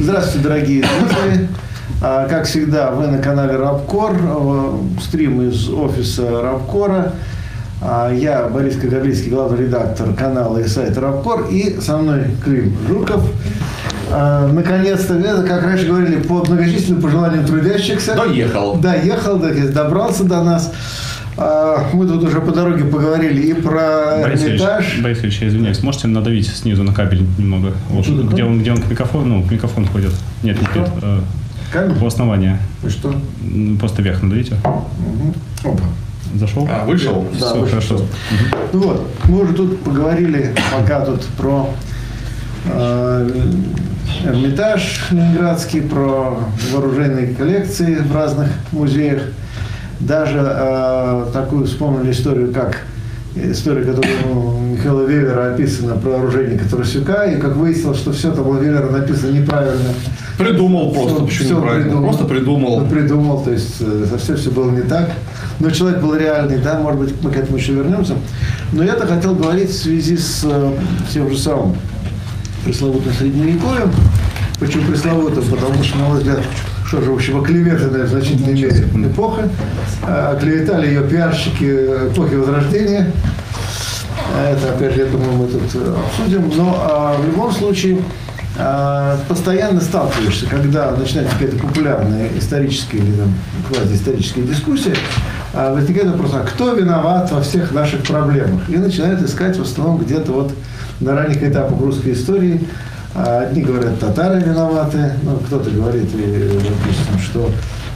Здравствуйте, дорогие зрители. А, Как всегда, вы на канале Рабкор, э, стрим из офиса Рабкора. А, Я Борис Кагарлицкий, главный редактор канала и сайта Рабкор. И со мной Клим Жуков. А, Наконец-то, это, как раньше говорили, по многочисленным пожеланиям трудящихся. Доехал. Доехал, да, добрался до нас. А, Мы тут уже по дороге поговорили и про Борис Ильич, Эрмитаж. Борис Ильич, извиняюсь, можете надавить снизу на кабель немного? Вот, где, он, где он к микрофону, ну, к микрофону ходит. Нет, нет, нет. э, Как? у основания. И что? Просто вверх надавите. Мгм. Опа. Зашел? А, вышел? Да, Все, вышел. хорошо. Ну вот, мы уже тут поговорили пока тут про э, Эрмитаж Ленинградский, про вооруженные коллекции в разных музеях. Даже э, такую вспомнили историю, как история, которая у Михаила Вевера описана про оружейника Тарасюка, и как выяснилось, что все там у Вевера написано неправильно. Придумал просто, Всё- почему всё неправильно? придумал. Просто придумал. Ну, придумал, то есть э, совсем все было не так. Но человек был реальный, да, может быть, мы к этому еще вернемся. Но я-то хотел говорить в связи с э, тем же самым пресловутым средневековьем. Почему пресловутым? Потому что, на мой взгляд, что же, в общем, оклеветанная в значительной мере эпоха. Э, Оклеветали ее пиарщики эпохи Возрождения. Это, опять же, я думаю, мы тут э, обсудим. Но а, в любом случае а, постоянно сталкиваешься, когда начинается какая-то популярная историческая или там, квазиисторическая дискуссия, а, возникает вопрос, а кто виноват во всех наших проблемах? И начинают искать в основном где-то вот на ранних этапах русской истории. А, Одни говорят, татары виноваты, ну, кто-то говорит, допустим, что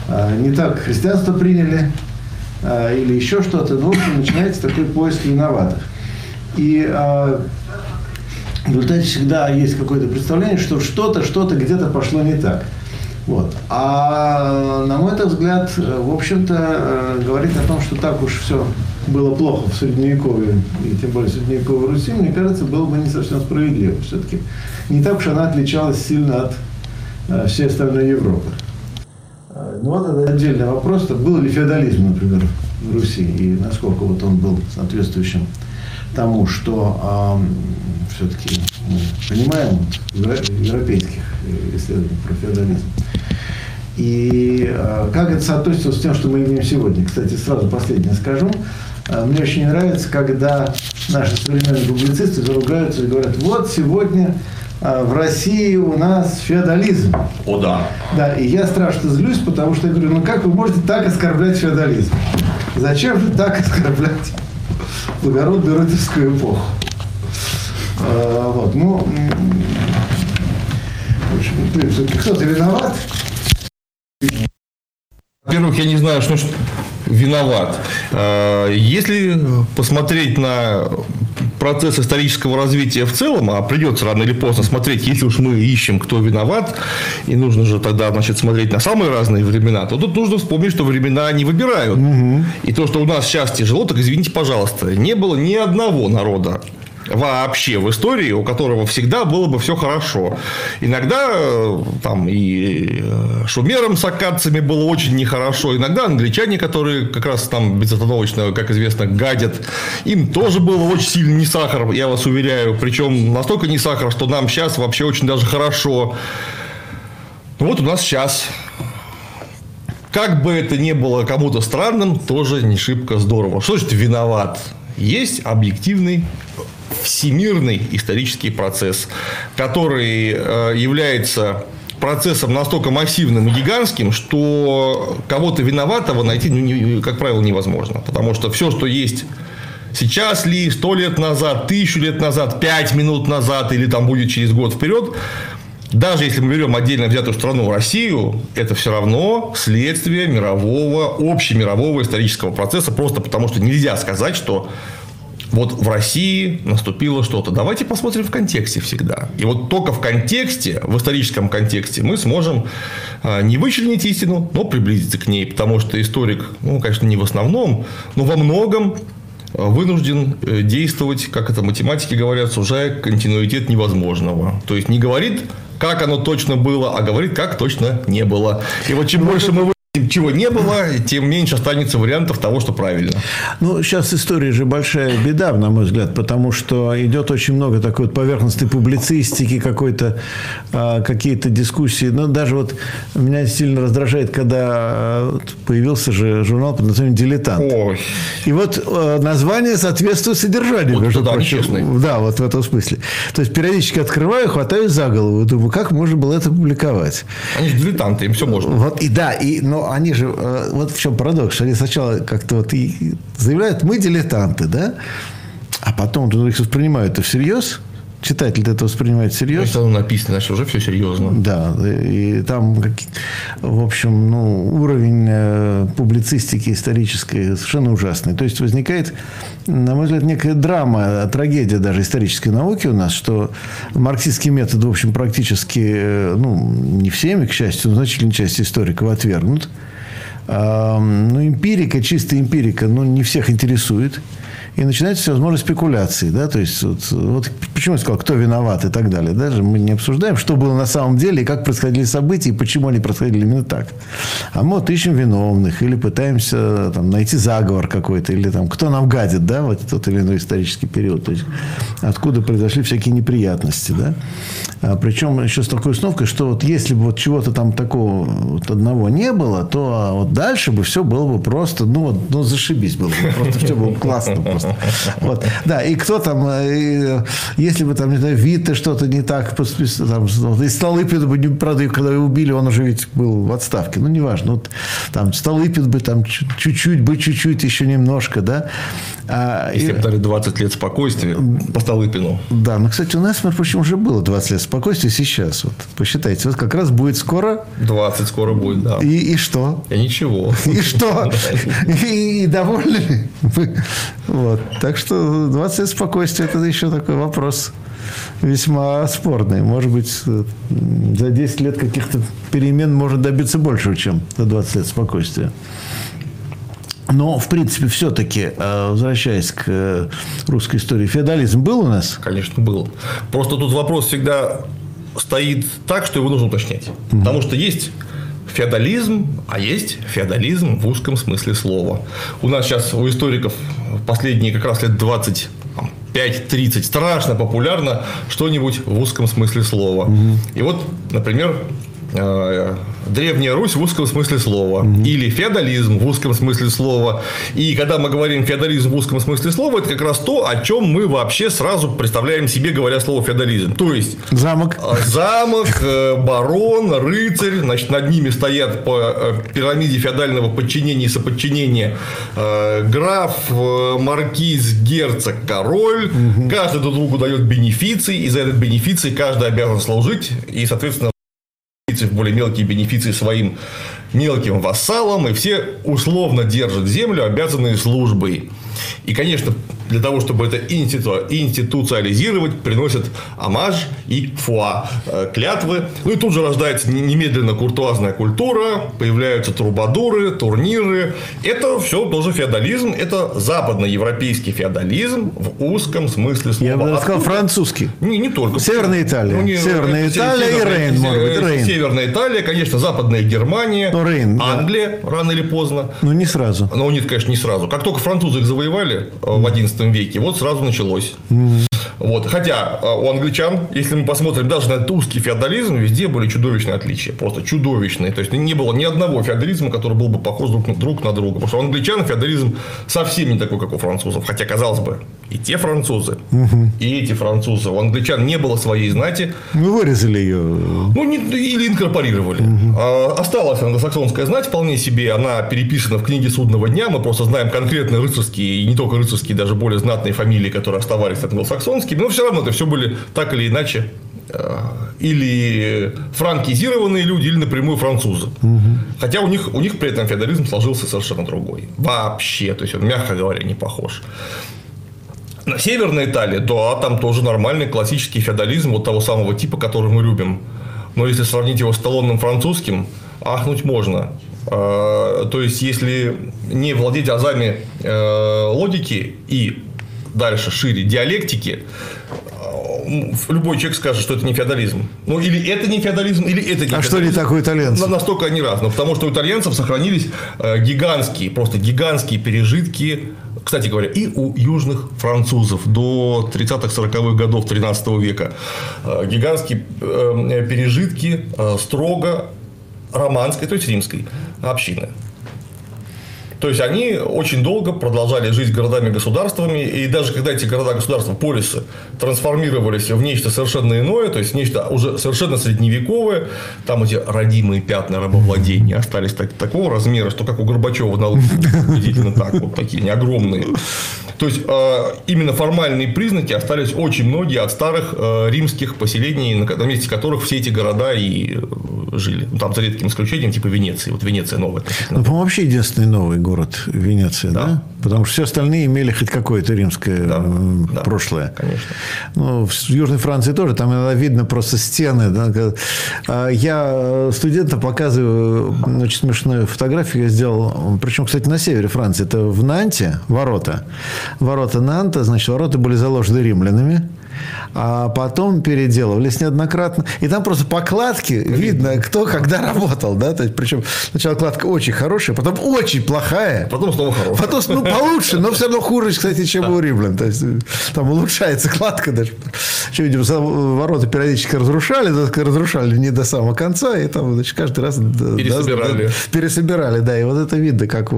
а, не так христианство приняли, а, или еще что-то. Ну, в общем, начинается такой поиск виноватых. И в результате всегда есть какое-то представление, что что-то, что-то где-то пошло не так. Вот. А на мой взгляд, в общем-то, э, говорить о том, что так уж все было плохо в Средневековье, и тем более в Средневековой Руси, мне кажется, было бы не совсем справедливо. Все-таки не так уж она отличалась сильно от э, всей остальной Европы. Э, Ну, вот это отдельный вопрос. Это был ли феодализм, например, в Руси, и насколько вот он был соответствующим тому, что все-таки мы понимаем европейских э, исследованиях про феодализм. И э, как это соотносится с тем, что мы имеем сегодня? Кстати, сразу последнее скажу. Э, Мне очень не нравится, когда наши современные публицисты заругаются и говорят, вот сегодня э, в России у нас феодализм. О, да. Да, и я страшно злюсь, потому что я говорю, ну как вы можете так оскорблять феодализм? Зачем же так оскорблять благородную рыцарскую эпоху? А, вот, ну, в общем, кто-то виноват. Во-первых, я не знаю, что виноват. Э, Если посмотреть на процесс исторического развития в целом, а придется рано или поздно смотреть, если уж мы ищем, кто виноват, и нужно же тогда, значит, смотреть на самые разные времена, то тут нужно вспомнить, что времена не выбирают. И то, что у нас сейчас тяжело, так извините, пожалуйста, не было ни одного народа вообще в истории, у которого всегда было бы все хорошо. Иногда э, там и э, шумерам с акадцами было очень нехорошо, иногда англичане, которые как раз там безостановочно, как известно, гадят, им тоже было очень сильно не сахар, я вас уверяю, причем настолько не сахар, что нам сейчас вообще очень даже хорошо. Вот у нас сейчас как бы это ни было кому-то странным, тоже не шибко здорово. Что значит виноват? Есть объективный всемирный исторический процесс, который э, является процессом настолько массивным и гигантским, что кого-то виноватого найти, ну, как правило, невозможно. Потому что все, что есть сейчас ли, сто лет назад, тысячу лет назад, пять минут назад или там будет через год вперед, даже если мы берем отдельно взятую страну Россию, это все равно следствие мирового, общемирового исторического процесса, просто потому что нельзя сказать, что вот в России наступило что-то. Давайте посмотрим в контексте всегда. И вот только в контексте, в историческом контексте мы сможем а, не вычленить истину, но приблизиться к ней. Потому что историк, ну, конечно, не в основном, но во многом а, вынужден э, действовать, как это математики говорят, сужая континуитет невозможного. То есть не говорит, как оно точно было, а говорит, как точно не было. И вот чем больше мы чего не было, тем меньше останется вариантов того, что правильно. Ну, сейчас история же большая беда, на мой взгляд, потому что идет очень много такой вот поверхностной публицистики, какой-то, а, какие-то дискуссии. Ну, даже вот меня сильно раздражает, когда а, появился же журнал под названием «Дилетант». Ой. И вот э, название соответствует содержанию. Вот между прочим. нечестный. Да, вот в этом смысле. То есть, периодически открываю, хватаюсь за голову и думаю, как можно было это публиковать? Они же дилетанты, им все можно. Вот и да, и, но они же, э, вот в чем парадокс, они сначала как-то вот и заявляют, мы дилетанты, да, а потом вдруг воспринимают это всерьез, читатель это воспринимает всерьез. Если оно написано, значит, уже все серьезно. Да, и там, в общем, ну, уровень э, публицистики исторической совершенно ужасный. То есть возникает, на мой взгляд, некая драма, трагедия даже исторической науки у нас, что марксистский метод, в общем, практически, э, ну, не всеми, к счастью, но значительной части историков отвергнут. Ну, эмпирика, чистая эмпирика, ну, не всех интересует. И начинаются всевозможные спекуляции. Да? То есть, вот, вот почему я сказал, кто виноват и так далее. Даже мы не обсуждаем, что было на самом деле, и как происходили события, и почему они происходили именно так. А мы вот ищем виновных, или пытаемся там, найти заговор какой-то, или там, кто нам гадит да, в тот или иной исторический период. То есть, откуда произошли всякие неприятности. Да? А, причем еще с такой установкой, что вот если бы вот чего-то там такого вот одного не было, то а, вот дальше бы все было бы просто, ну, вот, ну зашибись было бы. Просто все было бы классно просто. Вот. Да, и кто там, э, и, если бы там, не знаю, Вита что-то не так, поспис- там, вот, и Столыпин бы, правда, когда его убили, он уже ведь был в отставке. Ну, неважно. Вот, там Столыпин бы там чуть- чуть-чуть бы, чуть-чуть, еще немножко, да. А, Если и- дали 20 лет спокойствия по Столыпину. да, ну, кстати, у нас, между прочим, уже было 20 лет спокойствия сейчас. Вот, посчитайте, вот как раз будет скоро. 20 скоро будет, да. И, и что? Я ничего. И что? И, и довольны ли? вы? Вот. Так что 20 лет спокойствия – это еще такой вопрос весьма спорный. Может быть, за 10 лет каких-то перемен можно добиться большего, чем за 20 лет спокойствия. Но, в принципе, все-таки, возвращаясь к э, русской истории, феодализм был у нас? Конечно, был. Просто тут вопрос всегда стоит так, что его нужно уточнять. Потому что есть феодализм, а есть феодализм в узком смысле слова. У нас сейчас у историков последние как раз лет 20 там, 5-30 страшно популярно что-нибудь в узком смысле слова. И вот, например, э, Древняя Русь в узком смысле слова. Или феодализм в узком смысле слова. И когда мы говорим феодализм в узком смысле слова, это как раз то, о чем мы вообще сразу представляем себе, говоря слово феодализм. То есть Замок? э, замок, э, барон, рыцарь, значит, над ними стоят по э, пирамиде феодального подчинения и соподчинения граф, маркиз, герцог, король. Каждый друг другу дает бенефиции, и за этот бенефиций каждый обязан служить, и, соответственно, бенефиции в более мелкие бенефиции своим мелким вассалам, и все условно держат землю, обязанные службой. И, конечно, для того, чтобы это институ- институциализировать, приносят амаж и фуа, э, клятвы. Ну и тут же рождается не- немедленно куртуазная культура, появляются трубадуры, турниры. Это все тоже феодализм, это западноевропейский феодализм в узком смысле слова. Я бы сказал Откуда- французский. не, не только. Северная Италия. не, Северная это Италия и Рейн, может быть, э, Рейн. Северная Италия, конечно, Западная Германия, Ну, Рейн, да. Англия, рано или поздно. Ну, не сразу. Но нет, конечно, не сразу. Как только французы их завоевали э, в XI веке, вот сразу началось. Вот. Хотя э, у англичан, если мы посмотрим даже на этот узкий феодализм, везде были чудовищные отличия. Просто чудовищные. То есть не было ни одного феодализма, который был бы похож друг на, друг на друга. Потому что у англичан феодализм совсем не такой, как у французов. Хотя, казалось бы, и те французы, и эти французы. У англичан не было своей знати, Мы вырезали ее. ну, не- или инкорпорировали. А, Осталась англосаксонская знать вполне себе. Она переписана в книге Судного дня. Мы просто знаем конкретные рыцарские, и не только рыцарские, даже более знатные фамилии, которые оставались англосаксонскими. Но все равно это все были так или иначе э, или франкизированные люди, или напрямую французы. Хотя у них, у них при этом феодализм сложился совершенно другой. Вообще. То есть, он, мягко говоря, не похож. На Северной Италии, да, там тоже нормальный классический феодализм вот того самого типа, который мы любим. Но если сравнить его с талонным французским, ахнуть можно. Э, То есть, если не владеть азами э, логики и дальше шире диалектики, э, любой человек скажет, что это не феодализм. Ну, или это не феодализм, или это не А феодализм. что не так у итальянцев? На- Настолько они разные. Потому что у итальянцев сохранились э, гигантские, просто гигантские пережитки, кстати говоря, и у южных французов до 30-40-х годов 13 века. Э, Гигантские пережитки строго романской, то есть римской общины. То есть они очень долго продолжали жить городами-государствами, и даже когда эти города-государства, полисы, трансформировались в нечто совершенно иное, то есть нечто уже совершенно средневековое, там эти родимые пятна рабовладения остались так- такого размера, что как у Горбачева на приблизительно так, вот такие, не огромные. То есть э, именно формальные признаки остались очень многие от старых э, римских поселений, на месте которых все эти города и э, жили. Ну, там за редким исключением, типа Венеции. Вот Венеция новая. Ну, по-моему, вообще единственный новый город Венеция, да? Да. Потому что все остальные имели хоть какое-то римское Да, э, да, прошлое. конечно. Ну, в Южной Франции тоже, там иногда видно просто стены. да, А Я студентам показываю очень смешную фотографию, я сделал, причем, кстати, на севере Франции, это в Нанте, ворота. Ворота Нанта, значит, ворота были заложены римлянами, а потом переделывались неоднократно. И там просто по кладке видно, кто когда работал. Да? То есть, причем сначала кладка очень хорошая, потом очень плохая. Потом снова хороший. Потом, ну, получше, но все равно хуже, кстати, чем у римлян. То есть, там улучшается кладка даже. Что, видимо, ворота периодически разрушали, разрушали не до самого конца, и там, значит, каждый раз... да, Пересобирали. да, пересобирали, да. И вот это видно, как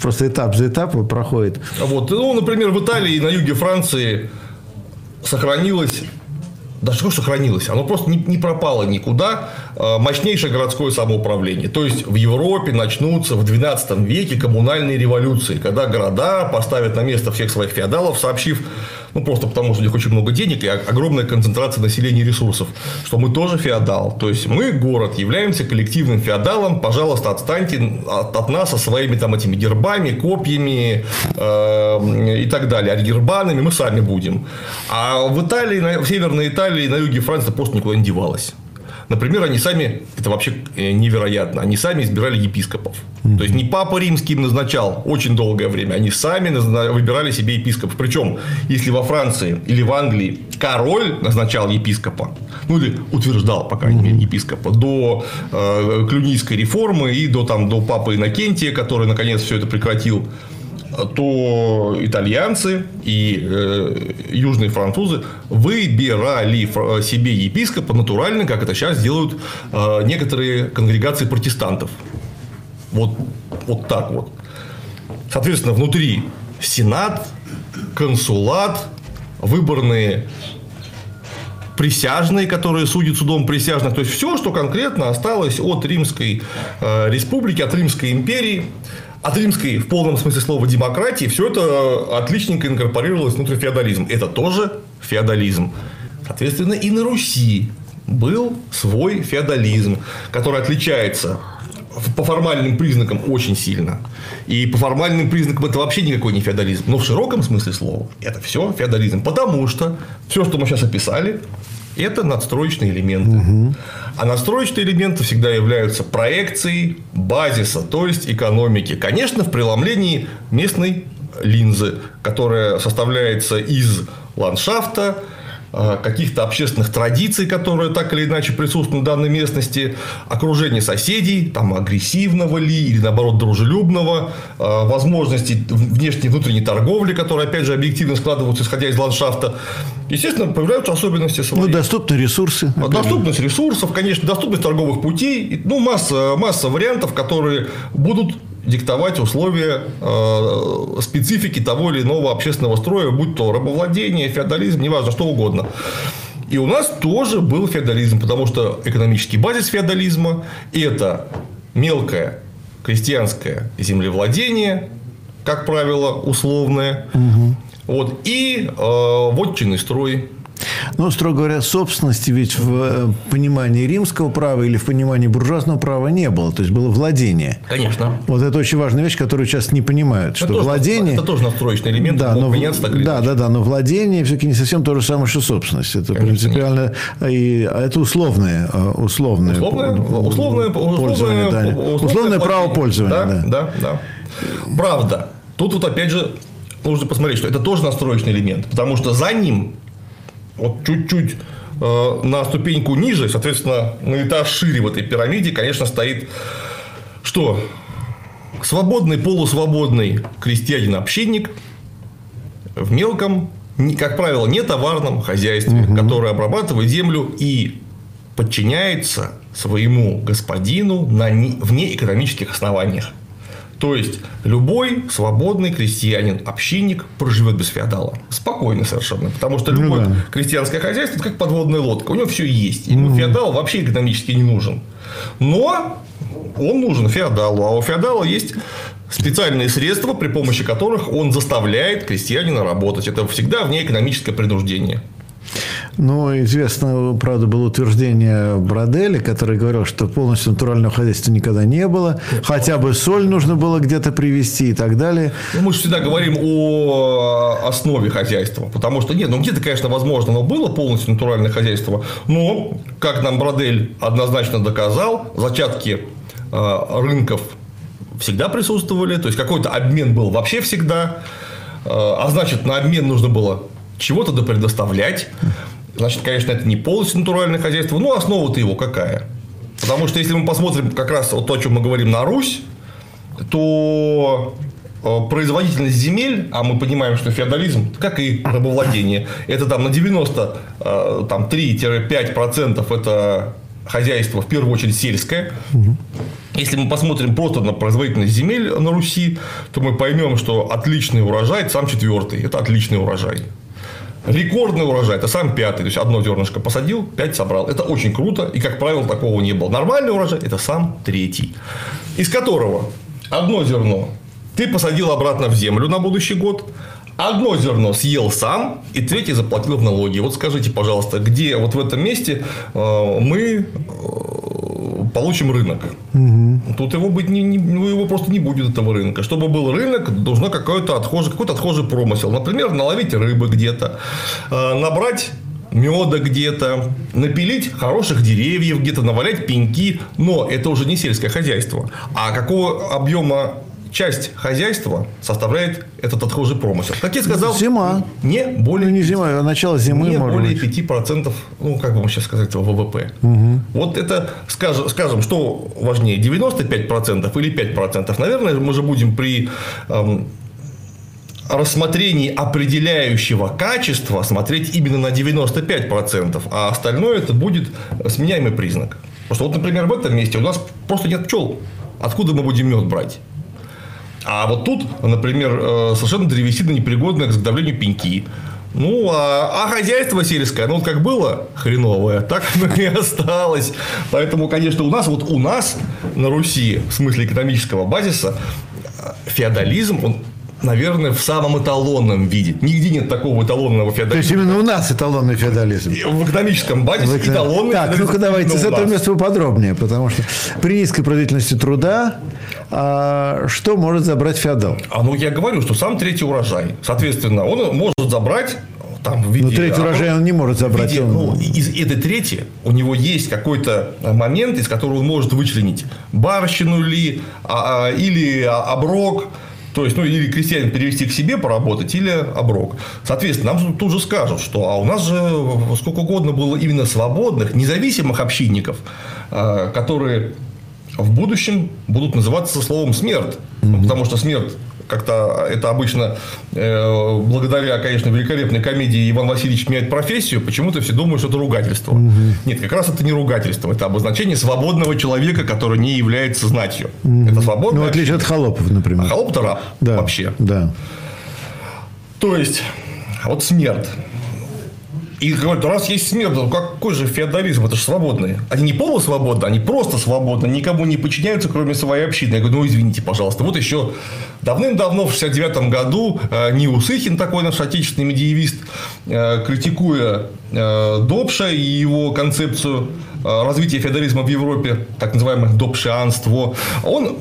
просто этап за этапом проходит. Вот. Ну, например, в Италии на юге Франции сохранилось да что сохранилось? Оно просто не, не пропало никуда. э, Мощнейшее городское самоуправление. То есть в Европе начнутся в 12 веке коммунальные революции, когда города поставят на место всех своих феодалов, сообщив, ну просто потому, что у них очень много денег и огромная концентрация населения и ресурсов, что мы тоже феодал. То есть мы, город, являемся коллективным феодалом. Пожалуйста, отстаньте от, от нас со своими там этими гербами, копьями э, и так далее. Аргирбанами мы сами будем. А в Италии, на- в Северной Италии, на юге Франции просто никуда не девалось. Например, они сами, это вообще э, невероятно, они сами избирали епископов. То есть не папа римский им назначал очень долгое время, они сами выбирали себе епископов. Причем, если во Франции или в Англии король назначал епископа, ну или утверждал, по крайней мере, епископа, до э, Клюнийской реформы и до, там, до папы Иннокентия, который наконец все это прекратил, то итальянцы и э, южные французы выбирали фр- себе епископа натурально, как это сейчас делают э, некоторые конгрегации протестантов. Вот, вот так вот. Соответственно, внутри сенат, консулат, выборные присяжные, которые судят судом присяжных. То есть все, что конкретно осталось от Римской э, республики, от Римской империи, от римской в полном смысле слова демократии, все это отличненько инкорпорировалось внутрь феодализм. Это тоже феодализм. Соответственно, и на Руси был свой феодализм, который отличается по формальным признакам очень сильно. И по формальным признакам это вообще никакой не феодализм. Но в широком смысле слова это все феодализм. Потому что все, что мы сейчас описали, это надстроечные элементы. А надстроечные элементы всегда являются проекцией базиса, то есть экономики. Конечно, в преломлении местной линзы, которая составляется из ландшафта, каких-то общественных традиций, которые так или иначе присутствуют на данной местности, окружение соседей, там агрессивного ли или наоборот дружелюбного, э, возможности внешней и внутренней торговли, которые опять же объективно складываются исходя из ландшафта. Естественно, появляются особенности свои. Ну, доступны ресурсы. А Доступность ресурсов, конечно, доступность торговых путей, ну, масса, масса вариантов, которые будут диктовать условия э, специфики того или иного общественного строя, будь то рабовладение, феодализм, неважно, что угодно. И у нас тоже был феодализм, потому что экономический базис феодализма – это мелкое крестьянское землевладение, как правило, условное, вот, и э, вотчинный строй, Ну, строго говоря, собственности ведь в э, понимании римского права или в понимании буржуазного права не было. То есть было владение. Конечно. Вот это очень важная вещь, которую часто не понимают, что Это тоже- владение... Это тоже настроечный элемент, Да, но, меняться так да, да, да, но владение все-таки не совсем то же самое, что собственность. Это Конечно, принципиально, и, а это условное, э, условное, Условное, условное, пользование, да. условное, условное право пользования. Да, да. да, да. Правда. Тут вот опять же нужно посмотреть, что это тоже настроечный элемент, потому что за ним вот чуть-чуть э, на ступеньку ниже, соответственно, на этаж шире в этой пирамиде, конечно, стоит что? Свободный, полусвободный крестьянин-общинник в мелком, как правило, не товарном хозяйстве, угу. который обрабатывает землю и подчиняется своему господину на вне экономических основаниях. То есть, любой свободный крестьянин, общинник проживет без феодала. Спокойно совершенно. Потому что ну любое ну, да. крестьянское хозяйство – это как подводная лодка. У него все есть. Ему угу. феодал вообще экономически не нужен. Но он нужен феодалу. А у феодала есть специальные средства, при помощи которых он заставляет крестьянина работать. Это всегда вне экономическое принуждение. Ну, известно, правда, было утверждение Бродели, который говорил, что полностью натурального хозяйства никогда не было. Хотя бы соль нужно было где-то привезти и так далее. Ну, мы же всегда говорим о основе хозяйства. Потому что нет, ну где-то, конечно, возможно, но было полностью натуральное хозяйство. Но, как нам Бродель однозначно доказал, зачатки э, рынков всегда присутствовали. То есть, какой-то обмен был вообще всегда. Э, а значит, на обмен нужно было чего-то предоставлять. Значит, конечно, это не полностью натуральное хозяйство, но основа-то его какая? Потому что если мы посмотрим как раз вот то, о чем мы говорим на Русь, то э, производительность земель, а мы понимаем, что феодализм, как и рабовладение, это там на 93-5% э, это хозяйство, в первую очередь сельское. Если мы посмотрим просто на производительность земель на Руси, то мы поймем, что отличный урожай – сам четвертый, это отличный урожай. Рекордный урожай – это сам пятый. То есть, одно зернышко посадил, пять собрал. Это очень круто. И, как правило, такого не было. Нормальный урожай – это сам третий. Из которого одно зерно ты посадил обратно в землю на будущий год, одно зерно съел сам, и третье заплатил в налоги. Вот скажите, пожалуйста, где вот в этом месте э, мы э, получим рынок. Угу. Тут его быть не, не, ну, его просто не будет этого рынка. Чтобы был рынок, должно какой-то отхожий, какой-то отхожий промысел. Например, наловить рыбы где-то, э, набрать меда где-то, напилить хороших деревьев где-то, навалять пеньки. Но это уже не сельское хозяйство. А какого объема часть хозяйства составляет этот отхожий промысел. Как я сказал, зима. Не более ну, не зима, а начало зимы. Не более быть. 5%, ну, как бы мы сейчас сказать, ВВП. Угу. Вот это, скажем, скажем, что важнее, 95% или 5%? Наверное, мы же будем при эм, рассмотрении определяющего качества смотреть именно на 95%, а остальное это будет сменяемый признак. Потому что вот, например, в этом месте у нас просто нет пчел. Откуда мы будем мед брать? А вот тут, например, э, совершенно древесина непригодная к заготовлению пеньки. Ну, а, а хозяйство сельское, ну, как было хреновое, так оно и осталось. Поэтому, конечно, у нас, вот у нас на Руси, в смысле экономического базиса, феодализм, он наверное, в самом эталонном виде. Нигде нет такого эталонного феодализма. То есть, именно у нас эталонный феодализм. В экономическом базе эталонный Так, ну-ка давайте с этого места поподробнее, потому что при низкой производительности труда а, что может забрать феодал? А ну я говорю, что сам третий урожай. Соответственно, он может забрать там, в виде... Но третий урожай он не может забрать. Виде, он... ну, из этой трети у него есть какой-то момент, из которого он может вычленить барщину ли, а, а, или оброк, то есть, ну, или крестьянин перевести к себе поработать, или оброк. Соответственно, нам тут же скажут, что а у нас же сколько угодно было именно свободных, независимых общинников, а, которые в будущем будут называться словом смерть. Mm-hmm. Потому что смерть как-то это обычно, э, благодаря, конечно, великолепной комедии Иван Васильевич меняет профессию, почему-то все думают, что это ругательство. Угу. Нет, как раз это не ругательство, это обозначение свободного человека, который не является знатью. Угу. Это свободное. Ну, в отличие от холопов, например. А холоп это раб да. вообще. Да. То есть, вот смерть. И говорят, раз есть смерть, то какой же феодализм? Это же свободные. Они не полусвободны, они просто свободны, никому не подчиняются, кроме своей общины. Я говорю, ну, извините, пожалуйста. Вот еще давным-давно, в 69 году, э, Ниусыхин, такой наш отечественный медиевист, э, критикуя э, Добша и его концепцию развития феодализма в Европе, так называемое добшианство, он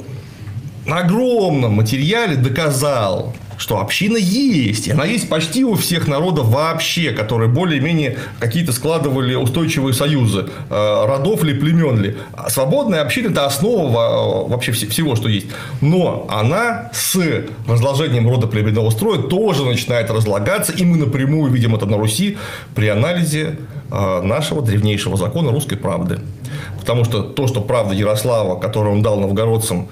на огромном материале доказал, что община есть. И она есть почти у всех народов вообще, которые более-менее какие-то складывали устойчивые союзы э, родов ли, племен ли. Свободная община – это основа вообще всего, что есть. Но она с разложением рода племенного строя тоже начинает разлагаться, и мы напрямую видим это на Руси при анализе э, нашего древнейшего закона русской правды. Потому что то, что правда Ярослава, которую он дал новгородцам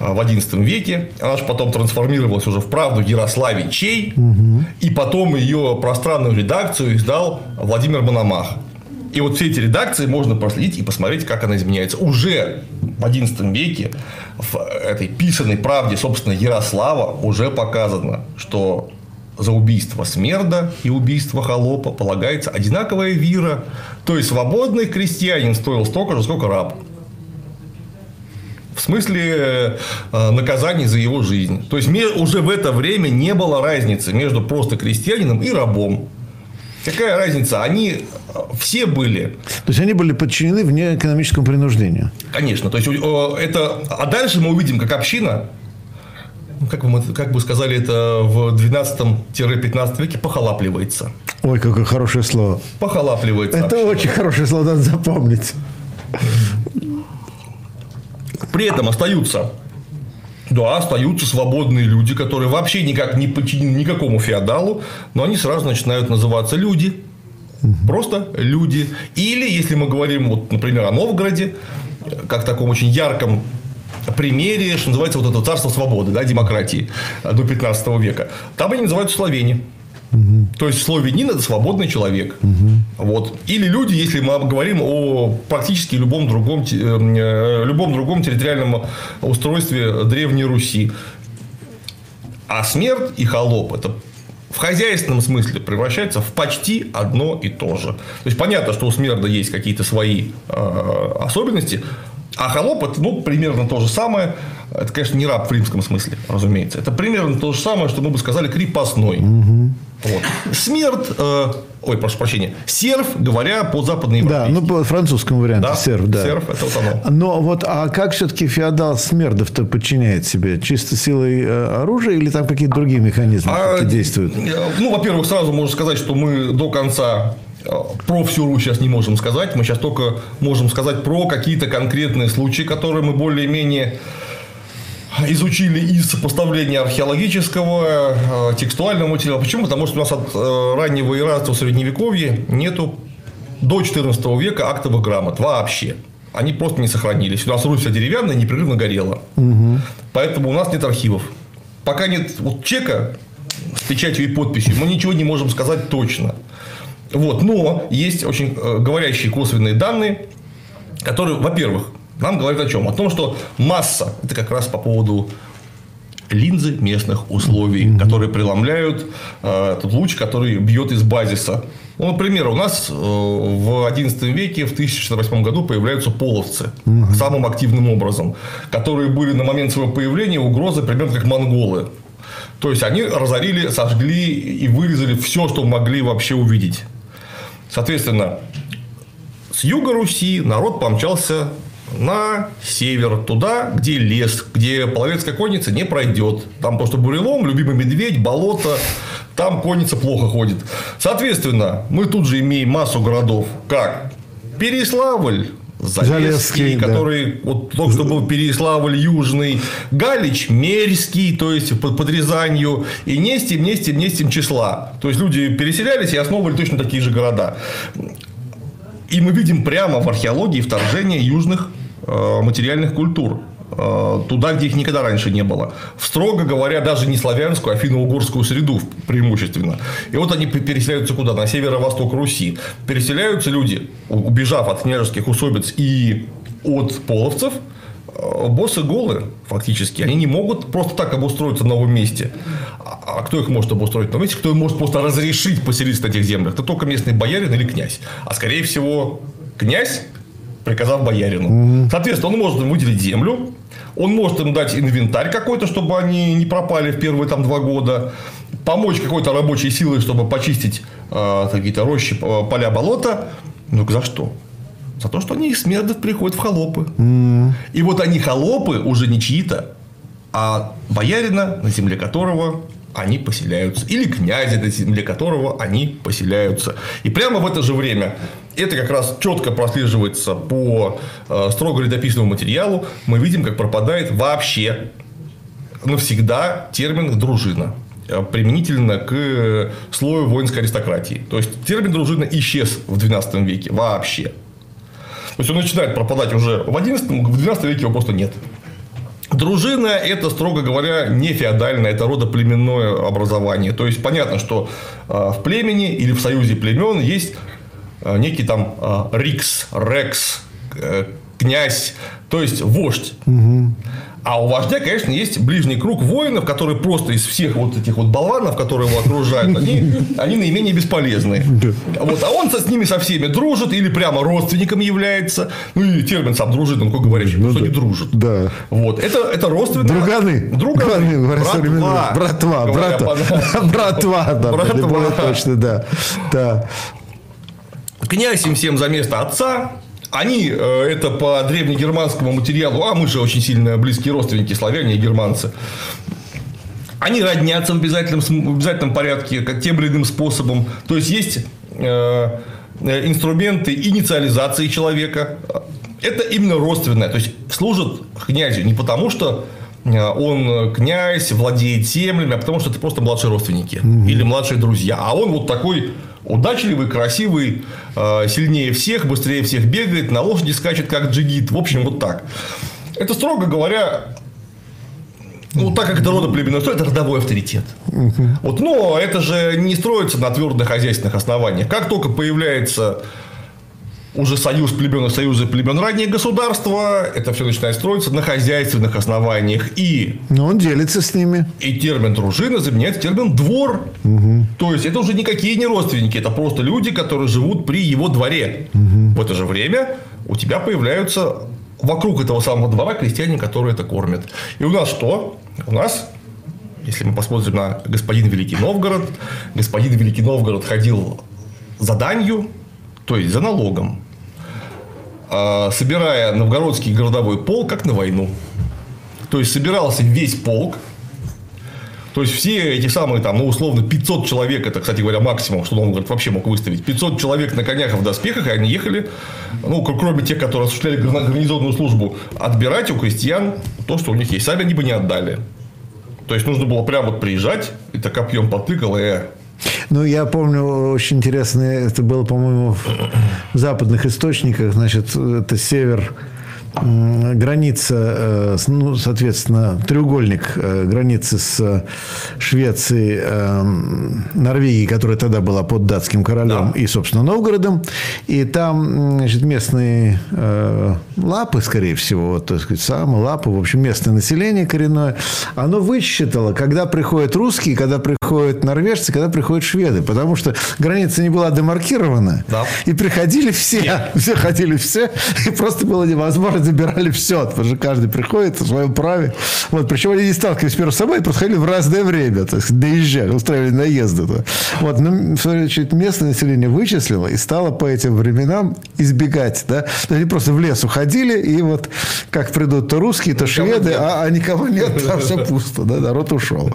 в XI веке, она же потом трансформировалась уже в правду Ярославичей, угу. и потом ее пространную редакцию издал Владимир Мономах. И вот все эти редакции можно проследить и посмотреть, как она изменяется. Уже в XI веке в этой писанной правде, собственно, Ярослава уже показано, что за убийство Смерда и убийство Холопа полагается одинаковая вира. То есть, свободный крестьянин стоил столько же, сколько раб. В смысле э, наказаний за его жизнь. То есть, уже в это время не было разницы между просто крестьянином и рабом. Какая разница? Они э, все были. То есть они были подчинены вне экономическому принуждению. Конечно. То есть это. А дальше мы увидим, как община ну, как, бы, как бы сказали это в 12-15 веке, похолапливается. Ой, какое хорошее слово. Похолапливается. Это община. очень хорошее слово, надо запомнить. При этом остаются да, остаются свободные люди, которые вообще никак не подчинены никакому феодалу, но они сразу начинают называться люди. Просто люди. Или, если мы говорим, вот, например, о Новгороде, как таком очень ярком примере, что называется, вот это царство свободы, да, демократии до 15 века. Там они называются словени. Угу. То есть славянин это свободный человек. Угу. Вот. Или люди, если мы говорим о практически любом другом, э, любом другом территориальном устройстве Древней Руси. А смерть и холоп это в хозяйственном смысле превращается в почти одно и то же. То есть понятно, что у смерда есть какие-то свои э, особенности, а холоп это ну, примерно то же самое. Это, конечно, не раб в римском смысле, разумеется. Это примерно то же самое, что мы бы сказали крепостной. Угу. Вот. Смерть, э, ой, прошу прощения, серф, говоря по западной Да, ну по французскому варианту да? серф, да. Серф, это вот оно. Но вот, а как все-таки феодал Смердов-то подчиняет себе? Чисто силой э, оружия или там какие-то другие механизмы а, действуют? Ну, во-первых, сразу можно сказать, что мы до конца про всю Русь сейчас не можем сказать. Мы сейчас только можем сказать про какие-то конкретные случаи, которые мы более-менее изучили из сопоставления археологического, э, текстуального материала. Почему? Потому что у нас от э, раннего иранства в Средневековье нету до XIV века актовых грамот вообще. Они просто не сохранились. У нас Русь вся деревянная, непрерывно горела. Угу. Поэтому у нас нет архивов. Пока нет вот чека с печатью и подписью, мы ничего не можем сказать точно. Вот. Но есть очень э, говорящие косвенные данные, которые, во-первых, нам говорят о чем? О том, что масса, это как раз по поводу линзы местных условий, mm-hmm. которые преломляют э, этот луч, который бьет из базиса. Ну, например, у нас э, в XI веке, в 1068 году появляются половцы mm-hmm. самым активным образом, которые были на момент своего появления угрозы примерно как монголы. То есть они разорили, сожгли и вырезали все, что могли вообще увидеть. Соответственно, с юга Руси народ помчался на север, туда, где лес, где половецкая конница не пройдет. Там просто бурелом, любимый медведь, болото, там конница плохо ходит. Соответственно, мы тут же имеем массу городов, как Переславль, Залесский, Залесский который да. вот только что был Переславль Южный, Галич Мерзкий, то есть под, под Рязанью, и Нестим, Нестим, Нестим числа. То есть люди переселялись и основывали точно такие же города. И мы видим прямо в археологии вторжение южных материальных культур э, туда, где их никогда раньше не было. В, строго говоря, даже не славянскую, а финно-угорскую среду преимущественно. И вот они переселяются куда? На северо-восток Руси. Переселяются люди, убежав от княжеских усобиц и от половцев, э, боссы голы, фактически. Они не могут просто так обустроиться в новом месте. А, а кто их может обустроить месте? Кто им может просто разрешить поселиться на этих землях? Это только местный боярин или князь. А скорее всего, князь приказав боярину. Угу. Соответственно, он может им выделить землю, он может им дать инвентарь какой-то, чтобы они не пропали в первые там, два года, помочь какой-то рабочей силой, чтобы почистить э, какие-то рощи, поля, болота. Ну, за что? За то, что они из смердов приходят в холопы. Mm. И вот они холопы уже не чьи-то, а боярина, на земле которого они поселяются. Или на земле которого они поселяются. И прямо в это же время это как раз четко прослеживается по э, строго летописному материалу. Мы видим, как пропадает вообще навсегда термин «дружина» э, применительно к слою воинской аристократии. То есть термин дружина исчез в XII веке вообще. То есть он начинает пропадать уже в XI, в XII веке его просто нет. Дружина – это, строго говоря, не феодальное, это родоплеменное образование. То есть, понятно, что э, в племени или в союзе племен есть э, некий там рикс, рекс, князь, то есть вождь. Угу. А у вождя, конечно, есть ближний круг воинов, которые просто из всех вот этих вот болванов, которые его окружают, они, они наименее бесполезны. Вот, а он с ними со всеми дружит или прямо родственником является. Ну, и термин сам дружит, он как говорящий, ну, что да. не дружит. Да. Вот. Это, это родственные. Друганы. Друганы. Братва. Братва. Братва. Братва. Да, братва. Точно, да. да. Князь им всем за место отца, они, э, это по древнегерманскому материалу, а мы же очень сильно близкие родственники, славяне и германцы, они роднятся в обязательном, в обязательном порядке, как тем или иным способом. То есть, есть э, э, инструменты инициализации человека. Это именно родственное. То есть, служат князю не потому, что он князь, владеет землями, а потому что это просто младшие родственники угу. или младшие друзья. А он вот такой удачливый, красивый, э, сильнее всех, быстрее всех бегает, на лошади скачет, как джигит. В общем, вот так. Это, строго говоря, ну, так как это родоплеменное строит, это родовой авторитет. Угу. Вот, но это же не строится на твердых хозяйственных основаниях. Как только появляется уже союз племен и союзы племен раннее государства, это все начинает строиться на хозяйственных основаниях. И, Но он делится с ними. И термин дружина заменяет термин двор. Угу. То есть, это уже никакие не родственники, это просто люди, которые живут при его дворе. Угу. В это же время у тебя появляются вокруг этого самого двора крестьяне, которые это кормят. И у нас что? У нас если мы посмотрим на господин Великий Новгород, господин Великий Новгород ходил за данью, то есть за налогом, а, собирая новгородский городовой полк как на войну. То есть собирался весь полк, то есть все эти самые, там, ну, условно, 500 человек, это, кстати говоря, максимум, что Новгород вообще мог выставить. 500 человек на конях в доспехах, и они ехали, ну, кроме тех, которые осуществляли гарнизонную службу, отбирать у крестьян то, что у них есть. Сами они бы не отдали. То есть, нужно было прямо вот приезжать, и так копьем потыкал, и ну, я помню, очень интересно, это было, по-моему, в западных источниках, значит, это север граница, э, ну, соответственно, треугольник э, границы с Швецией, э, Норвегией, которая тогда была под датским королем, да. и, собственно, Новгородом. И там значит, местные лапы, скорее всего, вот, так сказать, самые лапы, в общем, местное население коренное, оно высчитало, когда приходят русские, когда приходят норвежцы, когда приходят шведы, потому что граница не была демаркирована, да. и приходили все, Нет. все ходили все, и просто было невозможно забирали все, потому что каждый приходит в своем праве. Вот, причем они не сталкивались между собой, просто ходили в разное время, то есть доезжали, устраивали наезды. Вот, но ну, чуть местное население вычислило и стало по этим временам избегать, да, то они просто в лес уходили, и вот как придут то русские, то шведы, а, а никого нет, там все пусто, да, народ ушел.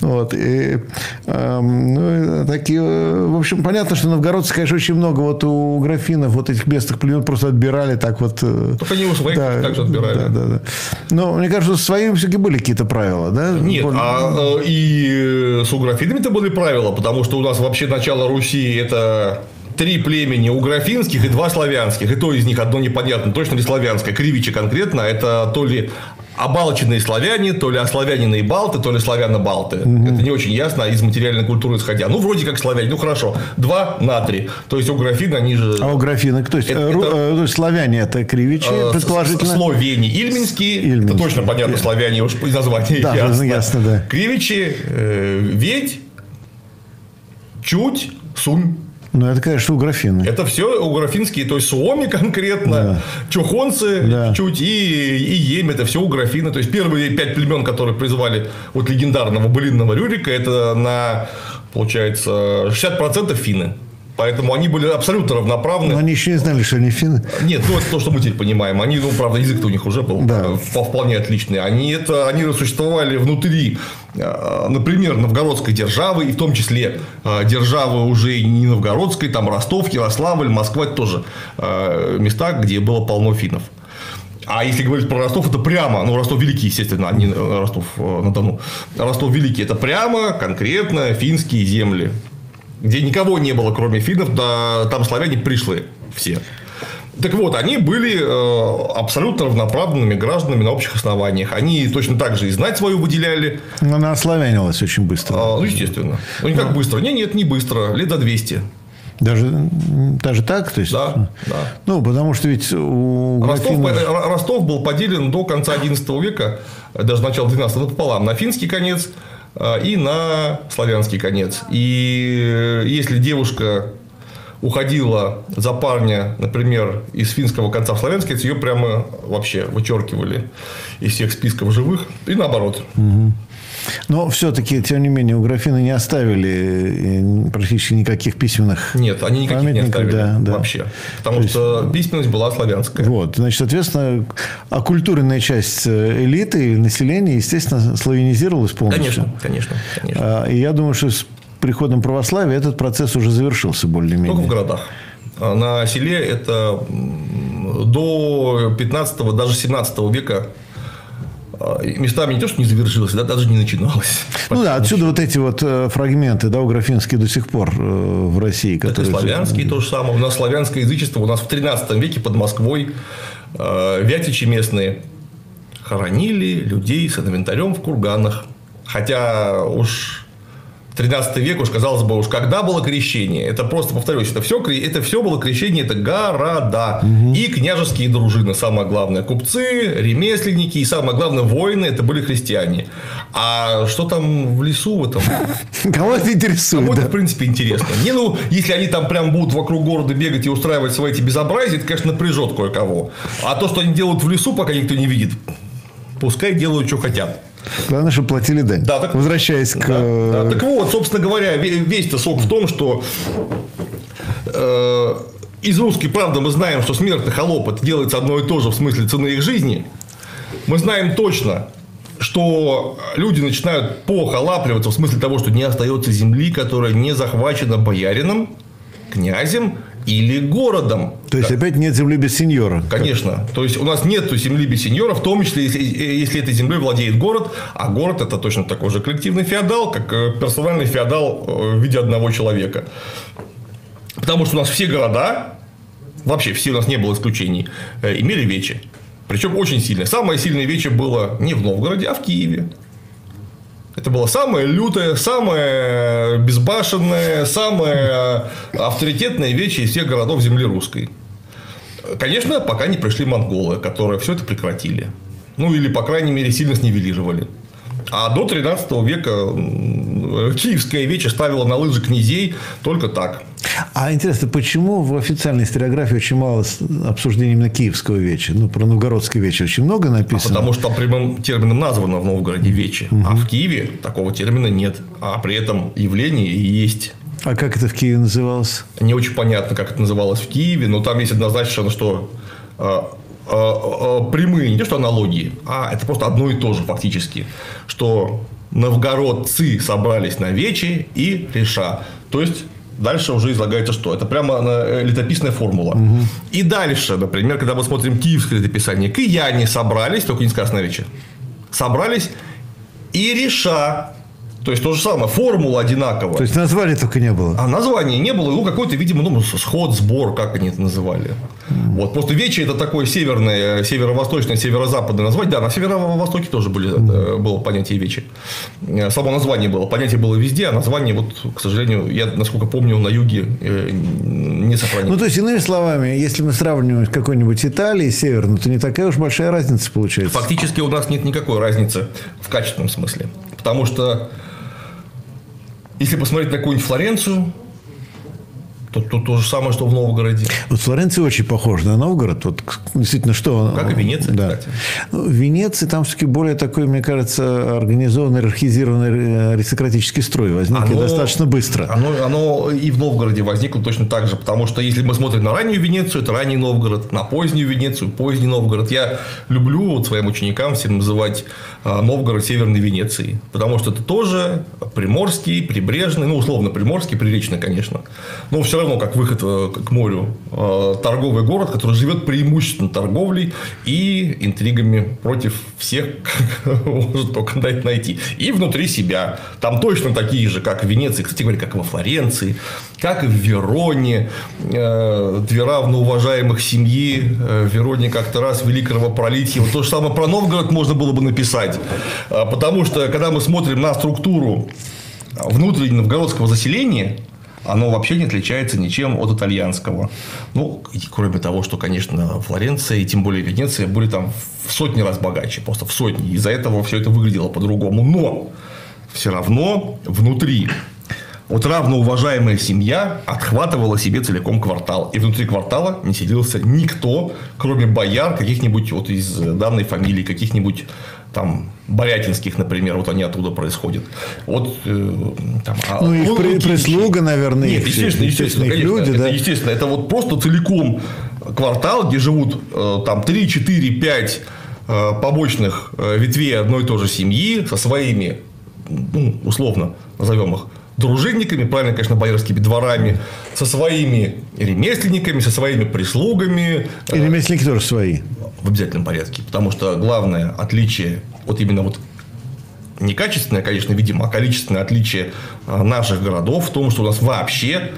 Вот, и, ну, такие, в общем, понятно, что новгородцы, конечно, очень много вот у графинов вот этих местных племен просто отбирали так вот. Э, Только они уж да, также отбирали. Да, да, да. Но мне кажется, с своими все-таки были какие-то правила, да? Нет, а э, и с уграфинами-то были правила, потому что у нас вообще начало Руси это три племени уграфинских и два славянских. И то из них одно непонятно, точно ли славянское. Кривичи конкретно, это то ли обалченные славяне, то ли ославяненные балты, то ли славяно-балты. Угу. Это не очень ясно из материальной культуры исходя. Ну, вроде как славяне. Ну, хорошо. Два на три. То есть, у графин они же... А у графина кто есть? Это, э, это... Э, славяне – это кривичи, э, предположительно? Словени. Ильминские. Ильминские. Это точно понятно, славяне уж из названия да, ясно. ясно, да. Кривичи, э, ведь, чуть, сунь. Ну, это, конечно, у графины. Это все у графинские, то есть Суоми конкретно, да. Чухонцы да. чуть и, и Ем, это все у графины. То есть первые пять племен, которые призвали от легендарного былинного Рюрика, это на, получается, 60% финны. Поэтому они были абсолютно равноправны. Но они еще не знали, что они финны. Нет, ну это то, что мы теперь понимаем. Они, ну, правда, язык у них уже был Да. э, вполне отличный. Они это, они существовали внутри, э, например, новгородской державы, и в том числе э, державы уже не новгородской, там Ростов, Ярославль, Москва, это тоже места, где было полно финнов. А если говорить про Ростов, это прямо, ну, Ростов Великий, естественно, а не Ростов на Дону. Ростов Великий это прямо, конкретно финские земли, где никого не было, кроме финнов, да там славяне пришли все. Так вот, они были э, абсолютно равноправными гражданами на общих основаниях. Они точно так же и знать свою выделяли. Но она ославянилась очень быстро. А, ну, естественно. Ну, не как быстро. Не, нет, не быстро. Лет до 200. Даже, даже так? То есть, Да, да. Ну, потому что ведь у Ростов, Ростов был поделен до конца XI века, даже начала XII пополам, на финский конец и на славянский конец. И если девушка уходила за парня, например, из финского конца в славянский, ее прямо вообще вычеркивали из всех списков живых. И наоборот. Но все-таки, тем не менее, у графины не оставили э, практически никаких письменных Нет, они никаких не оставили да, да. вообще. Потому То что письменность была славянская. Вот, значит, соответственно, оккультуренная часть э, элиты и населения, естественно, славянизировалась полностью. Конечно, конечно, конечно. А, И я думаю, что с приходом православия этот процесс уже завершился более-менее. Только в городах. А На селе это до 15 даже 17 века а, местами не то, что не завершилось, да, даже не начиналось. Ну да, отсюда вот эти вот э, фрагменты, да, уграфинские до сих пор э, в России, Это которые... славянские то же самое. У нас славянское язычество. У нас в 13 веке под Москвой э, вятичи местные хоронили людей с инвентарем в курганах. Хотя уж 13 век, уж казалось бы, уж когда было крещение, это просто, повторюсь, это все, это все было крещение, это города и княжеские дружины, самое главное, купцы, ремесленники и самое главное, воины, это были христиане. А что там в лесу в этом? Кого это интересует, Кому это, в принципе, интересно. Не, ну, если они там прям будут вокруг города бегать и устраивать свои эти безобразия, это, конечно, напряжет кое-кого. А то, что они делают в лесу, пока никто не видит, пускай делают, что хотят. Главное, чтобы платили дань. Да, так- Возвращаясь к... Да, да. Так вот, собственно говоря, ве- весь-то сок в том, что э, из русской правды мы знаем, что смертный холоп это делается одно и то же в смысле цены их жизни. Мы знаем точно, что люди начинают похолапливаться в смысле того, что не остается земли, которая не захвачена боярином, князем или городом. То есть, опять нет земли без сеньора. Конечно. То есть, у нас нет земли без сеньора, в том числе, если, если этой землей владеет город, а город – это точно такой же коллективный феодал, как э, персональный феодал э, в виде одного человека. Потому что у нас все города, вообще все у нас не было исключений, э, имели вечи. Причем очень сильное. Самое сильное вече было не в Новгороде, а в Киеве. Это было самое лютое, самое безбашенное, самое авторитетное вече из всех городов земли русской. Конечно, пока не пришли монголы, которые все это прекратили. Ну, или, по крайней мере, сильно снивелировали. А до 13 века киевская вече ставила на лыжи князей только так. А интересно, почему в официальной историографии очень мало обсуждений именно киевского веча? Ну, про новгородский вечер очень много написано. Потому что там прямым термином названо в Новгороде вече. А в Киеве такого термина нет. А при этом явление и есть. А как это в Киеве называлось? Не очень понятно, как это называлось в Киеве, но там есть однозначно, что э, прямые, не то что аналогии, а это просто одно и то же фактически, что новгородцы собрались на вече и реша. То есть Дальше уже излагается что? Это прямо э, летописная формула. И дальше, например, когда мы смотрим киевское летописание, кияне собрались, только не сказано на вече, собрались и реша. То есть то же самое, формула одинаковая. То есть названия только не было. А названия не было, ну какой-то, видимо, ну, сход, сбор, как они это называли. Вот. Просто Вече это такое северное, северо-восточное, северо-западное название. Да, на северо-востоке тоже были, э, было понятие Вечи. Э, Само название было. Понятие было везде, а название, вот, к сожалению, я, насколько помню, на юге э, не сохранилось. Ну, то есть, иными словами, если мы сравниваем с какой-нибудь Италией северной, то не такая уж большая разница получается. Фактически у нас нет никакой разницы в качественном смысле. Потому что если посмотреть на какую-нибудь Флоренцию, То, то, то же самое, что в Новгороде. Вот Флоренция очень похожа на Новгород. Вот действительно, что... Как и Венеция, да. кстати. Ну, в Венеции там все-таки более такой, мне кажется, организованный, иерархизированный э, аристократический строй возник и достаточно быстро. Оно, оно и в Новгороде возникло точно так же, потому что если мы смотрим на раннюю Венецию, это ранний Новгород, на позднюю Венецию, поздний Новгород. Я люблю вот своим ученикам всем называть Новгород Северной Венецией, потому что это тоже приморский, прибрежный, ну, условно, приморский, приречный, конечно, но все равно как выход э, к морю э, торговый город, который живет преимущественно торговлей и интригами против всех, может только найти. И внутри себя. Там точно такие же, как в Венеции, кстати говоря, как во Флоренции, как и в Вероне. Э, Две равноуважаемых семьи. В Вероне как-то раз вели кровопролитие. Вот то же самое про Новгород можно было бы написать. Потому что, когда мы смотрим на структуру внутреннего новгородского заселения, оно вообще не отличается ничем от итальянского. Ну, кроме того, что, конечно, Флоренция и тем более Венеция были там в сотни раз богаче, просто в сотни. Из-за этого все это выглядело по-другому. Но все равно внутри вот равноуважаемая семья отхватывала себе целиком квартал. И внутри квартала не селился никто, кроме бояр каких-нибудь вот из данной фамилии, каких-нибудь там Борятинских, например, вот они оттуда происходят. Вот, э, там, а ну, их при, прислуга, наверное, Нет, их, естественно, естественно, их конечно, люди, это, да? естественно, это вот просто целиком квартал, где живут э, там 3, 4, 5 э, побочных э, ветвей одной и той же семьи со своими, ну, условно назовем их, дружинниками, правильно, конечно, боярскими дворами, со своими ремесленниками, со своими прислугами. И ремесленники тоже свои. В обязательном порядке. Потому что главное отличие, вот именно вот не качественное, конечно, видимо, а количественное отличие наших городов в том, что у нас вообще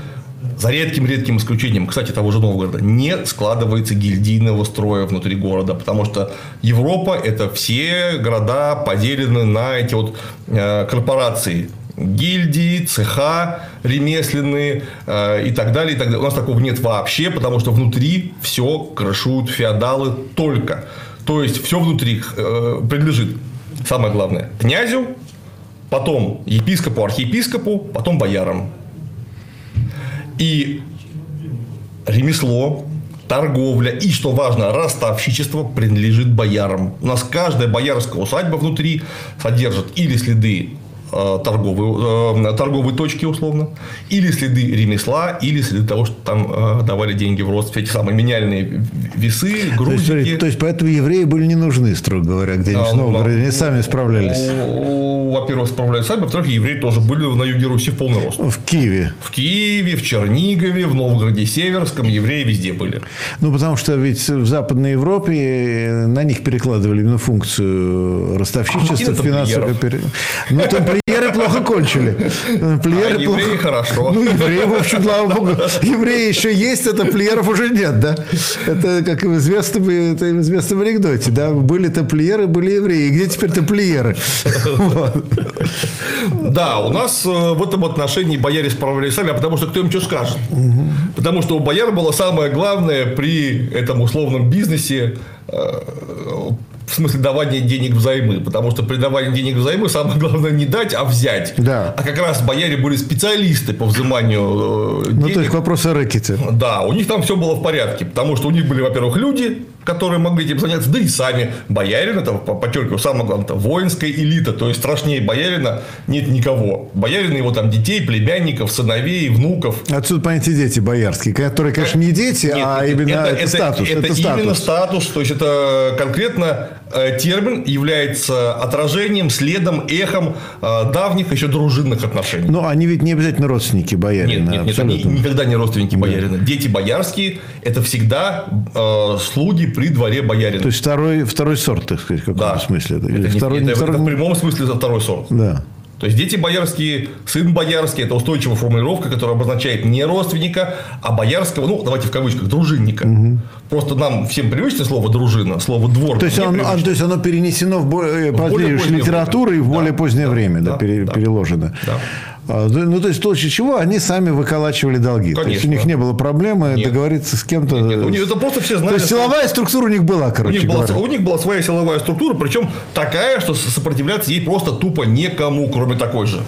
за редким-редким исключением, кстати, того же Новгорода, не складывается гильдийного строя внутри города, потому что Европа – это все города поделены на эти вот э, корпорации, гильдии, цеха ремесленные э, и так далее, и так далее. У нас такого нет вообще, потому что внутри все крышуют феодалы только. То есть, все внутри э, принадлежит, самое главное, князю, потом епископу, архиепископу, потом боярам. И ремесло, торговля и, что важно, ростовщичество принадлежит боярам. У нас каждая боярская усадьба внутри содержит или следы торговые, торговые точки, условно, или следы ремесла, или следы того, что там давали деньги в рост, эти самые меняльные весы, грузики. То есть, то есть поэтому евреи были не нужны, строго говоря, где-нибудь а, в Новгороде, ну, они сами справлялись. Во-первых, справлялись сами, во-вторых, евреи тоже были на юге Руси в полный рост. В Киеве. В Киеве, в Чернигове, в Новгороде Северском евреи везде были. Ну, потому что ведь в Западной Европе на них перекладывали именно функцию ростовщичества, финансового... Ну, тамплиеры плохо кончили. Тамплиеры а плохо... евреи хорошо. Ну, евреи, в общем, слава богу. Евреи еще есть, а тамплиеров уже нет, да? Это как в известном, это в известном анекдоте, да? Были тамплиеры, были евреи. Где теперь тамплиеры? Да, у нас в этом отношении бояре справлялись сами, а потому что кто им что скажет. Потому что у бояр было самое главное при этом условном бизнесе в смысле давания денег взаймы, потому что при давании денег взаймы самое главное не дать, а взять. Да. А как раз бояре были специалисты по взиманию денег. Ну, то есть, вопрос о рэкете. Да, у них там все было в порядке, потому что у них были, во-первых, люди, которые могли этим заняться, да и сами. Боярин, это, подчеркиваю, самое главное, это воинская элита, то есть, страшнее боярина нет никого. Боярин его там детей, племянников, сыновей, внуков. Отсюда понятие дети боярские, которые, конечно, не дети, нет, а это, именно это, это, это статус. Это, это именно статус. статус, то есть, это конкретно термин является отражением, следом, эхом давних еще дружинных отношений. Но они ведь не обязательно родственники боярина. Нет, нет, нет они никогда не родственники боярина. Дети боярские – это всегда э, слуги при дворе боярина. То есть, второй, второй сорт, так сказать, в каком-то да. смысле. Это, это, второй, это, второй... это в прямом смысле это второй сорт. Да. То есть, дети боярские, сын боярский – это устойчивая формулировка, которая обозначает не родственника, а боярского, ну, давайте в кавычках, дружинника. Угу. Просто нам всем привычно слово «дружина», слово «двор». То есть, он, то есть, оно перенесено в более, в более литературу и в более да, позднее да, время да, да, пере, да, переложено. Да. Ну, то есть, в случае чего они сами выколачивали долги. Конечно. То есть, у них не было проблемы нет. договориться с кем-то. Нет, нет. У них это просто все знали. То есть, силовая структура у них была, короче у них. Была, у них была своя силовая структура, причем такая, что сопротивляться ей просто тупо некому, кроме такой же.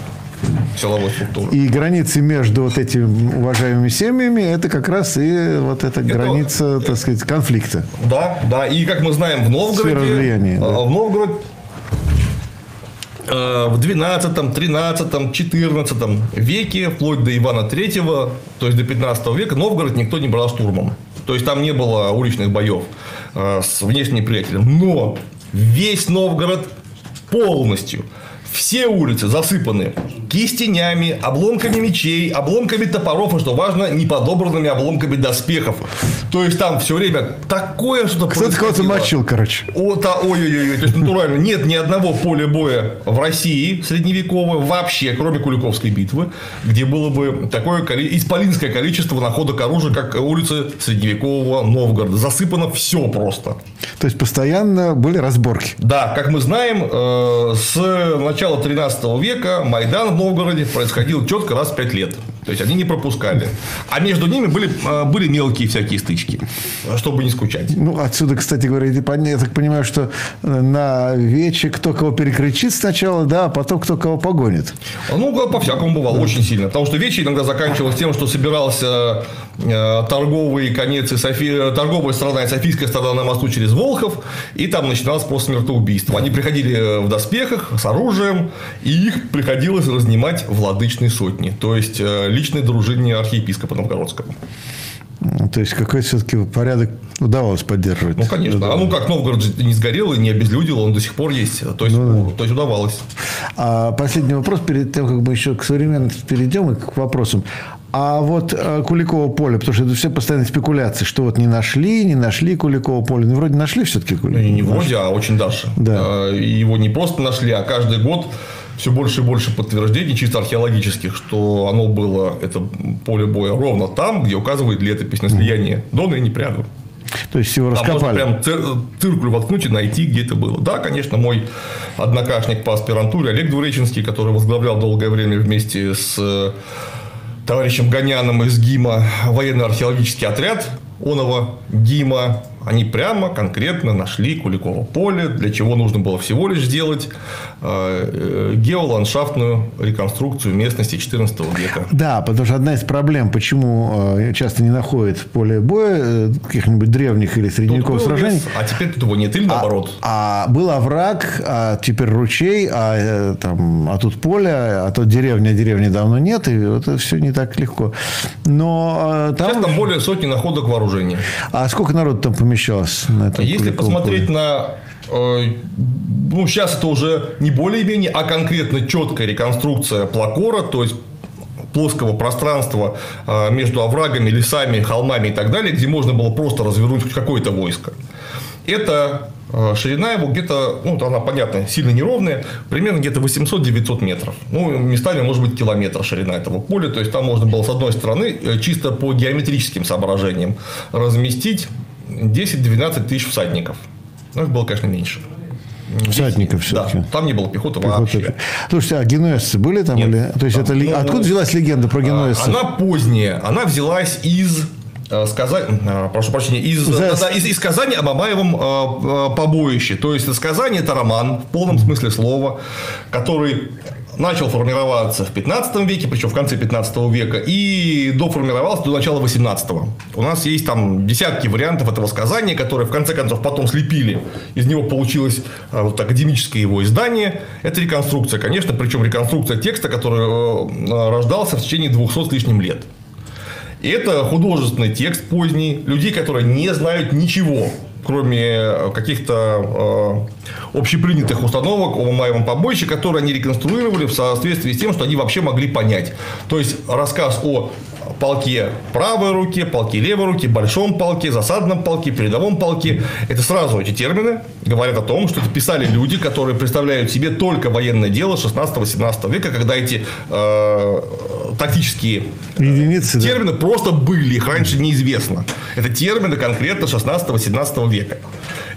силовой структуры. И границы между вот этими уважаемыми семьями, это как раз и вот эта граница, так сказать, конфликта. Да, да. И как мы знаем, в Новгороде... Влияния, да. э, В Новгород э, в 12, 13, 14 веке, вплоть до Ивана III, то есть до 15 века, Новгород никто не брал штурмом. То есть там не было уличных боев э, с внешним неприятелем. Но весь Новгород полностью все улицы засыпаны кистенями, обломками мечей, обломками топоров, и что важно, неподобранными обломками доспехов. То есть там все время такое что-то Кто-то кого-то мочил, короче. О, та- ой-ой-ой, то есть натурально нет ни одного поля боя в России средневекового вообще, кроме Куликовской битвы, где было бы такое исполинское количество находок оружия, как улицы средневекового Новгорода. Засыпано все просто. То есть постоянно были разборки. Да, как мы знаем, э, с начала 13 века Майдан Новгороде происходил четко раз в 5 лет. То есть они не пропускали. А между ними были, э, были мелкие всякие стычки, чтобы не скучать. Ну, отсюда, кстати говоря, я так понимаю, что э, на вече кто кого перекричит сначала, да, а потом кто кого погонит. Ну, по-всякому бывало, очень сильно. Потому что вечер иногда заканчивалось тем, что собирался э, торговый конец и Софи... торговая страна и Софийская страна на мосту через Волхов, и там начиналось просто смертоубийство. Они приходили в доспехах, с оружием, и их приходилось разнимать владычной сотни, то есть личной дружине архиепископа Новгородского. М, То есть какой все-таки порядок удавалось поддерживать. Ну, конечно. А ну как Новгород не сгорел и не обезлюдил, он до сих пор есть. То есть, то есть удавалось. А последний вопрос перед тем, как мы еще к современности перейдем и к вопросам. А вот э, Куликово поле, потому что это все постоянные спекуляции, что вот не нашли, не нашли Куликово поле. Ну, вроде нашли все-таки Ну, Куликово. и не вроде, а очень даже. Да. И Его не просто нашли, а каждый год все больше и больше подтверждений, чисто археологических, что оно было, это поле боя, ровно там, где указывает летопись на слияние Дона и Непряду. То есть его Там можно раскопали. прям цир- циркуль воткнуть и найти, где это было. Да, конечно, мой однокашник по аспирантуре Олег Двуреченский, который возглавлял долгое время вместе с э, товарищем Гоняном из ГИМа военно-археологический отряд Онова ГИМа, они прямо конкретно нашли Куликово поле, для чего нужно было всего лишь сделать э, э, геоландшафтную реконструкцию местности XIV века. Да, потому что одна из проблем, почему э, часто не находят поле боя каких-нибудь древних или Тут средневековых сражений. лес, а теперь тут его нет, или наоборот. А был овраг, а теперь ручей, а, там, а тут поле, а то деревня, а деревни давно нет, и вот это все не так легко. Но э, Сейчас там... там более сотни находок вооружения. А сколько народу там помещалось на этом Если посмотреть поле? на... э, ну, сейчас это уже не более-менее, а конкретно четкая реконструкция плакора, то есть плоского пространства э, между оврагами, лесами, холмами и так далее, где можно было просто развернуть хоть какое-то войско. Это э, ширина его где-то, ну, она, понятно, сильно неровная, примерно где-то 800-900 метров. Ну, местами, может быть, километр ширина этого поля. То есть, там можно было, с одной стороны, чисто по геометрическим соображениям разместить 10-12 тысяч всадников. Ну, их было, конечно, меньше. Всадников Да, все-таки. там не было пехоты вообще. Слушайте, а генуэзцы были там? Нет. Или... То есть, Там, это ну, откуда взялась легенда про генуэзцев? Она поздняя, она взялась из э, сказать, э, прошу прощения, из, За- да, да, из, из сказания о Мамаевом э, э, побоище. То есть, сказание – это роман в полном смысле слова, который начал формироваться в 15 веке, причем в конце 15 века, и доформировался до начала 18 У нас есть там десятки вариантов этого сказания, которые в конце концов потом слепили. Из него получилось э, вот академическое его издание. Это реконструкция, конечно, причем реконструкция текста, который э, рождался в течение 200 с лишним лет. И это художественный текст поздний, людей, которые не знают ничего, кроме каких-то э, общепринятых установок о Мамаевом побоище, которые они реконструировали в соответствии с тем, что они вообще могли понять. То есть, рассказ о полке правой руки, полке левой руки, большом полке, засадном полке, передовом полке. Это сразу эти термины говорят о том, что это писали люди, которые представляют себе только военное дело 16-17 века, когда эти э, тактические Единицы, да? термины просто были, их раньше неизвестно. Это термины конкретно 16-17 века.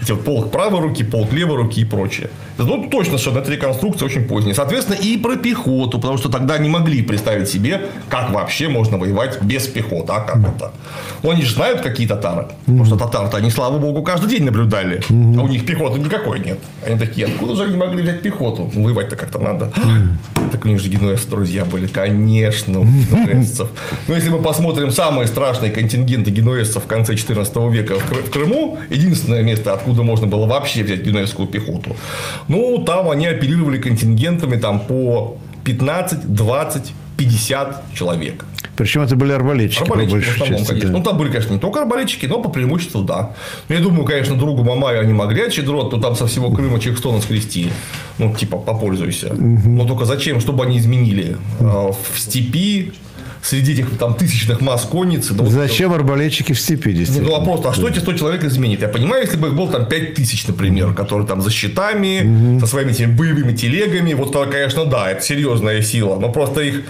Эти вот полк правой руки, полк левой руки и прочее. Ну, точно, что это реконструкция очень поздняя. Соответственно, и про пехоту, потому что тогда не могли представить себе, как вообще можно воевать без пехоты. А как это? Ну, они же знают, какие татары. Потому что татары-то они, слава богу, каждый день наблюдали. А у них пехоты никакой нет. Они такие, откуда же они могли взять пехоту? Воевать-то как-то надо. Так у них же генуэзцы друзья были. Конечно, у генуэзцев. Но если мы посмотрим самые страшные контингенты генуэзцев в конце 14 века в Крыму, единственное место, откуда можно было вообще взять генуэзскую пехоту, ну, там они оперировали контингентами там по 15, 20, 50 человек. Причем это были арбалетчики. Арбалетчики в основном, части, конечно. Да. Ну, там были, конечно, не только арбалетчики, но по преимуществу, да. Но я думаю, конечно, другу Мамаю они могли отчедрот, то там со всего Крыма 100 скрести. Ну, типа, попользуйся. Угу. Но только зачем? Чтобы они изменили. Угу. В степи среди этих там тысячных масс конницы. Да Зачем вот, арбалетчики в степи действительно? Ну, вопрос, а что эти 100 человек изменит? Я понимаю, если бы их было там 5 тысяч, например, которые там за щитами, угу. со своими этими боевыми телегами, вот то, конечно, да, это серьезная сила, но просто их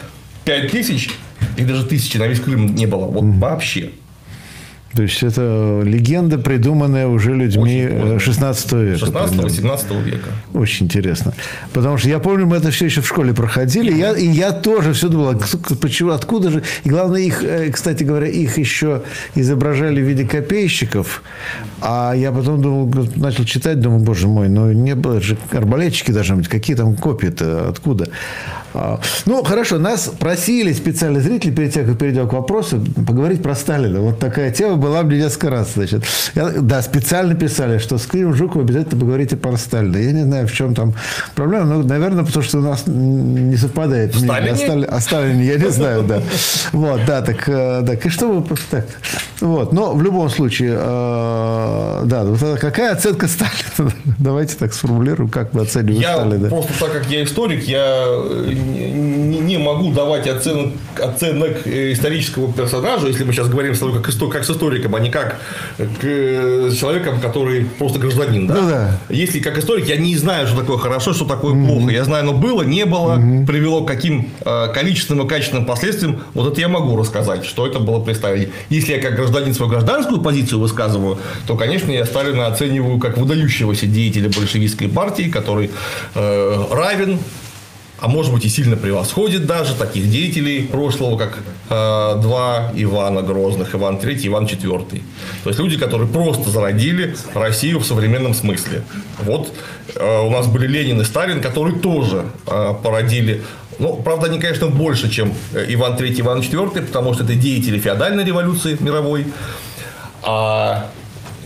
5 тысяч, их даже тысячи на весь Крым не было, вот угу. вообще. То есть это легенда, придуманная уже людьми 16 э, века. 16-18 века. Очень интересно. Потому что я помню, мы это все еще в школе проходили. И я, и я тоже все думал, «А почему, откуда же. И главное, их, э, кстати говоря, их еще изображали в виде копейщиков. А я потом думал, начал читать, думаю, боже мой, ну не было же арбалетчики должны быть. Какие там копии-то? Откуда? А, ну, хорошо, нас просили специальные зрители, перед тем, как перейдем к вопросу, поговорить про Сталина. Вот такая тема была мне несколько раз. Значит. Я, да, специально писали, что с Кириллом Жуковым обязательно поговорите про Сталина. Я не знаю, в чем там проблема, но, наверное, потому что у нас не совпадает. В Сталине? О, Стали, о Сталине я не знаю, да. Вот, да, так, э, так, и что вы... Так, вот, но в любом случае, э, да, вот какая оценка Сталина? Давайте так сформулируем, как мы оцениваем я Сталина. Просто так как я историк, я не, не могу давать оценок, оценок исторического персонажа, если мы сейчас говорим с тобой как, как с историком, а не как к э, человеком, который просто гражданин. Да? Ну, да. Если как историк, я не знаю, что такое хорошо, что такое mm-hmm. плохо. Я знаю, но было, не было, mm-hmm. привело к каким э, количественным и качественным последствиям. Вот это я могу рассказать, что это было представить. Если я как гражданин свою гражданскую позицию высказываю, то, конечно, я Сталина оцениваю как выдающегося деятеля большевистской партии, который э, равен а может быть и сильно превосходит даже таких деятелей прошлого, как э, два Ивана Грозных, Иван III, Иван IV. То есть люди, которые просто зародили Россию в современном смысле. Вот э, у нас были Ленин и Сталин, которые тоже э, породили ну, правда, они, конечно, больше, чем Иван III, Иван IV, потому что это деятели феодальной революции мировой. А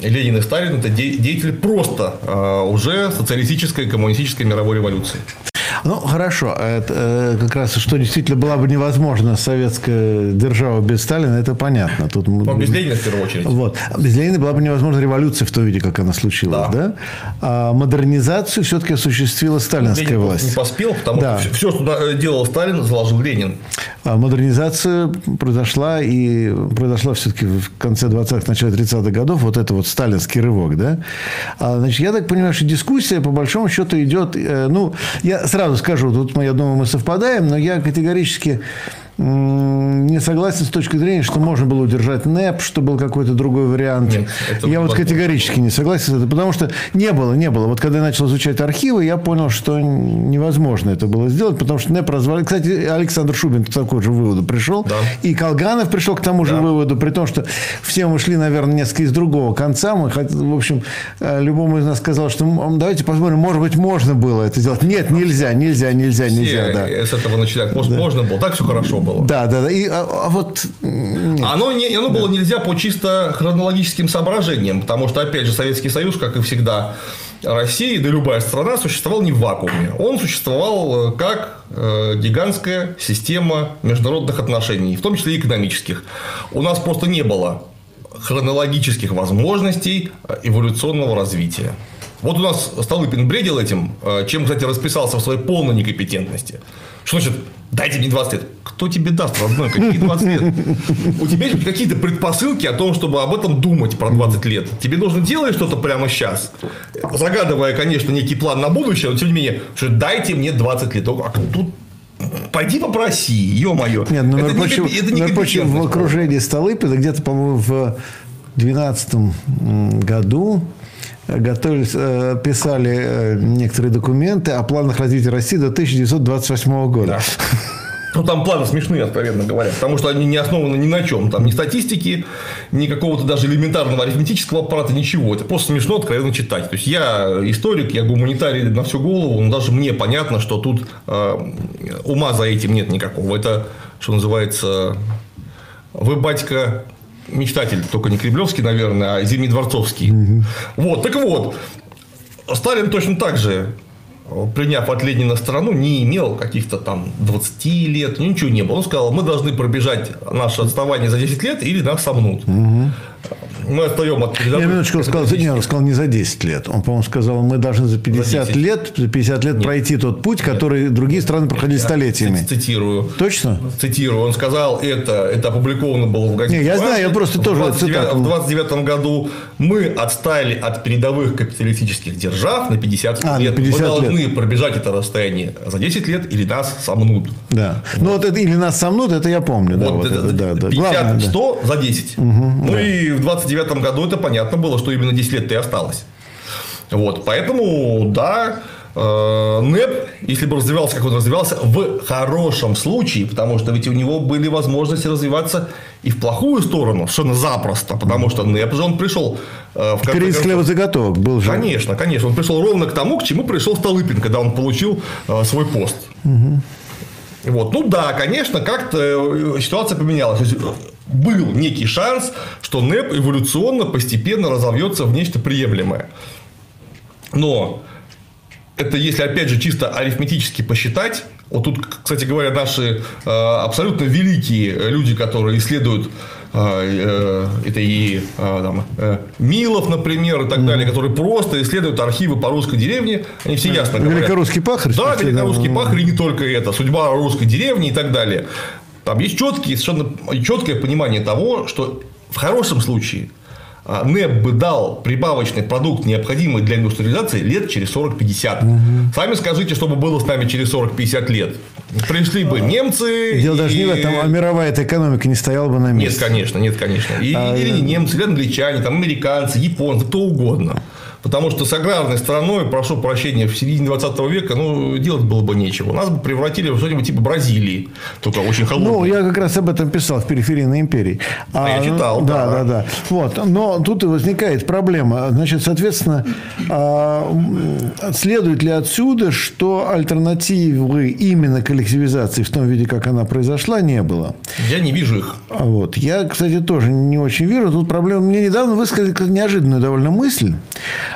Ленин и Сталин – это деятели просто э, уже социалистической, коммунистической мировой революции. Ну, хорошо. Это, э, как раз, что действительно была бы невозможно советская держава без Сталина, это понятно. Тут, Но без Ленина в первую очередь. Вот. Без Ленина была бы невозможна революция в том виде, как она случилась. Да. Да? А модернизацию все-таки осуществила сталинская Ленин власть. не поспел, потому да. что все, что делал Сталин, заложил Ленин. А модернизация произошла и произошла все-таки в конце 20-х, начале 30-х годов. Вот это вот сталинский рывок. Да? А, значит, я так понимаю, что дискуссия по большому счету идет... Э, ну, я сразу сразу скажу, тут мы, я думаю, мы совпадаем, но я категорически не согласен с точки зрения, что можно было удержать НЭП, что был какой-то другой вариант. Нет, я вот категорически не согласен с этим, потому что не было, не было. Вот когда я начал изучать архивы, я понял, что невозможно это было сделать, потому что НЭП развалил. Кстати, Александр Шубин к такому же выводу пришел, да. и Колганов пришел к тому же да. выводу, при том, что все мы шли, наверное, несколько из другого конца. Мы, в общем, э, любому из нас сказал, что давайте посмотрим, может быть, можно было это сделать. Нет, нельзя, нельзя, нельзя, нельзя. Все да. с этого начали. Может, да. можно было. Так все хорошо было было. Да, да, да. И, а, а вот... Нет. Оно, не, оно да. было нельзя по чисто хронологическим соображениям, потому что, опять же, Советский Союз, как и всегда, Россия, да любая страна существовал не в вакууме. Он существовал э, как э, гигантская система международных отношений, в том числе и экономических. У нас просто не было хронологических возможностей э, эволюционного развития. Вот у нас Столыпин бредил этим, чем, кстати, расписался в своей полной некомпетентности. Что значит, дайте мне 20 лет? Кто тебе даст, родной, какие 20 лет? У тебя есть какие-то предпосылки о том, чтобы об этом думать про 20 лет. Тебе нужно делать что-то прямо сейчас, загадывая, конечно, некий план на будущее, но тем не менее, что дайте мне 20 лет. А тут Пойди попроси, ё-моё. Нет, ну, это, прочим, не, это не прочим, в окружении Столыпина где-то, по-моему, в 2012 году готовились, э, писали э, некоторые документы о планах развития России до 1928 года. Ну, там планы смешные, откровенно говоря, потому что они не основаны ни на чем. Там ни статистики, ни какого-то даже элементарного арифметического аппарата, ничего. Это просто смешно откровенно читать. То есть, я историк, я гуманитарий на всю голову, но даже мне понятно, что тут э, ума за этим нет никакого. Это, что называется, вы, батька, мечтатель, только не Кремлевский, наверное, а Зимнедворцовский. Угу. Вот, так вот, Сталин точно так же приняв от Ленина страну, не имел каких-то там 20 лет, ничего не было. Он сказал, мы должны пробежать наше отставание за 10 лет или нас сомнут. Угу мы отстаем от. Я минуточку сказал, нет, он сказал не за 10 лет. Он, по-моему, сказал, мы должны за 50 за лет, за 50 лет нет. пройти тот путь, который нет. другие страны проходили я столетиями. Цитирую. Точно? Цитирую. Он сказал, это, это опубликовано было в газете. Не, я знаю, я просто в тоже 29, цитату. В 29 году мы отстали от передовых капиталистических держав на 50 а, лет. На 50 мы должны лет. пробежать это расстояние за 10 лет или нас сомнут. Да. Вот. Ну, вот это или нас сомнут, это я помню. Вот, да, вот это, да, да. 50, 100 да. за 10. Угу, ну да. и в 29 девятом году это понятно было, что именно 10 лет ты осталось. Вот, поэтому, да, э, НЭП, если бы развивался, как он развивался, в хорошем случае, потому что ведь у него были возможности развиваться и в плохую сторону, совершенно запросто, потому что НЭП же он пришел э, в Кризис хлебозаготовок был же. Конечно, конечно. Он пришел ровно к тому, к чему пришел Столыпин, когда он получил э, свой пост. Угу. Вот. Ну да, конечно, как-то ситуация поменялась был некий шанс, что НЭП эволюционно постепенно разовьется в нечто приемлемое. Но это если, опять же, чисто арифметически посчитать, вот тут, кстати говоря, наши э, абсолютно великие люди, которые исследуют э, э, это и там, Милов, например, и так далее, которые просто исследуют архивы по русской деревне, они все ясно говорят. Великорусский пахарь. Да, великорусский пахарь, и не только это, судьба русской деревни и так далее. Там есть четкие, совершенно четкое понимание того, что в хорошем случае а, НЭП бы дал прибавочный продукт, необходимый для индустриализации, лет через 40-50. Угу. Сами скажите, что бы было с нами через 40-50 лет. Пришли бы немцы. Дело и... даже не в этом, а мировая эта экономика не стояла бы на месте. Нет, конечно, нет, конечно. И, а... Или не немцы, или англичане, там, американцы, японцы, кто угодно. Потому что с аграрной страной, прошу прощения, в середине 20 века ну, делать было бы нечего. Нас бы превратили в что-нибудь типа Бразилии, только очень холодной. Ну, я как раз об этом писал в периферийной империи. А, а я читал, да. Да, да, да. Вот. Но тут и возникает проблема. Значит, соответственно, а, следует ли отсюда, что альтернативы именно коллективизации в том виде, как она произошла, не было? Я не вижу их. Вот. Я, кстати, тоже не очень вижу. Тут проблема. Мне недавно высказали неожиданную довольно мысль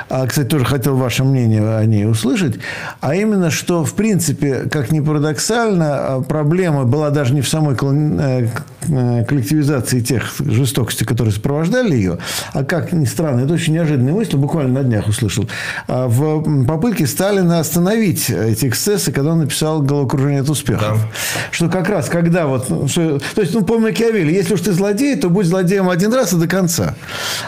а, кстати, тоже хотел ваше мнение о ней услышать, а именно, что, в принципе, как ни парадоксально, а, проблема была даже не в самой э, э, коллективизации тех жестокостей, которые сопровождали ее, а как ни странно, это очень неожиданная мысль, буквально на днях услышал, а, в попытке Сталина остановить эти эксцессы, когда он написал «Головокружение от успехов». Да. Что как раз, когда вот... Что, то есть, ну, по Макиавелли, если уж ты злодей, то будь злодеем один раз и до конца.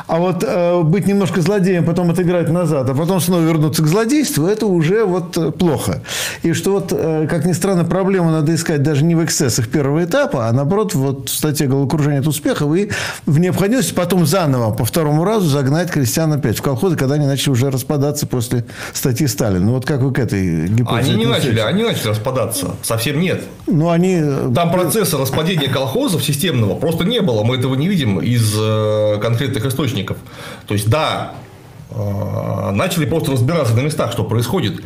А вот э, быть немножко злодеем, потом отыграть отыграть назад, а потом снова вернуться к злодейству, это уже вот э, плохо. И что вот, э, как ни странно, проблему надо искать даже не в эксцессах первого этапа, а наоборот, вот в статье «Головокружение от успехов» и в необходимости потом заново, по второму разу загнать крестьян опять в колхозы, когда они начали уже распадаться после статьи Сталина. Ну, вот как вы к этой гипотезе Они не начали, они начали распадаться. Совсем нет. Ну, они... Э, Там процесса распадения колхозов системного просто не было. Мы этого не видим из конкретных источников. То есть, да, начали просто разбираться на местах, что происходит.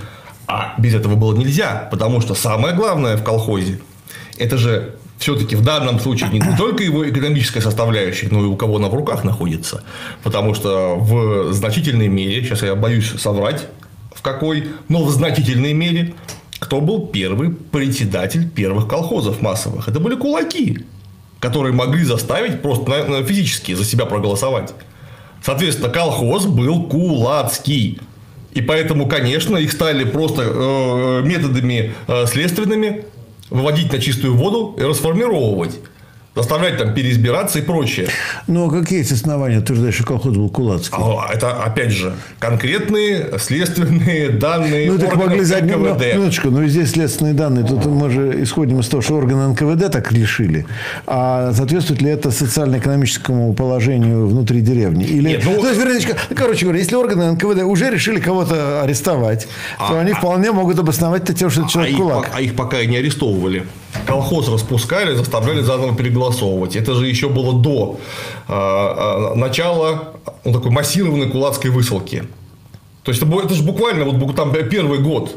А без этого было нельзя, потому что самое главное в колхозе – это же все-таки в данном случае не только его экономическая составляющая, но и у кого она в руках находится. Потому что в значительной мере, сейчас я боюсь соврать, в какой, но в значительной мере, кто был первый председатель первых колхозов массовых? Это были кулаки, которые могли заставить просто физически за себя проголосовать. Соответственно, колхоз был кулацкий. И поэтому, конечно, их стали просто э, методами э, следственными выводить на чистую воду и расформировывать. Заставлять там переизбираться и прочее. Ну, а какие есть основания утверждать, что колхоз был кулацкий? А это, опять же, конкретные следственные данные Ну, так могли. Ну, НКВД. минуточку, но здесь следственные данные. Тут мы же исходим из того, что органы НКВД так решили. А соответствует ли это социально-экономическому положению внутри деревни? Или... Нет, ну- То есть, вернее, короче говоря, если органы НКВД уже решили кого-то арестовать, то А- они вполне могут обосновать это тем, что это а, человек их, кулак. а их пока и не арестовывали. Колхоз распускали, заставляли заново переголосовывать. Это же еще было до а, а, начала ну, такой массированной кулацкой высылки. То есть, это, это же буквально вот там первый год.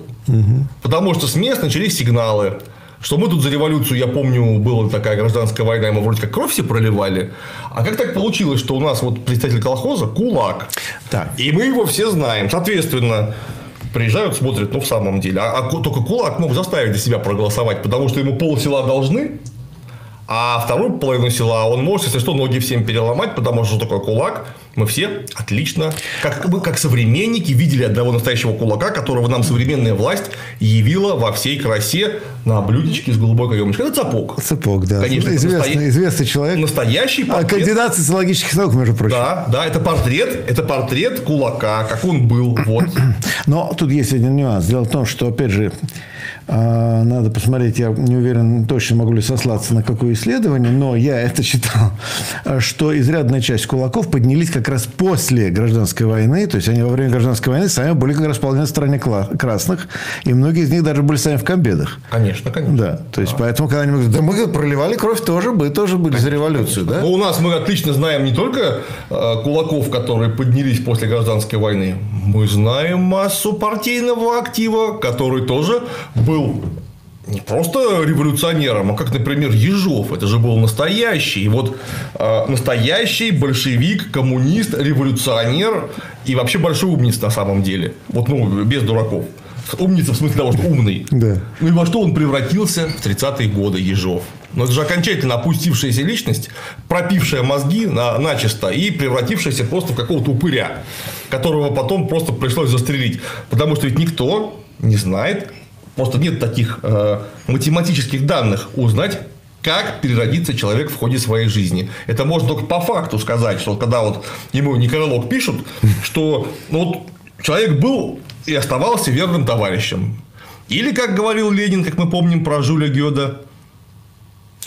Потому что с мест начались сигналы, что мы тут за революцию, я помню, была такая гражданская война, и мы вроде как кровь все проливали. А как так получилось, что у нас вот представитель колхоза кулак? Так. И мы его все знаем. Соответственно, приезжают, смотрят, ну, в самом деле. А, а только кулак мог заставить для себя проголосовать, потому что ему пол села должны, а вторую половину села он может, если что, ноги всем переломать, потому что такое кулак. Мы все отлично, как, мы, как современники, видели одного настоящего кулака, которого нам современная власть явила во всей красе на блюдечке с голубой каемочкой. Это цапок. Цепок, да. Конечно, известный, настоя- известный человек. Настоящий А, портрет. кандидат социологических наук, между прочим. Да, да, это портрет, это портрет кулака, как он был. Вот. Но тут есть один нюанс. Дело в том, что, опять же, а, надо посмотреть, я не уверен, точно могу ли сослаться на какое исследование, но я это читал, а, что изрядная часть кулаков поднялись как раз после гражданской войны, то есть они во время гражданской войны сами были как раз вполне в стороне кла- красных, и многие из них даже были сами в комбедах. Конечно, конечно. Да, то есть поэтому, когда они говорят, да мы проливали кровь тоже, мы тоже были за революцию, да? Ну, у нас мы отлично знаем не только э, кулаков, которые поднялись после гражданской войны, мы знаем массу партийного актива, который тоже был не просто революционером, а как, например, Ежов. Это же был настоящий. И вот э, настоящий большевик, коммунист, революционер и вообще большой умниц на самом деле. Вот, ну, без дураков. Умница в смысле того, что умный. Да. Ну и во что он превратился в 30-е годы Ежов? Ну, это же окончательно опустившаяся личность, пропившая мозги на, начисто и превратившаяся просто в какого-то упыря, которого потом просто пришлось застрелить. Потому что ведь никто не знает, просто нет таких э, математических данных узнать, как переродится человек в ходе своей жизни. Это можно только по факту сказать, что когда вот ему некролог пишут, что ну, вот человек был и оставался верным товарищем. Или, как говорил Ленин, как мы помним про Жюля Гёда,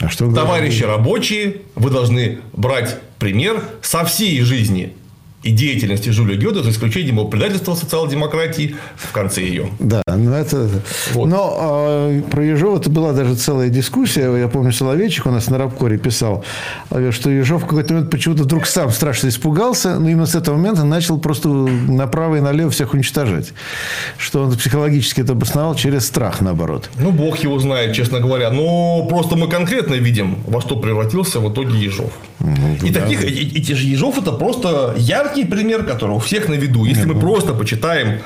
А что товарищи рабочие, вы должны брать пример со всей жизни и деятельности Жюля Гёда, за исключением его предательства социал-демократии в конце ее. Да, ну это... Вот. Но а, про Ежова это была даже целая дискуссия. Я помню, Соловейчик у нас на Рабкоре писал, э, что Ежов в какой-то момент почему-то вдруг сам страшно испугался, но именно с этого момента начал просто направо и налево всех уничтожать. Что он психологически это обосновал через страх, наоборот. Ну, бог его знает, честно говоря. Но просто мы конкретно видим, во что превратился в итоге Ежов. и таких, и- и- эти же Ежов это просто яркий пример, который у всех на виду. Если мы просто почитаем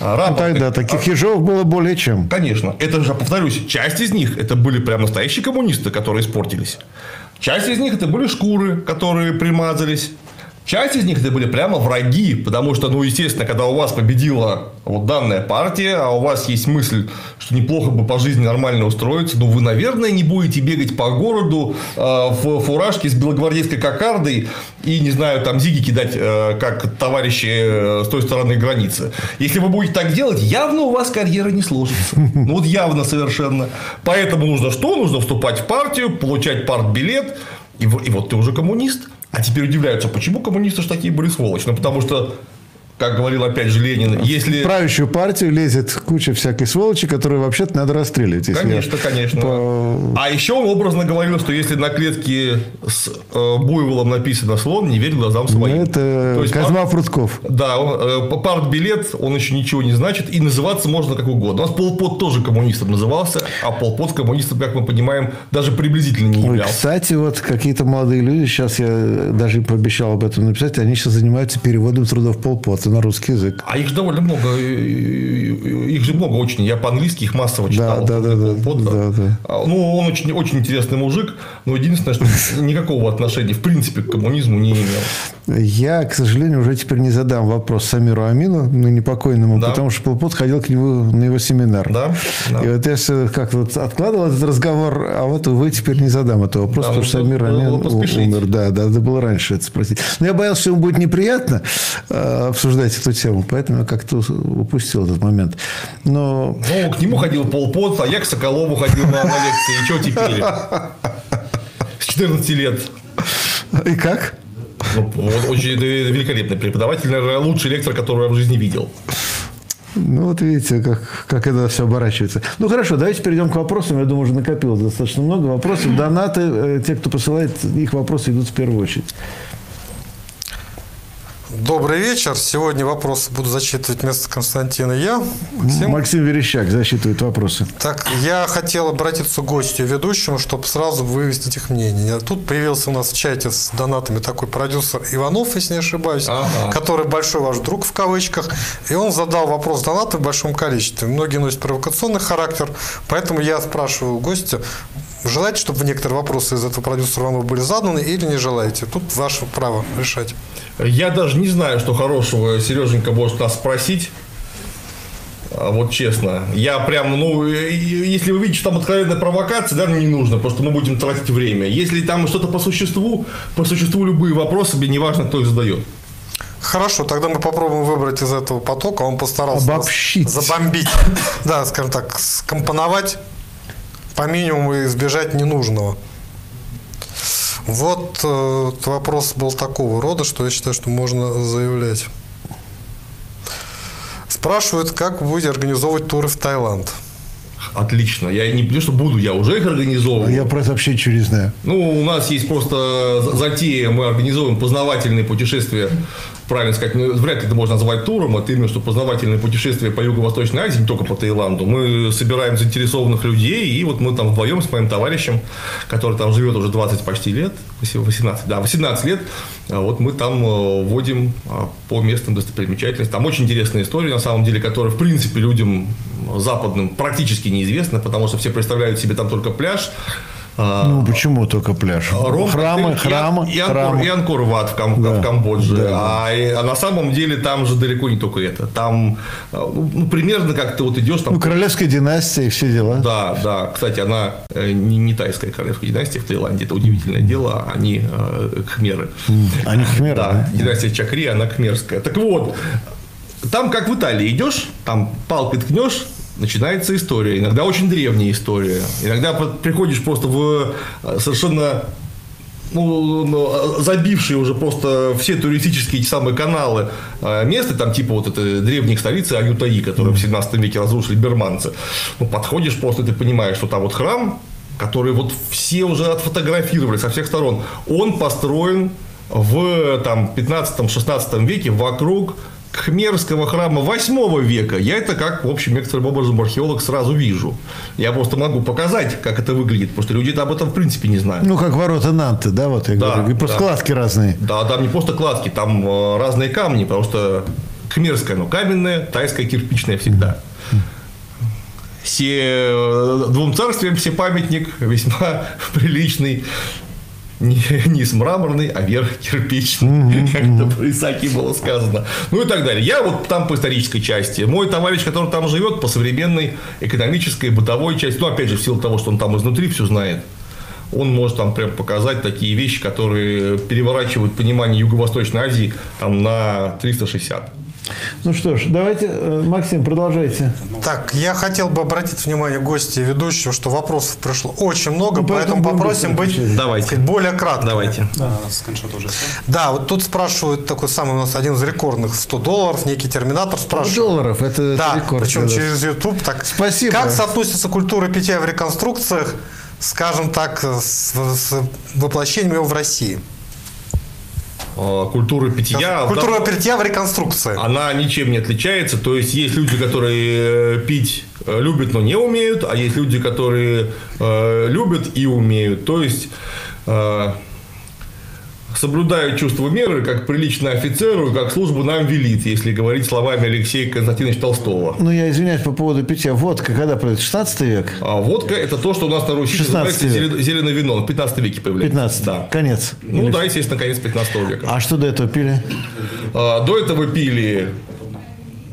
а, рапорт, Тогда таких Ежовых было более чем. Конечно. Это же, повторюсь, часть из них это были прям настоящие коммунисты, которые испортились. Часть из них это были шкуры, которые примазались. Часть из них это были прямо враги, потому что, ну, естественно, когда у вас победила вот данная партия, а у вас есть мысль, что неплохо бы по жизни нормально устроиться, ну, вы, наверное, не будете бегать по городу э, в фуражке с белогвардейской кокардой и, не знаю, там зиги кидать, э, как товарищи э, с той стороны границы. Если вы будете так делать, явно у вас карьера не сложится. Ну, вот явно совершенно. Поэтому нужно что? Нужно вступать в партию, получать партбилет, и, и вот ты уже коммунист. А теперь удивляются, почему коммунисты же такие были сволочи? Ну, потому что, как говорил опять же Ленин, если... В правящую партию лезет куча всякой сволочи, которую вообще-то надо расстреливать. Конечно, конечно. по- А еще он образно говорил, что если на клетке с э, буйволом написано слон, не верь глазам Ну, своим. это То есть, Козьма Прутков. Да, он, э, партбилет, он еще ничего не значит, и называться можно как угодно. У нас Полпот тоже коммунистом назывался, а Полпот коммунистом, как мы понимаем, даже приблизительно не Ой, являлся. кстати, вот какие-то молодые люди, сейчас я даже им пообещал об этом написать, они сейчас занимаются переводом трудов Полпота на русский язык. А их же довольно много, их же много очень. Я по-английски их массово читал. да, да, да, да, да. А, Ну, он очень, очень интересный мужик, но единственное, что никакого отношения, в принципе, к коммунизму не имел. Я, к сожалению, уже теперь не задам вопрос Самиру Амину, ну, непокойному, да. потому что Полпот ходил к нему на его семинар. Да. да. И вот я как-то вот откладывал этот разговор, а вот вы теперь не задам этого вопроса, да, потому что Самир Амин умер. Да, да, надо было раньше это спросить. Но я боялся, что ему будет неприятно э, обсуждать эту тему, поэтому я как-то упустил этот момент. Но... Ну, к нему ходил Полпот, а я к Соколову ходил на, лекции. И что теперь? С 14 лет. И как? Ну, очень великолепный преподаватель, наверное, лучший лектор, которого я в жизни видел. Ну, вот видите, как, как это все оборачивается. Ну, хорошо, давайте перейдем к вопросам. Я думаю, уже накопилось достаточно много вопросов. Донаты, э, те, кто посылает, их вопросы идут в первую очередь. Добрый вечер. Сегодня вопросы буду зачитывать вместо Константина я. Максим. Максим Верещак засчитывает вопросы. Так, я хотел обратиться к гостю ведущему, чтобы сразу вывести их мнение. Тут появился у нас в чате с донатами такой продюсер Иванов, если не ошибаюсь, ага. который большой ваш друг в кавычках. И он задал вопрос донаты в большом количестве. Многие носят провокационный характер, поэтому я спрашиваю гостя, желаете, чтобы некоторые вопросы из этого продюсера Иванова были заданы или не желаете? Тут ваше право решать. Я даже не знаю, что хорошего Сереженька может нас спросить. А вот честно. Я прям, ну, если вы видите, что там откровенная провокация, да, не нужно, просто мы будем тратить время. Если там что-то по существу, по существу любые вопросы, мне неважно, кто их задает. Хорошо, тогда мы попробуем выбрать из этого потока. Он постарался Обобщить. забомбить, да, скажем так, скомпоновать по минимуму и избежать ненужного. Вот э, вопрос был такого рода, что я считаю, что можно заявлять. Спрашивают, как вы будете организовывать туры в Таиланд. Отлично. Я не потому что буду, я уже их организовываю. Я про это вообще ничего не знаю. Ну, у нас есть просто затея, мы организовываем познавательные путешествия правильно сказать, ну, вряд ли это можно назвать туром, это именно что познавательное путешествие по Юго-Восточной Азии, не только по Таиланду. Мы собираем заинтересованных людей, и вот мы там вдвоем с моим товарищем, который там живет уже 20 почти лет, 18, да, 18 лет, а вот мы там э, водим а, по местным достопримечательностям. Там очень интересная история, на самом деле, которая, в принципе, людям западным практически неизвестна, потому что все представляют себе там только пляж, ну, почему только пляж? Ром, храмы, храмы, и, храмы. И Анкор-Ват в, Кам, да. в Камбодже. Да. А, а на самом деле там же далеко не только это. Там ну, ну, примерно как ты вот идешь там. Ну, королевская династия и все дела. Да, да. Кстати, она э, не, не тайская королевская династия в Таиланде. Это удивительное дело. Они э, кхмеры. Они кхмеры? Да. да. Династия Чакри, она кхмерская. Так вот, там как в Италии идешь, там палкой ткнешь, начинается история. Иногда очень древняя история. Иногда приходишь просто в э, совершенно ну, ну, забившие уже просто все туристические эти самые каналы э, места, там типа вот это древних столицы Аютаи, которые в 17 веке разрушили берманцы. Ну, подходишь просто, ты понимаешь, что там вот храм, который вот все уже отфотографировали со всех сторон, он построен в там, 15-16 веке вокруг Хмерского храма 8 века, я это как, в общем, некоторым образом археолог сразу вижу. Я просто могу показать, как это выглядит, потому что люди об этом в принципе не знают. Ну, как ворота Нанты, да, вот я да, говорю. И просто да. кладки разные. Да, там не просто кладки, там э, разные камни, потому что хмерская, ну, каменная, тайская, кирпичная всегда. Все, э, двум царствиям все памятник весьма приличный не, не с мраморный, а верх кирпичный, mm-hmm. как это про Исаки было сказано. Ну и так далее. Я вот там по исторической части. Мой товарищ, который там живет, по современной экономической, бытовой части, ну, опять же, в силу того, что он там изнутри все знает, он может там прям показать такие вещи, которые переворачивают понимание Юго-Восточной Азии там, на 360. Ну что ж, давайте, э, Максим, продолжайте. Так, я хотел бы обратить внимание гостей и ведущего, что вопросов пришло очень много, ну, поэтому, поэтому попросим быть давайте. Сказать, более краткими. Давайте. Да, Да, вот тут спрашивают такой самый у нас один из рекордных 100 долларов, некий терминатор спрашивает. 100 долларов, это, да, рекорд. причем да. через YouTube. Так, Спасибо. Как соотносится культура питья в реконструкциях, скажем так, с, с воплощением его в России? Э, культуры питья. Культура питья в реконструкции. Она ничем не отличается. То есть есть люди, которые э, пить э, любят, но не умеют, а есть люди, которые любят и умеют. То есть соблюдаю чувство меры, как прилично офицеру, как службу нам велит, если говорить словами Алексея Константиновича Толстого. Ну, я извиняюсь по поводу питья. Водка когда появилась? 16 век? А водка – это то, что у нас на Руси 16 называется век. зеленое вино. В 15 веке появляется. 15 Да. Конец. Ну Или- да, естественно, конец 15 века. А что до этого пили? А, До этого пили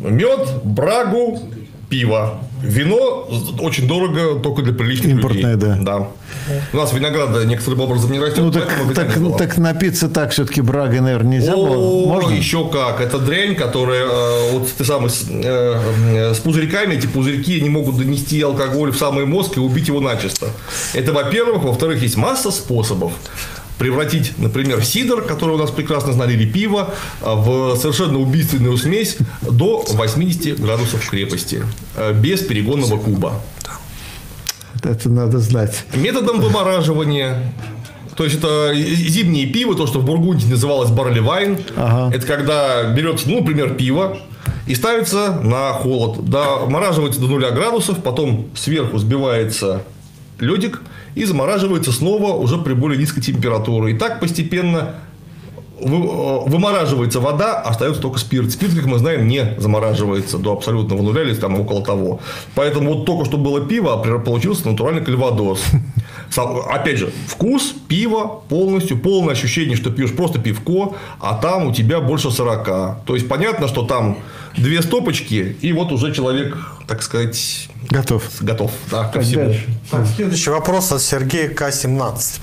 мед, брагу, пиво. Вино очень дорого только для приличных Импортное, людей. да. да. У нас винограда некоторым образом не растет, Ну, так, так, было. так напиться так все-таки брагой, наверное, нельзя было? О, Можно? еще как. Это дрянь, которая э, вот ты самый с, э, э, с пузырьками, эти пузырьки не могут донести алкоголь в самый мозг и убить его начисто. Это, во-первых. Во-вторых, есть масса способов превратить, например, сидр, который у нас прекрасно знали, или пиво, э, в совершенно убийственную смесь до 80 градусов крепости, э, без перегонного куба. Это надо знать. Методом вымораживания. То есть это зимнее пиво, то, что в Бургундии называлось барли-вайн. Ага. Это когда берется, ну, например, пиво и ставится на холод. Домораживается до нуля градусов, потом сверху сбивается ледик и замораживается снова уже при более низкой температуре. И так постепенно э, вымораживается вода, остается только спирт. Спирт, как мы знаем, не замораживается до абсолютного нуля или там около того. Поэтому вот только что было пиво, а получился натуральный кальвадос. Опять же, вкус пива полностью, полное ощущение, что пьешь просто пивко, а там у тебя больше 40. То есть понятно, что там две стопочки, и вот уже человек, так сказать, Готов. готов да, ко всему. Так, следующий вопрос от Сергея К-17,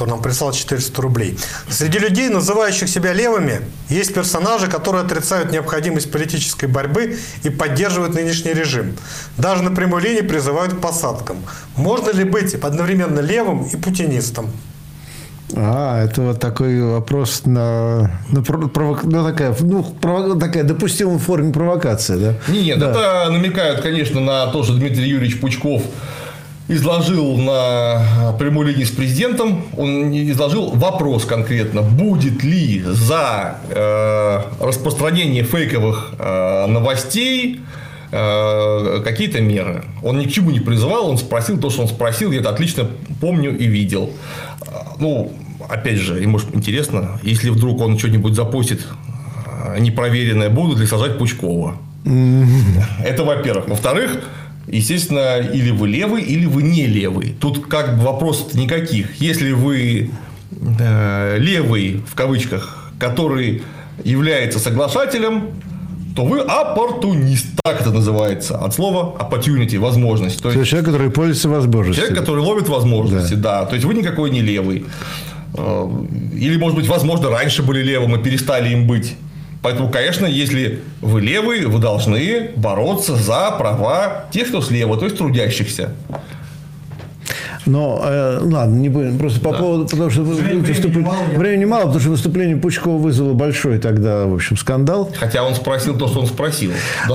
который нам прислал 400 рублей. Среди людей, называющих себя левыми, есть персонажи, которые отрицают необходимость политической борьбы и поддерживают нынешний режим. Даже на прямой линии призывают к посадкам. Можно ли быть одновременно левым и путинистом? А, это вот такой вопрос на, на про- провок- ну, такая, ну, прово- такая допустимая форме провокации, да? Не, Нет, Да. это намекают, конечно, на то, что Дмитрий Юрьевич Пучков изложил на прямой линии с президентом, он изложил вопрос конкретно, будет ли за э, распространение фейковых э, новостей э, какие-то меры. Он ни к чему не призывал, он спросил то, что он спросил, я это отлично помню и видел. А, Ну, опять же, ему интересно, если вдруг он что-нибудь запустит э, непроверенное, будут ли сажать Пучкова. Это во-первых. Во-вторых, естественно, или вы левый, или вы не левый. Тут как бы вопросов никаких. Если вы э, левый, в кавычках, который является соглашателем, то вы оппортунист. Так это называется. От слова opportunity, возможность. То То есть есть человек, который пользуется возможностью. Человек, который ловит возможности, да. То есть вы никакой не левый. Э, Или, может быть, возможно, раньше были левым и перестали им быть. Поэтому, конечно, если вы левый, вы должны бороться за права тех, кто слева, то есть трудящихся. Но, э, ладно, не будем. Просто по поводу, потому что времени выступление- мало, я- времени мало, потому что выступление Пучкова вызвало большой тогда, в общем, скандал. Хотя он спросил то, что он спросил.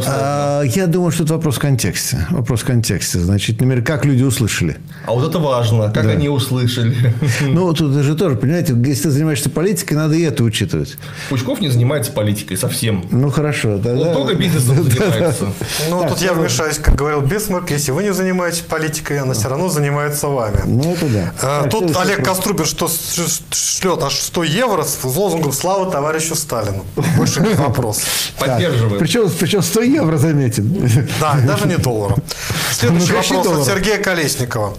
А, я думаю, что это вопрос в контексте. Вопрос в контексте. Значит, например, как люди услышали. А вот это важно, как они услышали. Ну, тут же тоже, понимаете, если ты занимаешься политикой, надо и это учитывать. Пучков не занимается политикой совсем. Ну, хорошо. Он Тогда... только бизнесом занимается. Ну, тут я второй. вмешаюсь, как говорил Бисмарк, если вы не занимаетесь политикой, она все равно занимается вами. Ну, это да. А, Так, Тут следующий Олег. Кострубин что шлет аж 100 евро с лозунгом «Слава товарищу Сталину». Больше нет вопросов. Поддерживаем. Причем, причем 100 евро, заметен. Да, даже не долларом. Следующий вопрос от? Сергея Колесникова.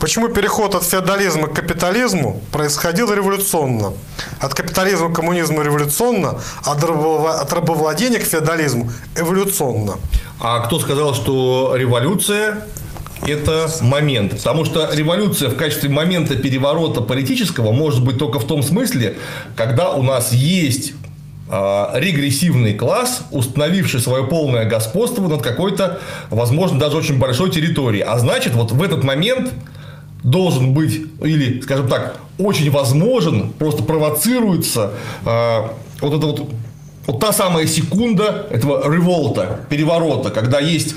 Почему переход от феодализма к капитализму происходил революционно? От капитализма к коммунизму революционно, а от рабовладения к феодализму эволюционно. А кто сказал, что революция это момент? Потому что революция в качестве момента переворота политического может быть только в том смысле, когда у нас есть а, регрессивный класс, установивший свое полное господство над какой-то, возможно, даже очень большой территорией. А значит, вот в этот момент должен быть, или, скажем так, очень возможен, просто провоцируется э, вот это вот, вот та самая секунда этого револта, переворота, когда есть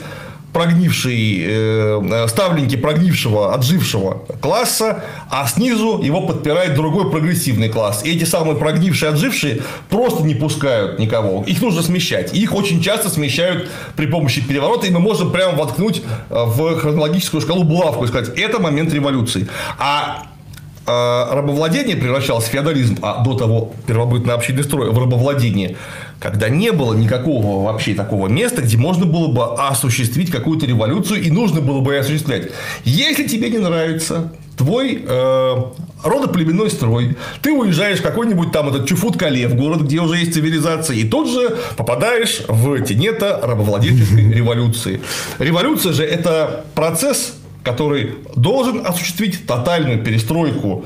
прогнивший, э, ставленники прогнившего, отжившего класса, а снизу его подпирает другой прогрессивный класс. И эти самые прогнившие, отжившие просто не пускают никого. Их нужно смещать. Их очень часто смещают при помощи переворота, и мы можем прямо воткнуть э, в хронологическую шкалу булавку и сказать, это момент революции. А э, рабовладение превращалось в феодализм, а до того первобытный общинный строй в рабовладение, когда не было никакого вообще такого места, где можно было бы осуществить какую-то революцию и нужно было бы ее осуществлять. Если тебе не нравится твой э, родоплеменной строй, ты уезжаешь в какой-нибудь там этот Чуфут-Кале, в город, где уже есть цивилизация, и тут же попадаешь в тенета рабовладельческой революции. Революция же – это процесс, который должен осуществить тотальную перестройку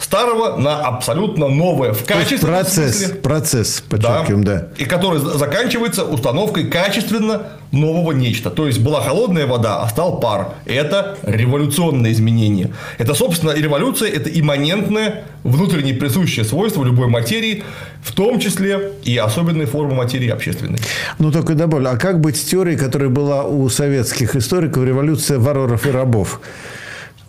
старого на абсолютно новое в качественном процесс, смысле. процесс, подчеркиваем, да. И который заканчивается установкой качественно нового нечто. То есть была холодная вода, а стал пар. Это революционное изменение. Это, собственно, и революция – это имманентное, внутренне присущее свойство любой материи, в том числе и особенные формы материи общественной. Ну, только добавлю, а как быть с теорией, которая была у советских историков «Революция варваров и рабов»?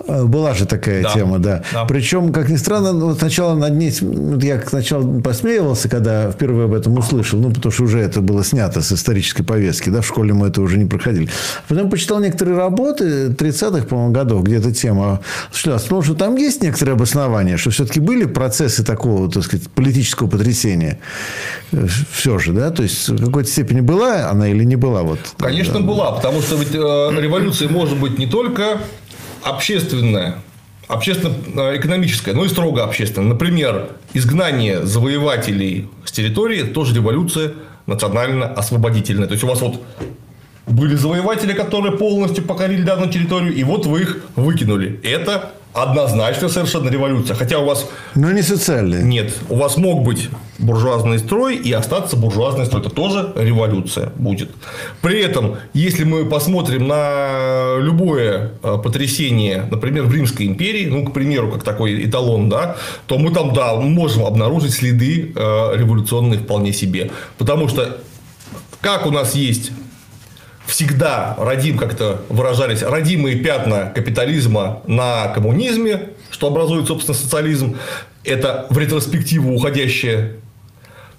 Э, Была же такая Да. тема, да. Да. Причем, как ни странно, ну, вот сначала над ней, вот я сначала посмеивался, когда впервые об этом услышал, ну, потому что уже это было снято с исторической повестки, да, в школе мы это уже не проходили. Потом почитал некоторые работы 30-х, по-моему, годов, где эта тема осуществлялась. Потому что там есть некоторые обоснования, что все-таки были процессы такого, так сказать, политического потрясения. Все же, да, то есть в какой-то степени была она или не была? Вот, Конечно, была, потому что ведь э, революция может быть не только общественная, общественно-экономическая, но и строго общественная. Например, изгнание завоевателей с территории – тоже революция национально-освободительная. То есть, у вас вот были завоеватели, которые полностью покорили данную территорию, и вот вы их выкинули. Это однозначно совершенно революция. Хотя у вас Но не социальные. нет, у вас мог быть буржуазный строй и остаться буржуазный строй. Это тоже революция будет. При этом, если мы посмотрим на любое э, потрясение, например, в Римской империи, ну, к примеру, как такой эталон, да, то мы там, да, можем обнаружить следы э, революционные вполне себе. Потому что как у нас есть всегда родим, как-то выражались, родимые пятна капитализма на коммунизме, что образует, собственно, социализм, это в ретроспективу уходящее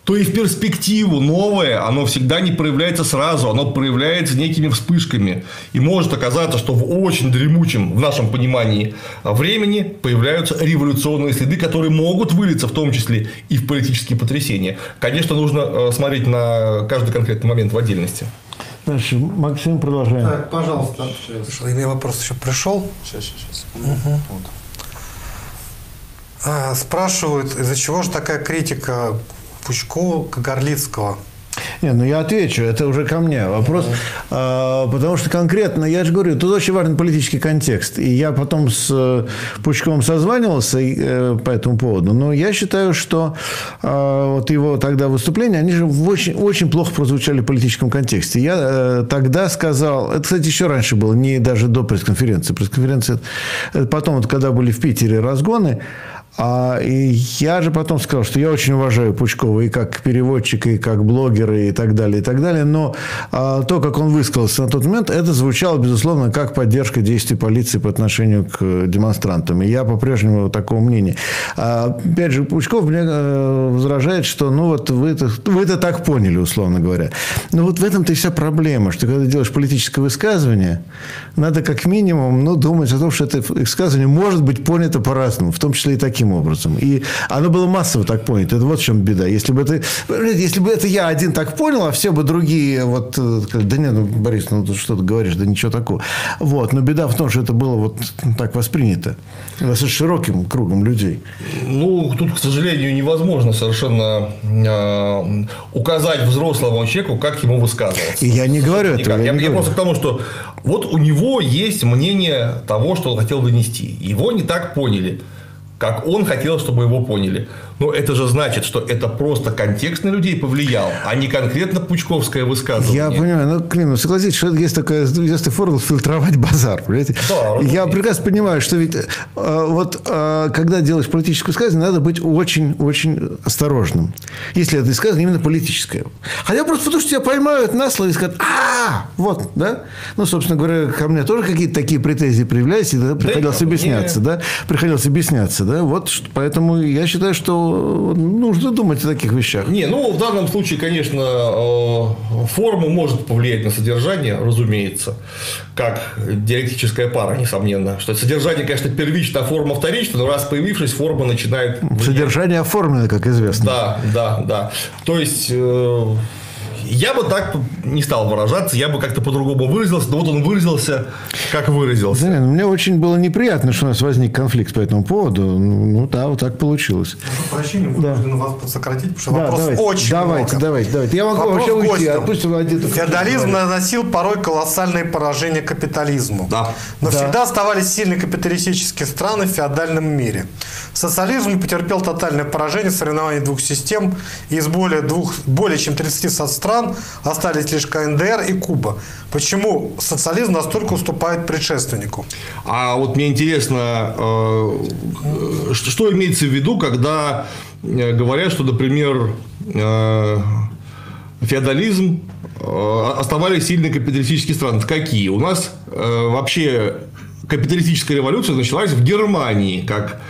то и в перспективу новое, оно всегда не проявляется сразу, оно проявляется некими вспышками. И может оказаться, что в очень дремучем, в нашем понимании, времени появляются революционные следы, которые могут вылиться в том числе и в политические потрясения. Конечно, нужно э, смотреть на каждый конкретный момент в отдельности. Дальше, Максим, продолжаем. Так, пожалуйста. Что, Мне вопрос еще пришел. Сейчас, сейчас, сейчас. Вот. А, Спрашивают, из-за чего же такая критика Пучкова к Горлицкого? Не, ну я отвечу, это уже ко мне вопрос. А, потому что конкретно, я же говорю, тут очень важен политический контекст. И я потом с э, Пучковым созванивался э, по этому поводу. Но я считаю, что а, вот его тогда выступления, они же в очень, очень плохо прозвучали в политическом контексте. Я э, тогда сказал, это, кстати, еще раньше было, не даже до пресс-конференции. Пресс-конференция, потом, вот, когда были в Питере разгоны, а, и я же потом сказал, что я очень уважаю Пучкова и как переводчика, и как блогера, и так далее, и так далее. Но а, то, как он высказался на тот момент, это звучало, безусловно, как поддержка действий полиции по отношению к э, демонстрантам. И я по-прежнему такого мнения. А, опять же, Пучков мне э, возражает, что ну вот вы это, вы это так поняли, условно говоря. Но вот в этом-то и вся проблема, что когда делаешь политическое высказывание, надо как минимум ну, думать о том, что это высказывание может быть понято по-разному, в том числе и таким образом. И оно было массово так понято. Это вот в чем беда. Если бы это, если бы это я один так понял, а все бы другие вот, э, да нет, ну, Борис, ну ты что ты говоришь, да ничего такого. Вот. Но беда в том, что это было вот так воспринято достаточно широким кругом людей. Ну, тут, к сожалению, невозможно совершенно э, указать взрослому человеку, как ему высказываться. И я не говорю этого. Я Я, не я говорю. просто к тому, что вот у него есть мнение того, что он хотел донести. Его не так поняли, как он хотел, чтобы его поняли. Но это же значит, что это просто контекст на людей повлиял, а не конкретно пучковское высказывание. Я понимаю, ну, Клим, ну, согласитесь, что есть такая известная формула фильтровать базар, понимаете? Да, Я прекрасно понимаю, что ведь э, вот э, когда делаешь политическое высказывание, надо быть очень-очень осторожным. Если это высказывание именно политическое. Хотя просто потому, что тебя поймают на слово и скажут, а, вот, да? Ну, собственно говоря, ко мне тоже какие-то такие претензии проявлялись, и тогда приходилось объясняться, да? Приходилось объясняться, да? Вот ш- поэтому я считаю, что нужно думать о таких вещах. Не, ну в данном случае, конечно, э, форма может повлиять на содержание, разумеется, как диалектическая пара, несомненно. Что содержание, конечно, первично, а форма вторична, но раз появившись, форма начинает... Содержание оформлено, как известно. Да, да, да. То есть э, я бы так не стал выражаться, я бы как-то по-другому выразился, но вот он выразился, как выразился. Да, мне очень было неприятно, что у нас возник конфликт по этому поводу. Ну, ну да, вот так получилось. Прощения, вынужден вас подсократить, потому что Да, вопрос давайте, очень давайте, много. давайте, давайте. Я могу Вопрос вообще уйти, гостям. а один- Феодализм наносил порой колоссальные поражения капитализму. Да. Но Да. всегда оставались сильные капиталистические страны в феодальном мире. Социализм потерпел тотальное поражение в соревновании двух систем. Из более, двух, более чем 30 стран остались лишь КНДР и Куба. Почему социализм настолько уступает предшественнику? А вот мне интересно, э, э, что имеется в виду, когда э, говорят, что, например, феодализм оставались сильные капиталистические страны. Какие? У нас вообще капиталистическая революция началась в Германии, как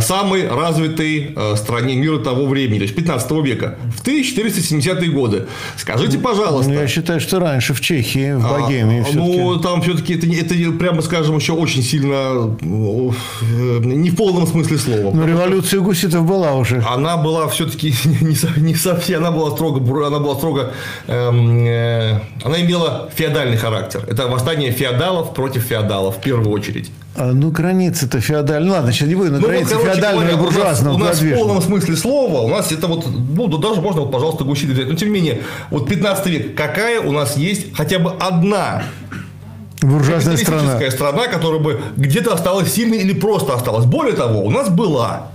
самой развитой э, стране мира того времени, то есть 15 века, в 1470-е годы. Скажите, пожалуйста, Ну, я считаю, что раньше в Чехии, в а, Богемии все-таки. Ну, там все-таки это, это, прямо скажем, еще очень сильно ну, э, не в полном смысле слова. Но революция гуситов была уже. Она была все-таки не, не совсем, она была строго, она была строго, эм, э, она имела феодальный характер. Это восстание феодалов против феодалов в первую очередь. А, ну, границы-то феодальные. Ну, ладно, сейчас не будем на Ну, вот, границе короче феодального и говоря, у нас- буржуазного У нас, в полном смысле слова, у нас это вот, ну, да даже можно, вот, пожалуйста, гуситы взять. Но, тем не менее, вот 15 век, какая у нас есть хотя бы одна Буржуазная страна. страна, которая бы где-то осталась сильной или просто осталась. Более того, у нас была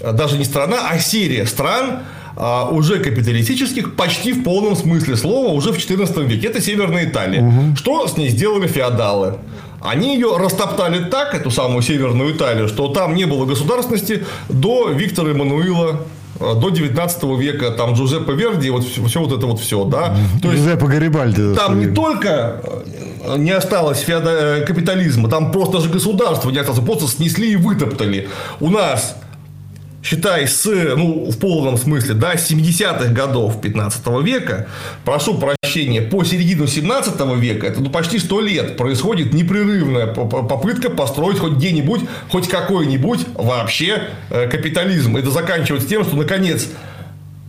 э, даже не страна, а серия стран а, уже капиталистических почти в полном смысле слова уже в XIV веке. Это Северная Италия. Что с ней сделали феодалы? Они ее растоптали так, эту самую Северную Италию, что там не было государственности до Виктора Эммануила э, до 19 века, там Джузеппе Верди, вот все, вот это вот все, да. То есть Жузеппе Гарибальди. там не только э, не осталось феода- э, капитализма, там просто же государство не осталось, просто снесли и вытоптали. У нас, считай, с, ну, в полном смысле, да, с 70-х годов 15 века, прошу прощения, по середину 17 века, это ну, почти 100 лет, происходит непрерывная по- по- попытка построить хоть где-нибудь, хоть какой-нибудь вообще э, капитализм. Это заканчивается тем, что, наконец,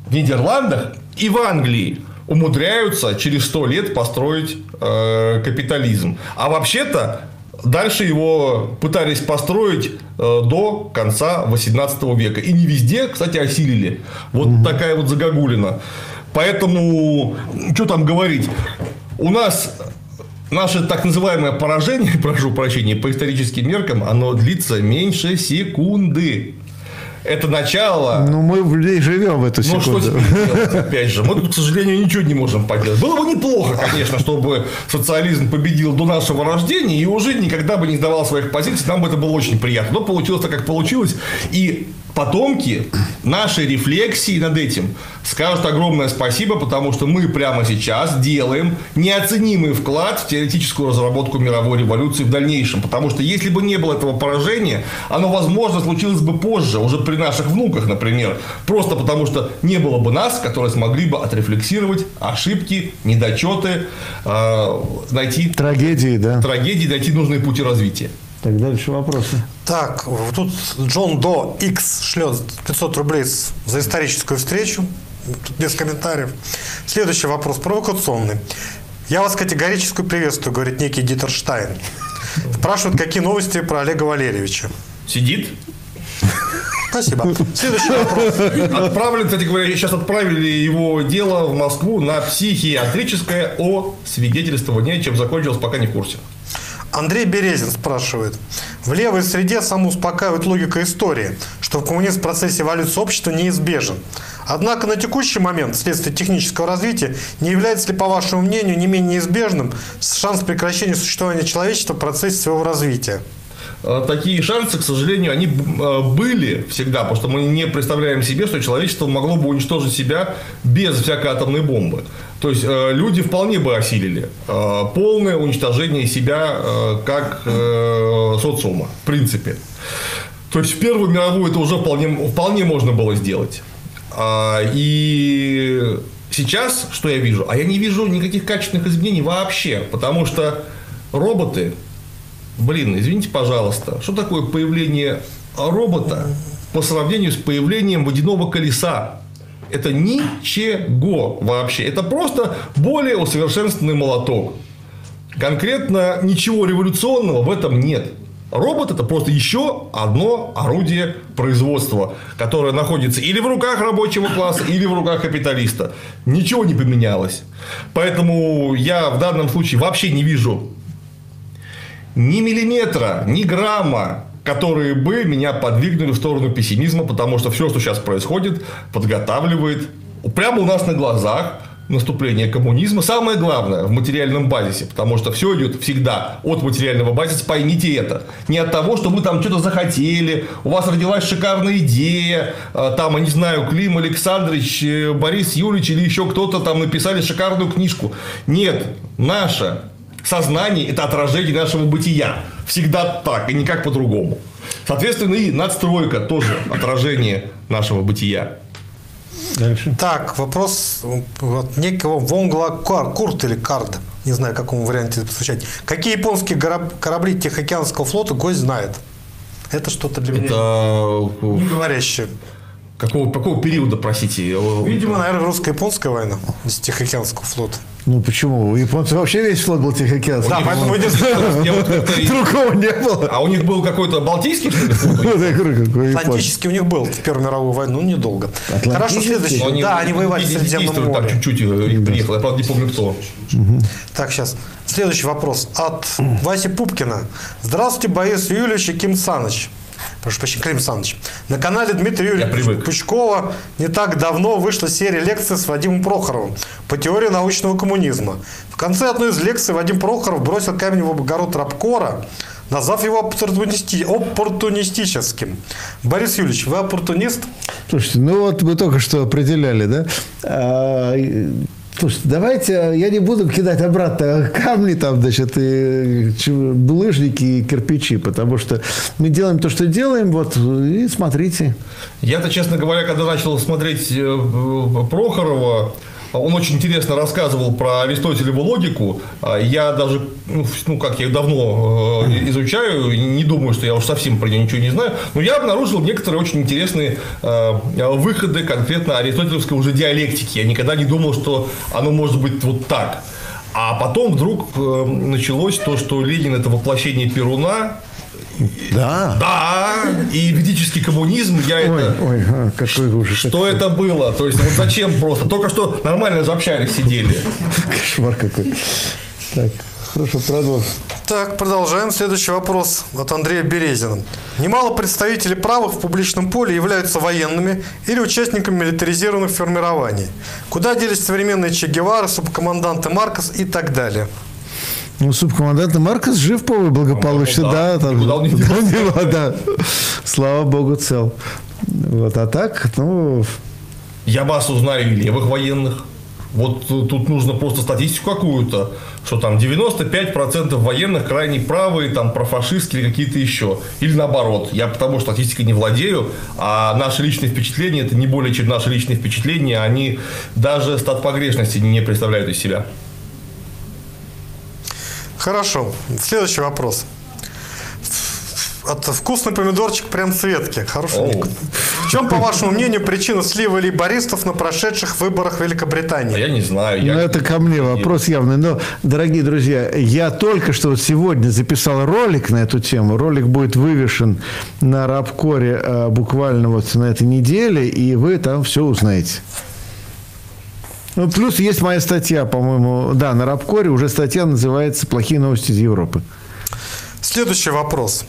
в Нидерландах и в Англии умудряются через 100 лет построить э, капитализм. А вообще-то дальше его пытались построить э, до конца 18 века. И не везде, кстати, осилили. Вот такая вот загогулина. Поэтому, что там говорить, у нас Наше так называемое поражение, прошу прощения, по историческим меркам, оно длится меньше секунды. Это начало Ну, мы в людей живем в эту ну, что секунду. теперь делать, опять же? Мы тут, к сожалению, ничего не можем поделать. Было бы неплохо, конечно, чтобы социализм победил до нашего рождения и уже никогда бы не сдавал своих позиций. Нам бы это было очень приятно. Но получилось так, как получилось. И потомки нашей рефлексии над этим скажут огромное спасибо, потому что мы прямо сейчас делаем неоценимый вклад в теоретическую разработку мировой революции в дальнейшем. Потому что если бы не было этого поражения, оно, возможно, случилось бы позже, уже при наших внуках, например. Просто потому что не было бы нас, которые смогли бы отрефлексировать ошибки, недочеты, э, найти Трагедии, да. трагедии, найти нужные пути развития. Так, дальше вопросы. Так, тут Джон До X шлет 500 рублей за историческую встречу. Тут без комментариев. Следующий вопрос провокационный. Я вас категорически приветствую, говорит некий Дитер Штайн. Спрашивают, какие новости про Олега Валерьевича. Сидит. Спасибо. Следующий вопрос. Отправлен, кстати говоря, сейчас отправили его дело в Москву на психиатрическое о свидетельствовании, чем закончилось, пока не в курсе. Андрей Березин спрашивает. В левой среде самоуспокаивает логика истории, что в коммунизм в процессе эволюции общества неизбежен. Однако на текущий момент, вследствие технического развития, не является ли, по вашему мнению, не менее неизбежным шанс прекращения существования человечества в процессе своего развития? Э, Такие шансы, к сожалению, они э, были всегда, потому что мы не представляем себе, что человечество могло бы уничтожить себя без всякой атомной бомбы. То есть э, люди вполне бы осилили полное уничтожение себя как социума, в принципе. То есть в Первую мировую это уже вполне, вполне можно было сделать. А, и сейчас, что я вижу? А я не вижу никаких качественных изменений вообще, потому что роботы, блин, извините, пожалуйста, что такое появление робота по сравнению с появлением водяного колеса? Это ничего вообще. Это просто более усовершенствованный молоток. Конкретно ничего революционного в этом нет. Робот это просто еще одно орудие производства, которое находится или в руках рабочего класса, или в руках капиталиста. Ничего не поменялось. Поэтому я в данном случае вообще не вижу ни миллиметра, ни грамма которые бы меня подвигнули в сторону пессимизма, потому что все, что сейчас происходит, подготавливает прямо у нас на глазах наступление коммунизма. Самое главное в материальном базисе, потому что все идет всегда от материального базиса, поймите это. Не от того, что вы там что-то захотели, у вас родилась шикарная идея, э, там, я не знаю, Клим Александрович, э, Борис Юрьевич или еще кто-то там написали шикарную книжку. Нет, наше сознание – это отражение нашего бытия. Всегда так, и никак по-другому. Соответственно, и надстройка тоже отражение нашего бытия. Дальше. Так, вопрос от некого Вонгла Курт или Кард. Не знаю, какому варианте это посвящать. Какие японские корабли Тихоокеанского флота гость знает? Это что-то для меня это... не говорящее. Какого, какого периода, простите? Видимо, наверное, русско-японская война с Тихоокеанского флота. Ну почему? У японцев вообще весь флот был Тихоокеанский. Да, поэтому Другого не было. А у них был какой-то Балтийский, что ли, Атлантический у них был в Первую мировую войну, ну, недолго. Хорошо, следующий. Да, они воевали в Средиземном море. Там чуть-чуть э, приехал, я правда не помню кто. Так, сейчас. Следующий вопрос от Васи Пупкина. Здравствуйте, Борис Юрьевич и Ким Саныч. Прошу прощения, Клим Александрович. На канале Дмитрия Юрьевича Пучкова не так давно вышла серия лекций с Вадимом Прохоровым по теории научного коммунизма. В конце одной из лекций Вадим Прохоров бросил камень в огород Рабкора, назвав его оппортунисти... оппортунистическим. Борис Юрьевич, вы оппортунист? Слушайте, ну вот мы только что определяли, да? Слушайте, давайте, я не буду кидать обратно камни там, значит, и булыжники и кирпичи, потому что мы делаем то, что делаем, вот, и смотрите. Я-то, честно говоря, когда начал смотреть э, Прохорова, он очень интересно рассказывал про Аристотелеву логику. А я даже, ну, ну как я давно э, изучаю, не думаю, что я уж совсем про нее ничего не знаю, но я обнаружил некоторые очень интересные э, выходы конкретно аристотелевской уже диалектики. Я никогда не думал, что оно может быть вот так. А потом вдруг э, началось то, что Ленин это воплощение Перуна, да. Да. И ведический коммунизм, я ой, это... Ой, а, какой ужас. Что какой. это было? То есть, вот зачем просто? Только что нормально за общались сидели. Кошмар какой. Так, хорошо, продолжим. Так, продолжаем. Следующий вопрос от Андрея Березина. Немало представителей правых в публичном поле являются военными или участниками милитаризированных формирований. Куда делись современные Че Гевара, субкоманданты Маркос и так далее? Ну, субкомандант Маркос жив, по благополучно, да. Там, он не да. Слава богу, цел. Вот, а так, ну... Я массу знаю и левых военных. Вот тут нужно просто статистику какую-то, что там 95% военных крайне правые, там профашистские или какие-то еще. Или наоборот. Я потому что статистикой не владею, а наши личные впечатления это не более чем наши личные впечатления, они даже стат погрешности не представляют из себя. Хорошо. Следующий вопрос. От вкусный помидорчик прям Оу. ник. В чем, по вашему мнению, причина слива лейбористов на прошедших выборах Великобритании? Я не знаю. Я... Ну, это ко мне вопрос явный. Но, дорогие друзья, я только что вот сегодня записал ролик на эту тему. Ролик будет вывешен на Рабкоре э, буквально вот на этой неделе, и вы там все узнаете. Ну, плюс есть моя статья, по-моему, да, на Рабкоре уже статья называется «Плохие новости из Европы». Следующий вопрос.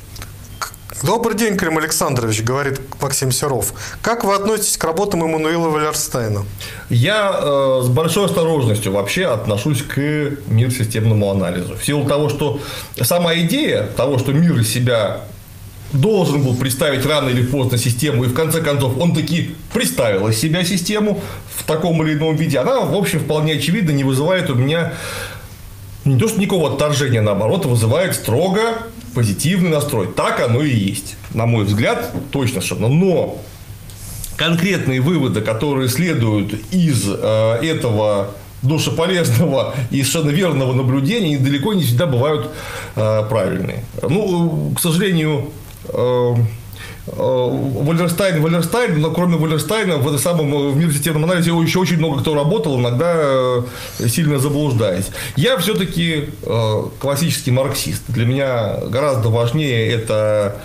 Добрый день, Клим Александрович, говорит Максим Серов. Как вы относитесь к работам Эммануила Валерстейна? Я э, с большой осторожностью вообще отношусь к мир-системному анализу. В силу того, что сама идея того, что мир из себя должен был представить рано или поздно систему, и в конце концов он таки представил из себя систему в таком или ином виде, она, в общем, вполне очевидно не вызывает у меня не то, что никакого отторжения, наоборот, вызывает строго позитивный настрой. Так оно и есть. На мой взгляд, точно совершенно. Но конкретные выводы, которые следуют из э, этого душеполезного и совершенно верного наблюдения, далеко не всегда бывают э, правильные. Ну, к сожалению, Валлерстайн, Валлерстайн, но кроме Валлерстайна в этом самом в мир-системном анализе еще очень много кто работал, иногда сильно заблуждаясь. Я все-таки классический марксист. Для меня гораздо важнее это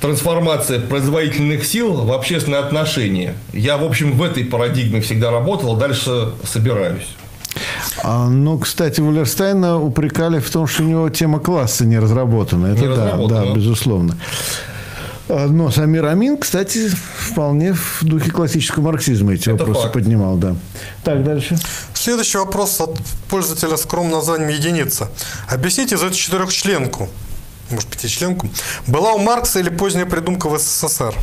трансформация производительных сил в общественные отношения. Я, в общем, в этой парадигме всегда работал, а дальше собираюсь. А, ну, кстати, Валлерстайна упрекали в том, что у него тема класса не разработана. Это не да, разработана. да, безусловно. А, Но Самир Амин, кстати, вполне в духе классического марксизма эти Это вопросы факт. поднимал, да. Так, дальше. Следующий вопрос от пользователя скромным названием «Единица». Объясните за эту четырехчленку, может, пятичленку, была у Маркса или поздняя придумка в СССР?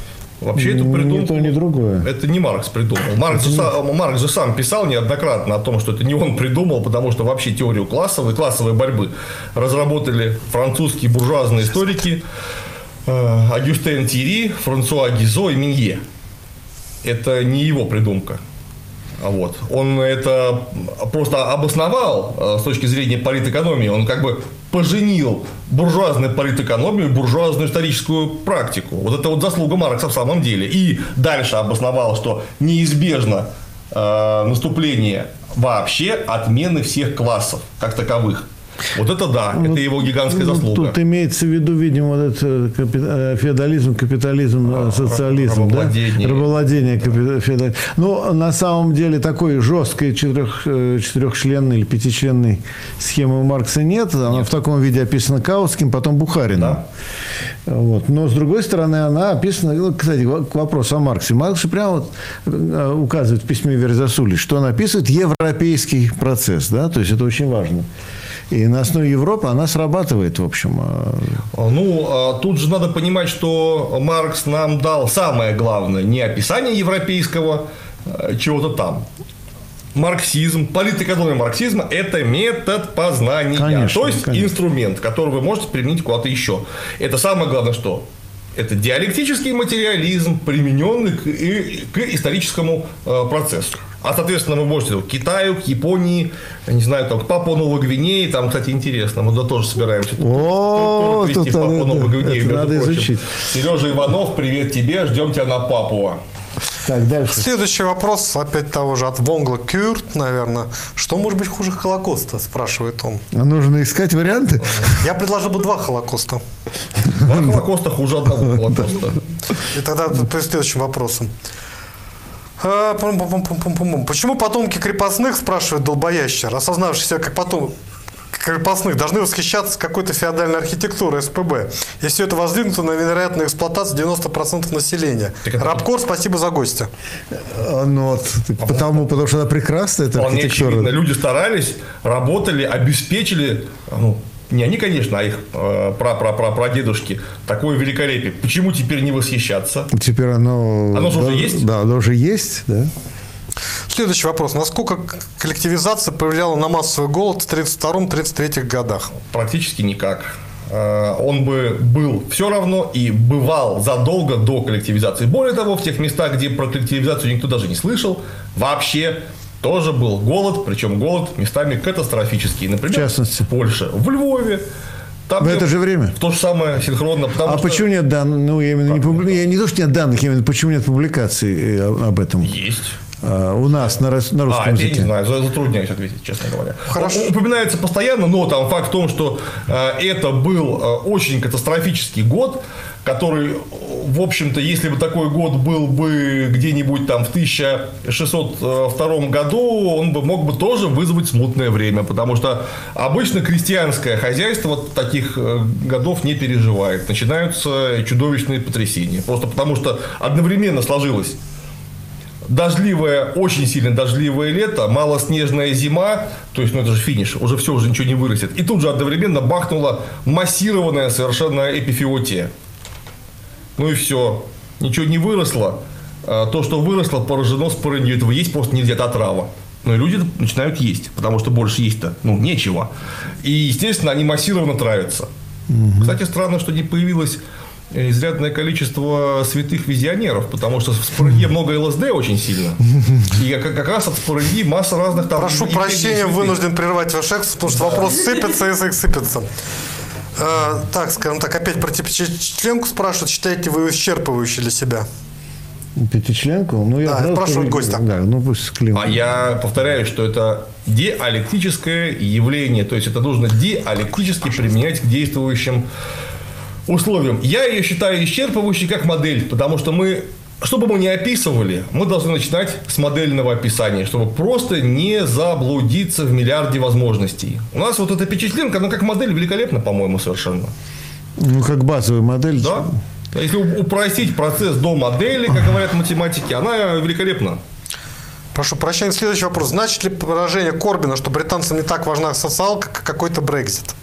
Вообще эту Ни придумку... то, ни другое. Это не Маркс придумал. Маркс же, сам, Маркс же сам писал неоднократно о том, что это не он придумал, потому что вообще теорию классовой, классовой борьбы разработали французские буржуазные историки э, Агюстен Тири, Франсуа Гизо и Минье. Это не его придумка. А Вот. Он это просто обосновал э, с точки зрения политэкономии. Он как бы поженил буржуазную политэкономию и буржуазную историческую практику. Вот это вот заслуга Маркса в самом деле. И дальше обосновал, что неизбежно э, наступление вообще отмены всех классов как таковых. Вот это да, это его гигантская Ну, заслуга. Тут имеется в виду, видимо, вот это капи- э, феодализм, капитализм, э, социализм, да? рабовладение. Рабовладение, капи- феодализм. Ну, на самом деле, такой жесткой четырех, э, четырехчленной или пятичленной схемы у Маркса нет. Она в таком виде описана Каутским, потом Бухарином. Да. Вот. Но, с другой стороны, она описана... ну, Кстати, к вопросу о Марксе. Маркс же прямо вот, э, указывает в письме Верзасули, что он описывает европейский процесс. Да? То есть, это очень важно. И на основе Европы она срабатывает, в общем. э, Ну, а тут же надо понимать, что Маркс нам дал самое главное, не описание европейского э, чего-то там. Марксизм, политэкономия марксизма – это метод познания. Конечно, то есть, конечно. инструмент, который вы можете применить куда-то еще. Это самое главное, что это диалектический материализм, примененный к, к историческому э, процессу. А, соответственно, вы можете к Китаю, к Японии, я не знаю, там, к Папуа Новой Гвинеи, там, кстати, интересно, мы туда тоже собираемся. О, тут в Папуа это между надо прочим. изучить. Сережа Иванов, привет тебе, ждем тебя на Папуа. Так, дальше. Следующий вопрос опять того же от Вонгла Кюрт, наверное. Что может быть хуже Холокоста, спрашивает он. А Нужно искать варианты? Я предложил бы два Холокоста. Два Холокоста хуже одного Холокоста. И тогда при следующим вопросом. Пум-пум-пум-пум-пум-пум. Почему потомки крепостных, спрашивает долбоящер, осознавший себя как потом крепостных, должны восхищаться какой-то феодальной архитектурой СПБ, если все это воздвигнуто на невероятную эксплуатацию 90% населения. Рабкор, спасибо за гостя. А, Ну, вот, потому, потому что она прекрасная, эта Вполне архитектура. очевидно. Люди старались, работали, обеспечили, ну, не они, конечно, а их э, пра-пра-пра-прадедушки, такое великолепие. Почему теперь не восхищаться? Теперь оно... Оно же да, уже есть? Да, оно уже есть, да. Следующий вопрос. Насколько коллективизация повлияла на массовый голод в 1932-1933 годах? Практически никак. Э, Он бы был все равно и бывал задолго до коллективизации. Более того, в тех местах, где про коллективизацию никто даже не слышал, вообще тоже был голод, причем голод местами катастрофический. Например, В частности? в Польше, в Львове. Там В это же время? В то же самое синхронно. А что почему нет данных? Ну, я именно не, публи- я не то, что нет данных, я именно почему нет публикаций э, об этом Есть. А, у нас на, на А, русском это я не языке? знаю, за- затрудняюсь ответить, честно говоря. Хорошо. Он Упоминается постоянно, но там факт в том, что э, это был э, очень катастрофический год, который, э, в общем-то, если бы такой год был бы где-нибудь там в 1602 году, он бы мог бы тоже вызвать смутное время, потому что обычно крестьянское хозяйство таких э, годов не переживает. Начинаются чудовищные потрясения. Просто потому что одновременно сложилось дождливое, очень сильно дождливое лето, малоснежная зима, то есть, ну это же финиш, уже все, уже ничего не вырастет. И тут же одновременно бахнула массированная совершенно эпифиотия. Ну и все, ничего не выросло. А То, что выросло, поражено с парынью. Этого есть просто нельзя, это отрава. И люди начинают есть, потому что больше есть-то, ну, нечего. И, естественно, они массированно травятся. Кстати, странно, что не появилось изрядное количество святых визионеров, потому что в спорыге много ЛСД очень сильно. И как, как раз от спорыги масса разных там... Прошу прощения, святых. вынужден прервать ваш экс, потому что вопрос сыпется и сыпется. Э, так, скажем так, опять про членку спрашивают, считаете вы исчерпывающей для себя? Пятичленку? Ну, я Да, сразу спрашивают скажу, гостя. Да, ну пусть Клим. А я повторяю, что это диалектическое явление, то есть это нужно диалектически применять к действующим условиям. Я ее считаю исчерпывающей как модель, потому что мы, что бы мы ни описывали, мы должны начинать с модельного описания, чтобы просто не заблудиться в миллиарде возможностей. У нас вот эта пятичленка, она как модель великолепна, по-моему, совершенно. Ну, как базовая модель. Да? Если упростить процесс до модели, как говорят математики, она великолепна. Прошу прощения, следующий вопрос. Значит ли поражение Корбина, что британцам не так важна социалка, как какой-то Брекзит?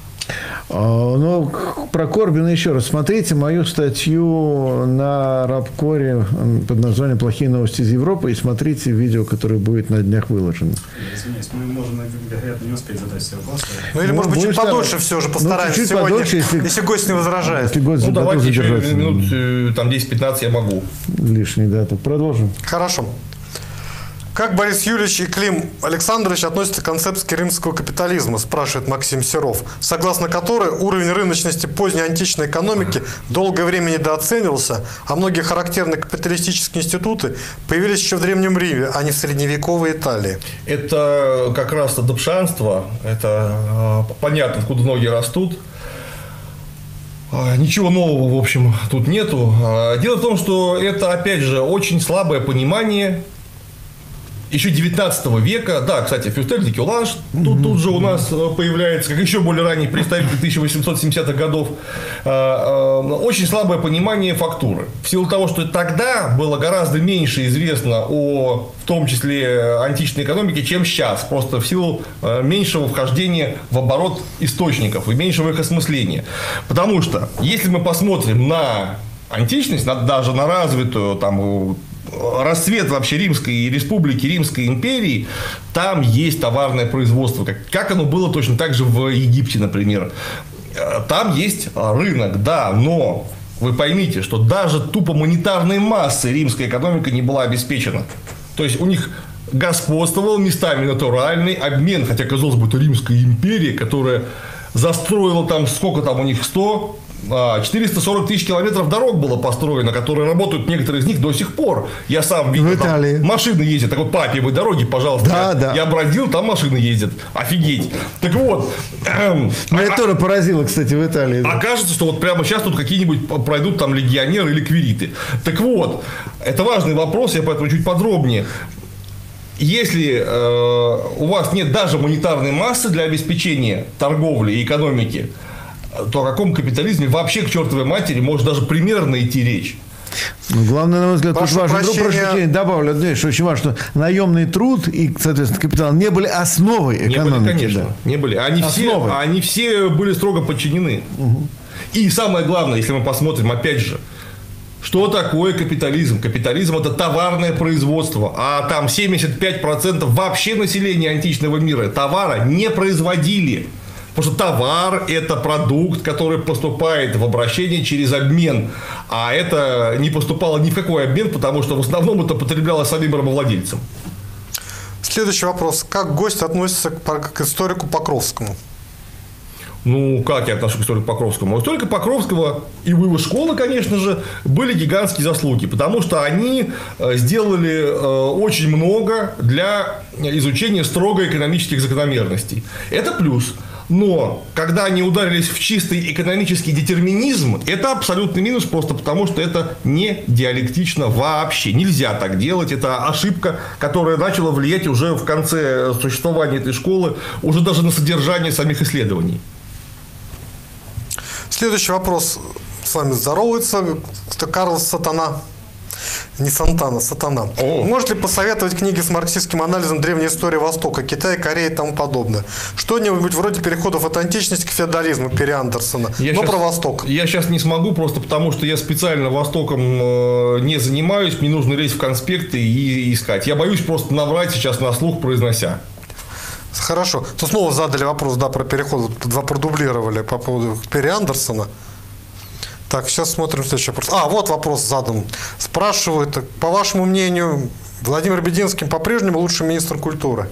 А, Ну, про Корбина еще раз. Смотрите мою статью на Рабкоре под названием «Плохие новости из Европы» и смотрите видео, которое будет на днях выложено. Извиняюсь, мы можем, вероятно, не успеть задать все вопросы. Ну или, Ну, может быть, чуть будешь подольше все же ну, постараемся чуть-чуть сегодня, подольше, если- если гость не возражает. Если гость Ну, давайте еще минут э, там 10-15 я могу. лишний, да, так продолжим. Хорошо. Как Борис Юрьевич и Клим Александрович относятся к концепции римского капитализма, спрашивает Максим Серов, согласно которой уровень рыночности поздней античной экономики долгое время недооценивался, а многие характерные капиталистические институты появились еще в Древнем Риме, а не в средневековой Италии. Это как раз адопшанство, это э, понятно, откуда ноги растут. А, Ничего нового, в общем, тут нету. А, Дело в том, что это, опять же, очень слабое понимание еще 19 века, да, кстати, Фюстель де Кюланж тут, тут же у нас э, появляется, как еще более ранний представитель 1870-х годов, э, э, очень слабое понимание фактуры. В силу того, что тогда было гораздо меньше известно о, в том числе, античной экономике, чем сейчас. Просто в силу э, меньшего вхождения в оборот источников и меньшего их осмысления. Потому что, если мы посмотрим на античность, даже на развитую там, расцвет вообще Римской республики, Римской империи, там есть товарное производство. Как, как оно было точно так же в Египте, например. Э, Там есть рынок, да, но вы поймите, что даже тупо монетарной массой римская экономика не была обеспечена. То есть у них господствовал местами натуральный обмен, хотя, казалось бы, это Римская империя, которая застроила там, сколько там у них, 100, а, 440 тысяч километров дорог было построено, которые работают некоторые из них до сих пор. Я сам видел, В там Италии. машины ездят. Так вот, папиевые дороги, пожалуйста. Да, я, да. я бродил, там машины ездят. Офигеть. Так вот. эм, Меня а- тоже поразило, кстати, в Италии. да. а кажется, что вот прямо сейчас тут какие-нибудь пройдут там легионеры или квириты. Так вот, это важный вопрос, я поэтому чуть подробнее. Если э, у вас нет даже монетарной массы для обеспечения торговли и экономики, то о каком капитализме вообще к чертовой матери может даже примерно идти речь? Ну, главное, на мой взгляд, Прошу важно, ну, прошу прощения. добавлю, что очень важно, что наемный труд и, соответственно, капитал не были основой Не экономики. были, конечно, да. не были. Они все, они все были строго подчинены. И самое главное, если мы посмотрим, опять же, что такое капитализм? Капитализм – это товарное производство, а там 75% вообще населения античного мира товара не производили. Потому что товар – это продукт, который поступает в обращение через обмен. А это не поступало ни в какой обмен, потому что в основном это потреблялось самим рабовладельцем. Следующий вопрос. Как гость относится к, к историку Покровскому? Ну, как я отношусь к историку Покровскому? У историка Покровского и у его школы, конечно же, были гигантские заслуги, потому что они э, сделали э, очень много для изучения строго экономических закономерностей. Это плюс. Но когда они ударились в чистый экономический детерминизм, это абсолютный минус, просто потому что это не диалектично вообще. Нельзя так делать. Это ошибка, которая начала влиять уже в конце существования этой школы, уже даже на содержание самих исследований. Следующий вопрос. С вами здоровается Карл Сатана. Не Сантана, Сатана. О. Может ли посоветовать книги с марксистским анализом древней истории Востока, Китая, Кореи и тому подобное? Что-нибудь вроде переходов от античности к феодализму Перри Андерсона. Я но щас- про Восток. Я сейчас не смогу, просто потому что я специально Востоком э, не занимаюсь. Мне нужно лезть в конспекты и искать. Я боюсь просто наврать сейчас на слух, произнося. Хорошо. Тут снова задали вопрос, да, про переход. Два продублировали по поводу Перри Андерсона. Так, сейчас смотрим следующий вопрос. А, вот вопрос задан. Спрашивают, по вашему мнению, Владимир Бединский по-прежнему лучший министр культуры?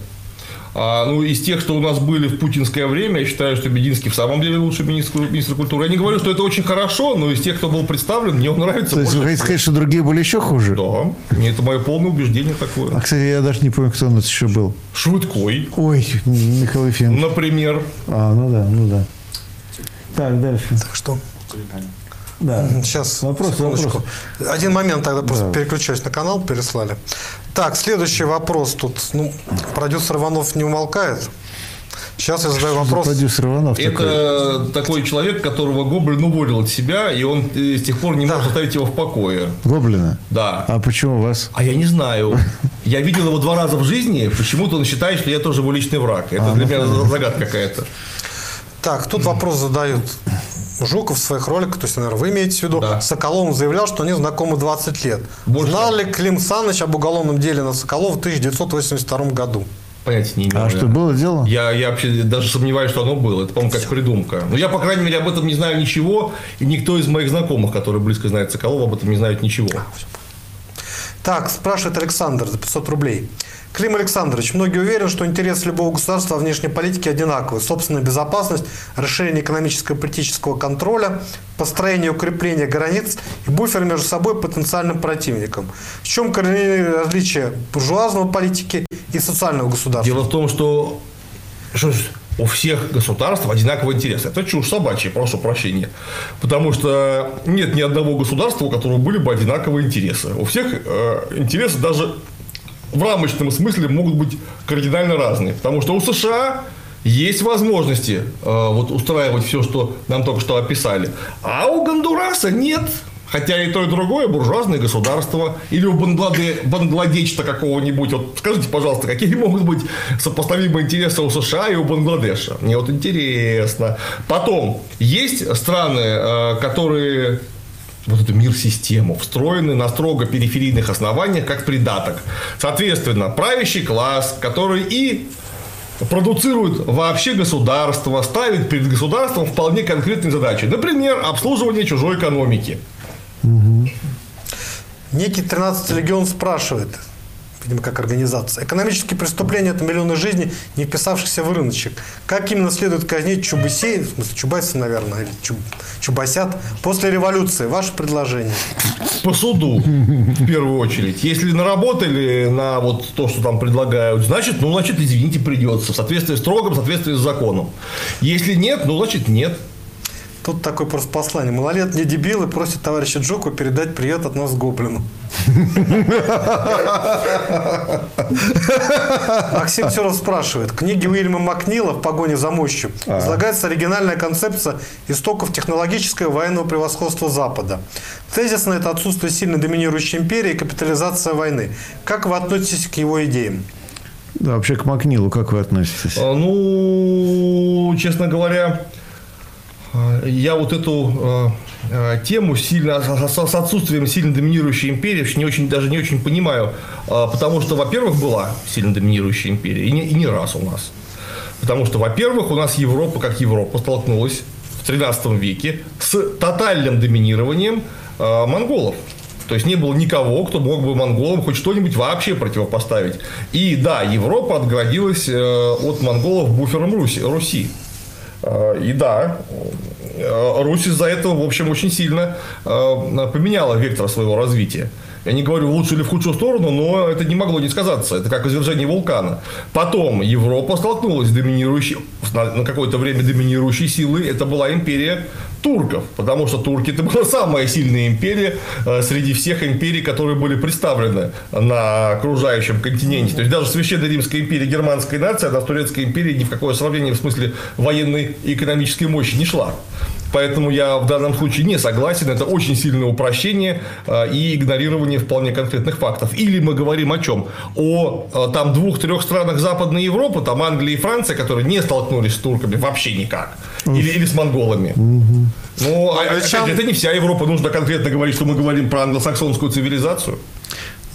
А, ну, из тех, что у нас были в путинское время, я считаю, что Бединский в самом деле лучший министр, министр культуры. Я не говорю, что это очень хорошо, но из тех, кто был представлен, мне он нравится То есть вы хотите сказать, что другие были еще хуже? Да, мне это мое полное убеждение А, такое. кстати, я даже не помню, кто у нас еще был. Швыдкой, Ой, Михаил Ефимович. например. А, ну да, ну да. Так, дальше. Так что Да. Сейчас, Вопрос, секундочку. вопрос. Один момент тогда просто Да. переключаюсь на канал, переслали. Так, следующий вопрос. Тут ну, продюсер Иванов не умолкает. Сейчас я задаю вопрос. Продюсер Иванов такой. Это такой человек, которого Гоблин уволил от себя, и он э, с тех пор не может оставить его в покое. Гоблина? Да. А почему вас? А я не знаю. Я видел его два раза в жизни, почему-то он считает, что я тоже его личный враг. Это для меня загадка какая-то. Так, тут вопрос задают. Жуков в своих роликах, то есть, наверное, вы имеете в виду, Да. Соколовым заявлял, что они знакомы 20 лет. Больше. Знал ли Клим Саныч об уголовном деле на Соколова в 1982 году? Понятия не имею. А что, было дело? Я, я вообще даже сомневаюсь, что оно было. Это, по-моему, как придумка. Но я, по крайней мере, об этом не знаю ничего. И никто из моих знакомых, которые близко знают Соколова, об этом не знают ничего. Так, спрашивает Александр за 500 рублей. Клим Александрович, многие уверены, что интерес любого государства во внешней политике одинаковый. Собственная безопасность, расширение экономического и политического контроля, построение и укрепление границ и буфер между собой потенциальным противником. В чем коренные различия буржуазного политики и социального государства? Дело в том, что, у всех государств одинаковый интерес. Это чушь собачья, прошу прощения. Потому что нет ни одного государства, у которого были бы одинаковые интересы. У всех э, интересы даже в рамочном смысле могут быть кардинально разные. Потому что у США есть возможности э, вот устраивать все, что нам только что описали. А у Гондураса нет. Хотя и то, и другое буржуазное государство. Или у Бангладе, Бангладечта какого-нибудь. Вот скажите, пожалуйста, какие могут быть сопоставимые интересы у США и у Бангладеша? Мне вот интересно. Потом, есть страны, э, которые вот эту мир-систему, встроены на строго периферийных основаниях, как придаток. Соответственно, правящий класс, который и продуцирует вообще государство, ставит перед государством вполне конкретные задачи. Например, обслуживание чужой экономики. Некий 13 легион спрашивает, видимо, как организация. Экономические преступления – это миллионы жизней, не вписавшихся в рыночек. Как именно следует казнить Чубысей, в смысле Чубайса, наверное, или Чуб, Чубасят, после революции? Ваше предложение. По суду, в первую очередь. Если наработали на вот то, что там предлагают, значит, ну, значит, извините, придется. В соответствии с строгом, в соответствии с законом. Если нет, ну, значит, нет. Тут такое просто послание. Малолетние дебилы просят товарища Джоку передать привет от нас Гоблину. Максим Серов спрашивает. В книге Уильяма Макнила «В погоне за мощью» излагается оригинальная концепция истоков технологического военного превосходства Запада. Тезисно это отсутствие сильно доминирующей империи и капитализация войны. Как вы относитесь к его идеям? Да, вообще к Макнилу как вы относитесь? А, Ну, честно говоря, а, я вот эту а, а, тему сильно с отсутствием сильно доминирующей империи не очень даже не очень понимаю, потому что, во-первых, была сильно доминирующая империя и не, и не раз у нас, потому что, во-первых, у нас Европа как Европа столкнулась в 13 веке с тотальным доминированием монголов. То есть не было никого, кто мог бы монголам хоть что-нибудь вообще противопоставить. И да, Европа отгородилась э, от монголов буфером Руси. Руси. Э, И да, э, Русь из-за этого, в общем, очень сильно э, поменяла вектор своего развития. Я не говорю в лучшую или в худшую сторону, но это не могло не сказаться. Это как извержение вулкана. Потом Европа столкнулась с доминирующей, на какое-то время доминирующей силой. Это была империя турков. Потому что турки это была самая сильная империя э, среди всех империй, которые были представлены на окружающем континенте. То есть даже Священная Римская империя германской нации, она с Турецкой империей ни в какое сравнение в смысле военной и экономической мощи не шла. Поэтому я в данном случае не согласен. Это очень сильное упрощение э, и игнорирование вполне конкретных фактов. Или мы говорим о чем? О э, там двух-трех странах Западной Европы, там Англия и Франция, которые не столкнулись с турками вообще никак. Или, или с монголами. Ну, а, опять же, это не вся Европа. Нужно конкретно говорить, что мы говорим про англосаксонскую цивилизацию.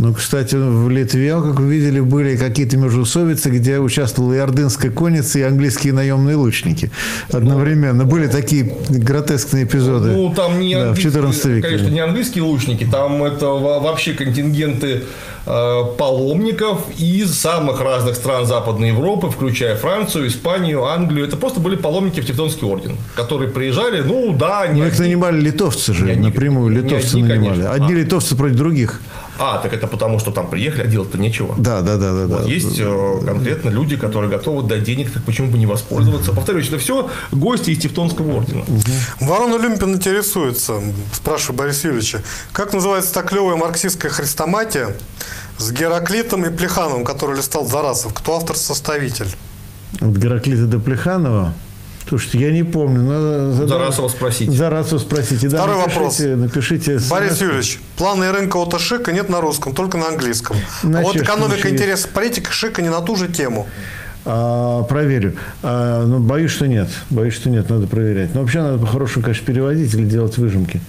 Ну, кстати, в Литве, как вы видели, были какие-то межусобицы, где участвовала и ордынская конница, и английские наемные лучники. Одновременно. Были такие гротескные эпизоды. Ну, там не да, в 14 веке. Конечно, не английские лучники, там это вообще контингенты э, паломников из самых разных стран Западной Европы, включая Францию, Испанию, Англию. Это просто были паломники в Тевтонский орден, которые приезжали, ну да... Не Но их нанимали литовцы же, не напрямую литовцы не одни, нанимали. Конечно. Одни а. литовцы против других. А, так это потому, что там приехали, а делать-то нечего. Да, да, да, да. Вот да. Есть э, конкретно люди, которые готовы дать денег, так почему бы не воспользоваться? Повторюсь, это все гости из Тевтонского ордена. Угу. Ворон Олюмпин интересуется, спрашиваю Бориса Юрьевича, как называется та клевая марксистская хрестоматия с Гераклитом и Плехановым, который листал Зарасов? Кто автор-составитель? От Гераклита до Плеханова? Слушайте, я не помню. Надо Зарасова спросить. Зарасова спросите. Да, Второй напишите, вопрос. Напишите. Борис Юрьевич, планы рынка от Шика нет на русском, только на английском. На а вот экономика, интерес, политика Шика не на ту же тему. А, проверю. А, ну, боюсь, что нет. Боюсь, что нет, надо проверять. Но вообще надо по-хорошему, конечно, переводить или делать выжимки.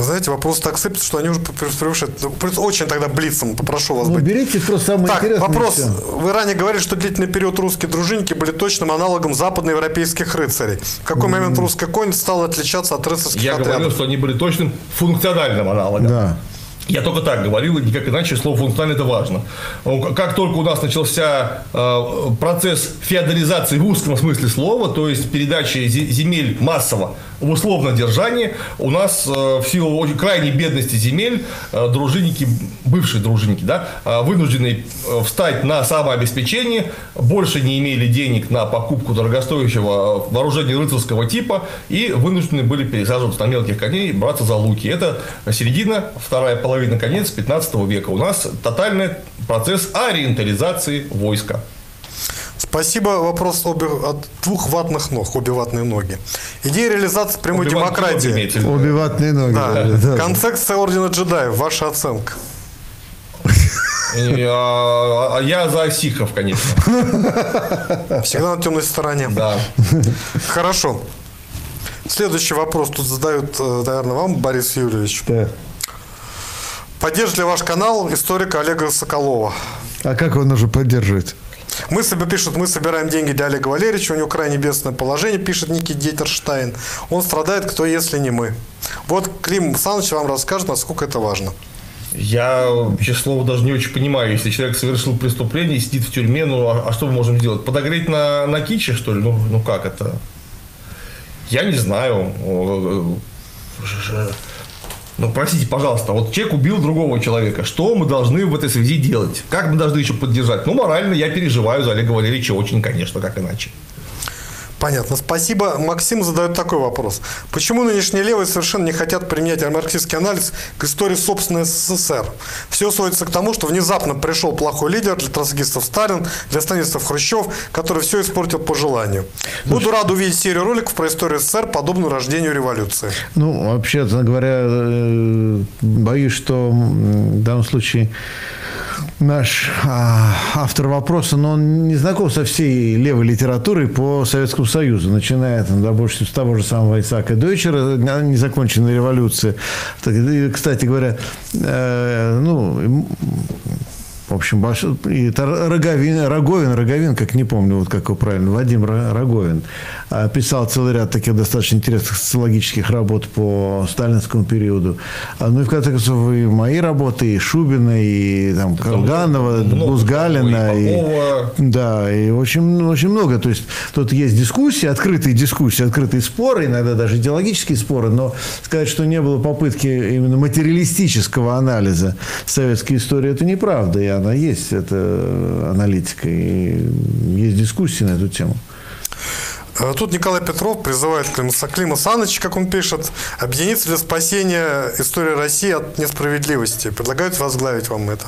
Вы знаете, вопрос так сыпется, что они уже превышают. Ну, очень тогда блицом попрошу вас ну, быть. берите просто самое так, интересное. вопрос. Вы ранее говорили, что длительный период русские дружинники были точным аналогом западноевропейских рыцарей. В какой mm-hmm. момент русская конь стала отличаться от рыцарских Я отрядов? говорил, что они были точным функциональным аналогом. Да. Я только так говорил, и никак иначе слово функционально это важно. Как только у нас начался э, процесс феодализации в узком смысле слова, то есть передачи земель массово в условном держании, у нас э, в силу крайней бедности земель э, дружинники, бывшие дружинники, да, вынуждены встать на самообеспечение, больше не имели денег на покупку дорогостоящего вооружения рыцарского типа и вынуждены были пересаживаться на мелких коней, браться за луки. Это середина, вторая половина, конец 15 века. У нас тотальный процесс ориентализации войска. Спасибо. Вопрос обе, от двух ватных ног, обе ватные ноги. Идея реализации прямой обе демократии. Обе ватные ноги. Да. Да. Концепция ордена джедаев. Ваша оценка. А, а я за сикхов, конечно. Всегда на темной стороне. Да. Хорошо. Следующий вопрос тут задают, э, наверное, вам, Борис Юрьевич. Да. Поддержит ли ваш канал историка Олега Соколова? А как его нужно поддерживать? Мы пишут, мы собираем деньги для Олега Валерьевича, у него крайне бедственное положение, пишет Ники Детерштайн. Он страдает, кто если не мы. Вот Клим Саныч вам расскажет, насколько это важно. Я, честно слово, даже не очень понимаю, если человек совершил преступление, сидит в тюрьме, ну а, а что мы можем сделать? Подогреть на, на киче, что ли? Ну, ну как это? Я не знаю. Ну, простите, пожалуйста, вот человек убил другого человека. Что мы должны в этой связи делать? Как мы должны еще поддержать? Ну, морально я переживаю за Олега Валерьевича очень, конечно, как иначе. Понятно, спасибо. Максим задает такой вопрос. Почему нынешние левые совершенно не хотят применять марксистский анализ к истории собственной СССР? Все сводится к тому, что внезапно пришел плохой лидер для троцкистов Сталин, для сталинистов Хрущев, который все испортил по желанию. Буду рад увидеть серию роликов про историю СССР, подобную рождению революции. Ну, вообще, говоря, э, боюсь, что в данном случае наш а, автор вопроса, но он не знаком со всей левой литературой по Советскому Союзу, начиная там, допустим, с того же самого Исаака Дойчера, незаконченная революция. Кстати говоря, э, ну, в общем, и это Роговин, Роговин, Роговин, как не помню, вот как его правильно, Вадим Роговин, а, писал целый ряд таких достаточно интересных социологических работ по сталинскому периоду. А, ну и в конце концов и мои работы, и Шубина, и там Колганова, Бузгалина, и, да, и очень, очень много. То есть тут есть дискуссии, открытые дискуссии, открытые споры, иногда даже идеологические споры, но сказать, что не было попытки именно материалистического анализа советской истории, это неправда. И она есть, это аналитика, и есть дискуссии на эту тему. Э, тут Николай Петров призывает Клима Саныча, как он пишет, объединиться для спасения истории России от несправедливости. Предлагают возглавить вам это.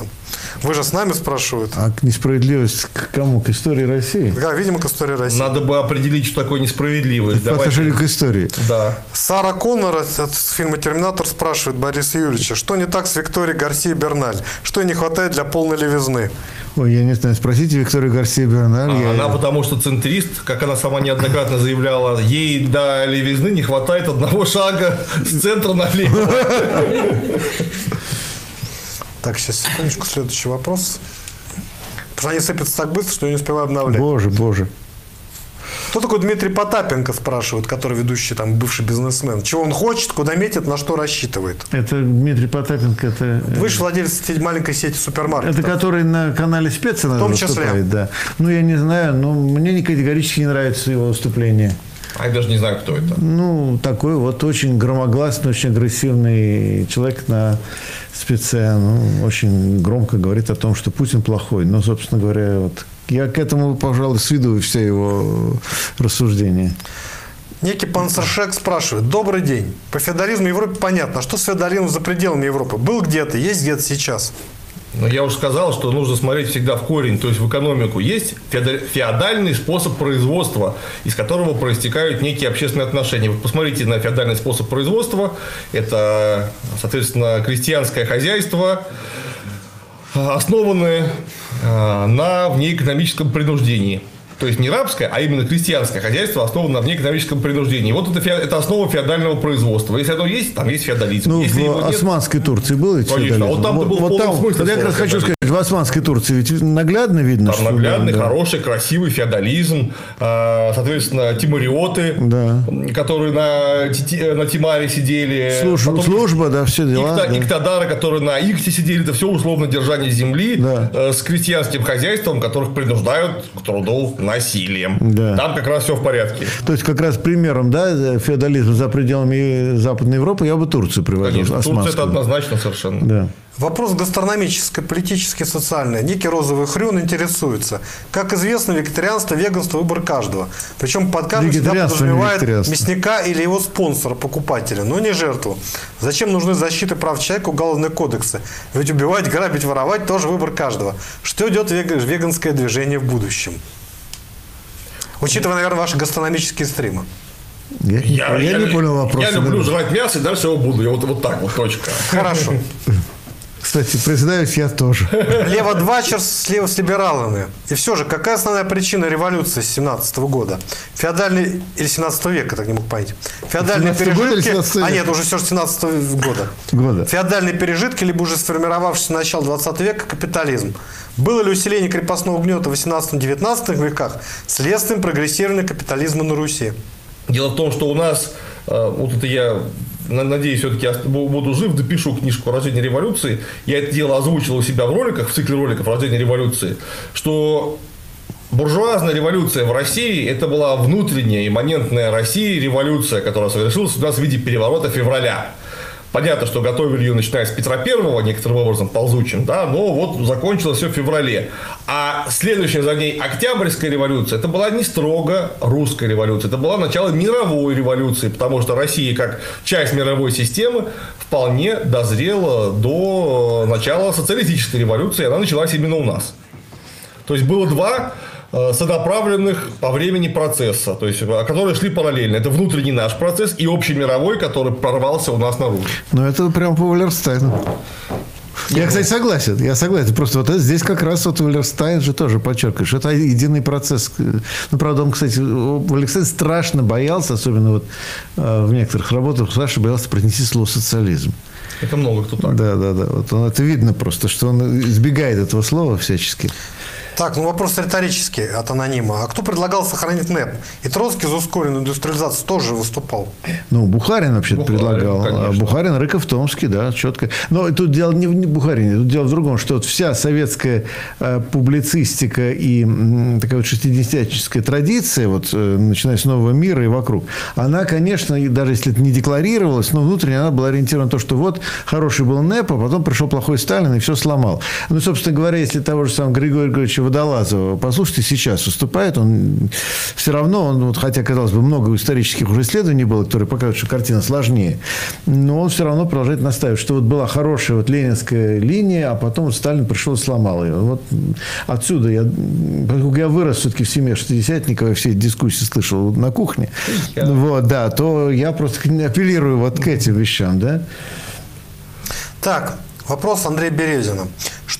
Вы же с нами спрашивают. А несправедливость к кому? К истории России? Да, видимо, к истории России. Надо бы определить, что такое несправедливость. По отношению к истории. Да. Сара Коннор от фильма «Терминатор» спрашивает Бориса Юрьевича, что не так с Викторией Гарсией Берналь? Что не хватает для полной левизны? Ой, я не знаю, спросите Викторию Гарсия Берналь. А, я... Она потому что центрист, как она сама неоднократно заявляла, ей до левизны не хватает одного шага с центра налево. Так, сейчас, секундочку, следующий вопрос. Потому что они сыпятся так быстро, что я не успеваю обновлять. Боже, боже. Кто такой Дмитрий Потапенко, спрашивают, который ведущий, там, бывший бизнесмен? Чего он хочет, куда метит, на что рассчитывает? Это Дмитрий Потапенко, это... э, Вы же владелец сеть- маленькой сети супермаркетов. Это который на канале Спеца В том числе. выступает, да. Ну, я не знаю, но мне не категорически не нравится его выступление. А я даже не знаю, кто это. Ну, такой вот очень громогласный, очень агрессивный человек на спеце. Ну, очень громко говорит о том, что Путин плохой. Но, собственно говоря, вот я к этому, пожалуй, сведу все его рассуждения. Некий Панцершек спрашивает. Добрый день. По феодализму Европы понятно. А что с феодализмом за пределами Европы? Был где-то, есть где-то сейчас. Но я уже сказал, что нужно смотреть всегда в корень, то есть в экономику. Есть феода- феодальный способ производства, из которого проистекают некие общественные отношения. Вы посмотрите на феодальный способ производства. Это, соответственно, крестьянское хозяйство, основанное на внеэкономическом принуждении. То есть не рабское, а именно крестьянское хозяйство основано на внеэкономическом принуждении. Вот это, фе- это основа феодального производства. Если оно есть, там есть феодализм. Ну, Если в нет, Османской Турции был ведь Конечно, феодализм? вот там-то был в полном там, Я как раз хочу сказать, в Османской Турции ведь наглядно видно, Там что... наглядный, да, да. хороший, красивый феодализм, а, соответственно, тимариоты, Да. которые на, Тити- на Тимаре сидели. Служба, Потом служба, да, все дела. Икта- да. Иктадары, которые на Ихте сидели, это все условно держание земли Да. э, с крестьянским хозяйством, которых принуждают к труду насилием. Да. Там как раз все в порядке. То есть, как раз примером, да, феодализма за пределами Западной Европы я бы Турцию приводил. Конечно, Турция это однозначно совершенно. Да. Вопрос гастрономический, политический, социальный. Некий розовый хрюн интересуется. Как известно, вегетарианство, веганство – выбор каждого. Причем под каждым всегда подразумевает мясника или его спонсора, покупателя, но не жертву. Зачем нужны защиты прав человека, уголовные кодексы? Ведь убивать, грабить, воровать – тоже выбор каждого. Что идет вега- веганское движение в будущем? Учитывая, наверное, ваши гастрономические стримы. Я, я не понял вопроса. Я люблю жрать мясо, и дальше его буду. Я вот, вот так вот, точка. Хорошо. Кстати, признаюсь, я тоже. Лево-двачер слева с либералами. И все же, какая основная причина революции с 17 года? Феодальный или 17 века, так не мог понять. Феодальные 17 года или пережитки... 17 века? А нет, уже все же 17 года. Года. Феодальные пережитки, либо уже сформировавшийся начало 20 века капитализм. Было ли усиление крепостного гнета в 18-19 веках следствием прогрессирования капитализма на Руси? Дело в том, что у нас, вот это я на- надеюсь, все-таки буду жив, допишу книжку «Рождение революции». Я это дело озвучил у себя в роликах, в цикле роликов «Рождение революции», что буржуазная революция в России – это была внутренняя имманентная России революция, которая совершилась у нас в виде переворота февраля. Понятно, что готовили ее, начиная с Петра Первого, некоторым образом ползучим, да, но вот закончилось все в феврале. А следующая за ней Октябрьская революция, это была не строго русская революция, это была начало мировой революции, потому что Россия, как часть мировой системы, вполне дозрела до начала социалистической революции, и она началась именно у нас. То есть было два э, сонаправленных по времени процесса, то есть, которые шли параллельно. Это внутренний наш процесс и общемировой, который прорвался у нас наружу. Ну, это прям по Валерстайну. Я, кстати, согласен. Я согласен. Просто вот это, здесь как раз вот Валлерстайн же тоже подчеркивает, что это единый процесс. Ну, правда, он, кстати, Валлерстайн страшно боялся, особенно вот э, в некоторых работах, страшно боялся произнести слово социализм. Это много кто так. Да, да, да. Вот он, это видно просто, что он избегает этого слова всячески. Так, ну вопрос риторический от анонима. А кто предлагал сохранить НЭП? И Троцкий за ускоренную индустриализацию тоже выступал. Ну, Бухарин вообще Бухарин, предлагал. А конечно. Бухарин, Рыков, Томский, да, четко. Но тут дело не в не в Бухарине, тут дело в другом, что вот вся советская э, публицистика и м, такая вот шестидесятническая традиция, вот, э, начиная с Нового мира и вокруг, она, конечно, и даже если это не декларировалось, но внутренне она была ориентирована на то, что вот хороший был НЭП, а потом пришел плохой Сталин и все сломал. Ну, собственно говоря, если того же самого Григория Григорьевича Водолазова послушайте, сейчас выступает, он все равно, он, вот, хотя, казалось бы, много исторических уже исследований было, которые показывают, что картина сложнее, но он все равно продолжает настаивать, что вот была хорошая вот ленинская линия, а потом вот Сталин пришел и сломал ее. Вот отсюда я, поскольку я вырос все-таки в семье шестидесятников, я все эти дискуссии слышал на кухне, вот, да, то я просто апеллирую вот к этим вещам, да. Так, вопрос Андрея Березина.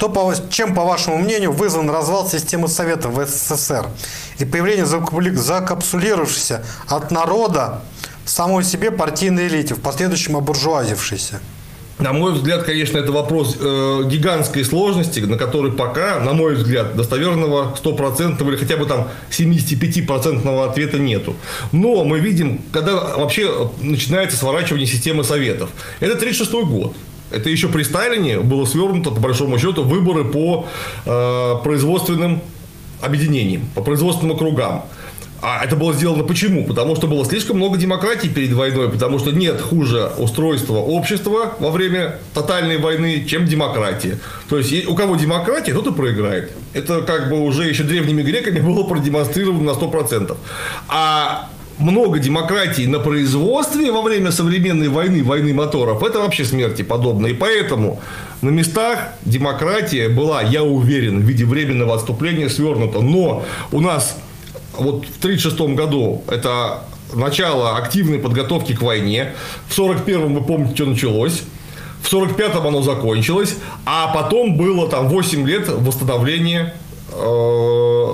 Что по, чем, по вашему мнению, вызван развал системы Советов в СССР и появление закапсулировавшейся от народа в самой себе партийной элите, в последующем обуржуазившейся? На мой взгляд, конечно, это вопрос э, гигантской сложности, на который пока, на мой взгляд, достоверного 100% или хотя бы там 75% ответа нету. Но мы видим, когда вообще начинается сворачивание системы советов. Это 36 год. Это еще при Сталине было свернуто, по большому счету, выборы по э, производственным объединениям, по производственным округам. А это было сделано почему? Потому что было слишком много демократии перед войной, потому что нет хуже устройства общества во время тотальной войны, чем демократия. То есть у кого демократия, тот и проиграет. Это как бы уже еще древними греками было продемонстрировано на 100%. А много демократии на производстве во время современной войны, войны моторов, это вообще смерти подобно. И поэтому на местах демократия была, я уверен, в виде временного отступления свернута. Но у нас вот в 1936 году это начало активной подготовки к войне. В 1941 вы помните, что началось. В 1945-м оно закончилось, а потом было там 8 лет восстановления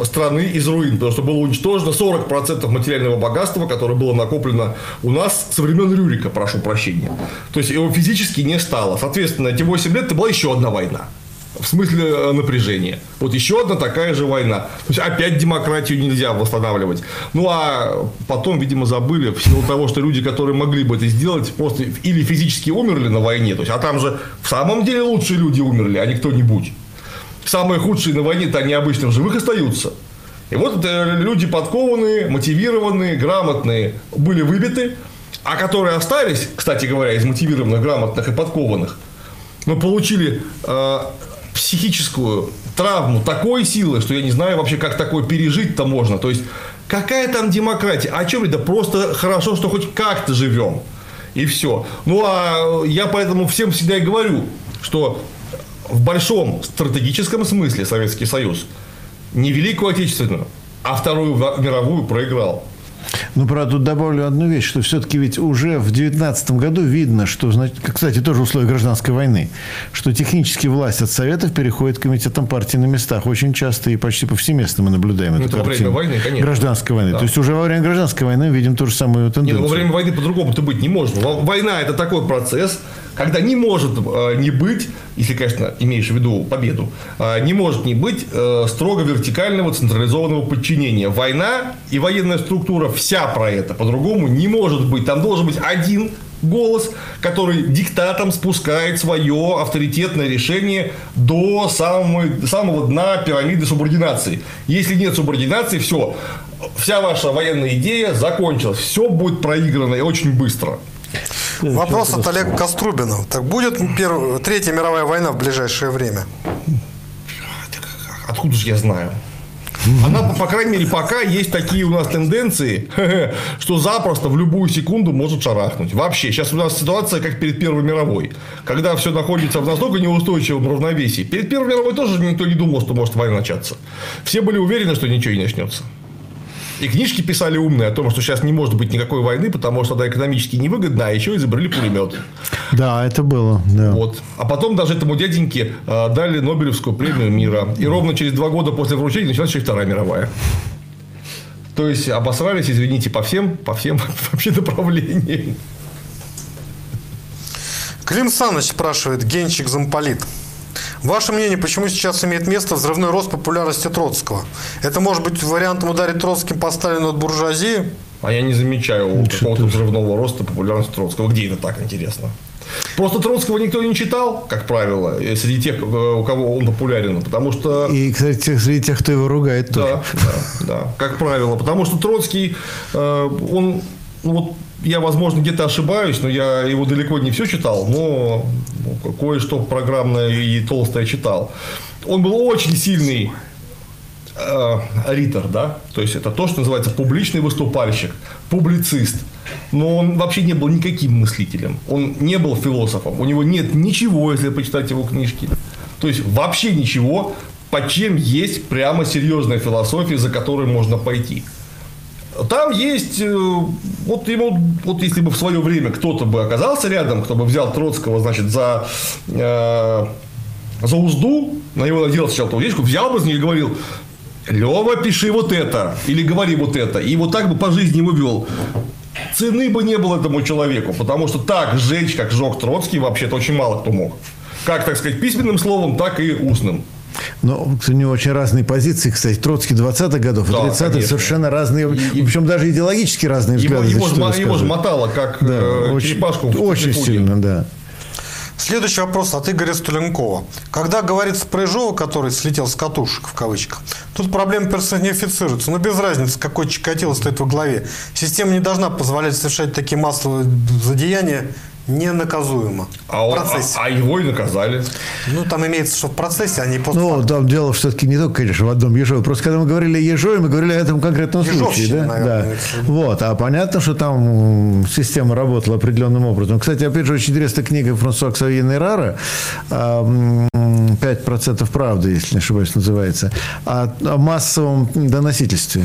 страны из руин, потому что было уничтожено 40% материального богатства, которое было накоплено у нас со времен Рюрика, прошу прощения. То есть его физически не стало. Соответственно, эти 8 лет это была еще одна война в смысле э, напряжения. Вот еще одна такая же война. То есть опять демократию нельзя восстанавливать. Ну а потом, видимо, забыли в силу того, что люди, которые могли бы это сделать, просто или физически умерли на войне, то есть, а там же в самом деле лучшие люди умерли, а не кто-нибудь. Самые худшие на войне-то они обычно в живых остаются. И вот э, люди подкованные, мотивированные, грамотные были выбиты, а которые остались, кстати говоря, из мотивированных, грамотных и подкованных, мы получили э, психическую травму такой силы, что я не знаю вообще, как такое пережить-то можно. То есть, какая там демократия? О чем это? Просто хорошо, что хоть как-то живем. И все. Ну, а я поэтому всем всегда и говорю, что в большом стратегическом смысле Советский Союз не Великую Отечественную, а Вторую мировую проиграл. Ну, правда, тут добавлю одну вещь, что все-таки ведь уже в 2019 году видно, что, кстати, тоже условия гражданской войны, что технически власть от Советов переходит к комитетам партии на местах. Очень часто и почти повсеместно мы наблюдаем ну, эту это картину. во время войны, конечно. Гражданской войны. Да. То есть уже во время гражданской войны мы видим ту же самую тенденцию. Нет, ну, во время войны по-другому-то быть не может. Война – это такой процесс, когда не может э, не быть, если, конечно, имеешь в виду победу, э, не может не быть э, строго вертикального централизованного подчинения. Война и военная структура вся про это. По-другому не может быть. Там должен быть один голос, который диктатом спускает свое авторитетное решение до самого, самого дна пирамиды субординации. Если нет субординации, все, вся ваша военная идея закончилась. Все будет проиграно и очень быстро. Вопрос от Олега Кострубина. Так будет перв... Третья мировая война в ближайшее время? Откуда же я знаю? Она, по крайней мере, пока есть такие у нас тенденции, что запросто в любую секунду может шарахнуть. Вообще, сейчас у нас ситуация как перед Первой мировой, когда все находится в настолько неустойчивом равновесии. Перед Первой мировой тоже никто не думал, что может война начаться. Все были уверены, что ничего не начнется. И книжки писали умные о том, что сейчас не может быть никакой войны, потому что тогда экономически невыгодно, а еще изобрели пулемет. Да, это было. Да. Вот. А потом даже этому дяденьке э, дали Нобелевскую премию мира. И ровно через два года после вручения началась еще Вторая мировая. То есть обосрались, извините, по всем, по всем вообще направлениям. Клим Саныч спрашивает, Генчик замполит. Ваше мнение, почему сейчас имеет место взрывной рост популярности Троцкого? Это может быть вариантом ударить Троцким по Сталину от буржуазии? А я не замечаю какого-то взрывного роста популярности Троцкого. Где это так интересно? Просто Троцкого никто не читал, как правило, среди тех, у кого он популярен, потому что... И, кстати, среди тех, кто его ругает тоже. Да, да, да, как правило. Потому что Троцкий, э, он ну, вот я, возможно, где-то ошибаюсь, но я его далеко не все читал, но ну, кое-что программное и толстое читал. Он был очень сильный э, ритор, да, то есть это то, что называется публичный выступальщик, публицист. Но он вообще не был никаким мыслителем, он не был философом, у него нет ничего, если почитать его книжки. То есть вообще ничего, под чем есть прямо серьезная философия, за которой можно пойти. Там есть, э, вот ему, вот если бы в свое время кто-то бы оказался рядом, кто бы взял Троцкого, значит, за, э, за узду, на него надел сначала табличку, взял бы с ней и говорил, Лева, пиши вот это, или говори вот это. И вот так бы по жизни ему вел. цены бы не было этому человеку, потому что так сжечь, как сжег Троцкий, вообще-то очень мало кто мог. Как, так сказать, письменным словом, так и устным. Но у него очень разные позиции, кстати. Троцкий 20-х годов, Да, 30-х конечно. совершенно разные, причем даже идеологически разные Его, взгляды. его, его высказывают. же мотало, как Да, э, очень, черепашку в очень сильно, да. Следующий вопрос от Игоря Стуленкова. Когда говорится про Ежова, который слетел с катушек, в кавычках, тут проблема персонифицируется. Но без разницы, какой Чикатило стоит во главе. Система не должна позволять совершать такие массовые задеяния ненаказуемо. А, он- а- а его и наказали. Ну, там имеется, что в процессе, а не после Ну, там дело все-таки не только, конечно, в одном Ежове. Просто когда мы говорили о Ежове, мы говорили о этом конкретном случае. Ежовщина, Да? наверное, да. виду. Вот. А понятно, что там система работала определенным образом. Кстати, опять же, очень интересная книга Франсуа Ксавье Нейрара а, м, «5% правды», если не ошибаюсь, называется, о, о массовом доносительстве.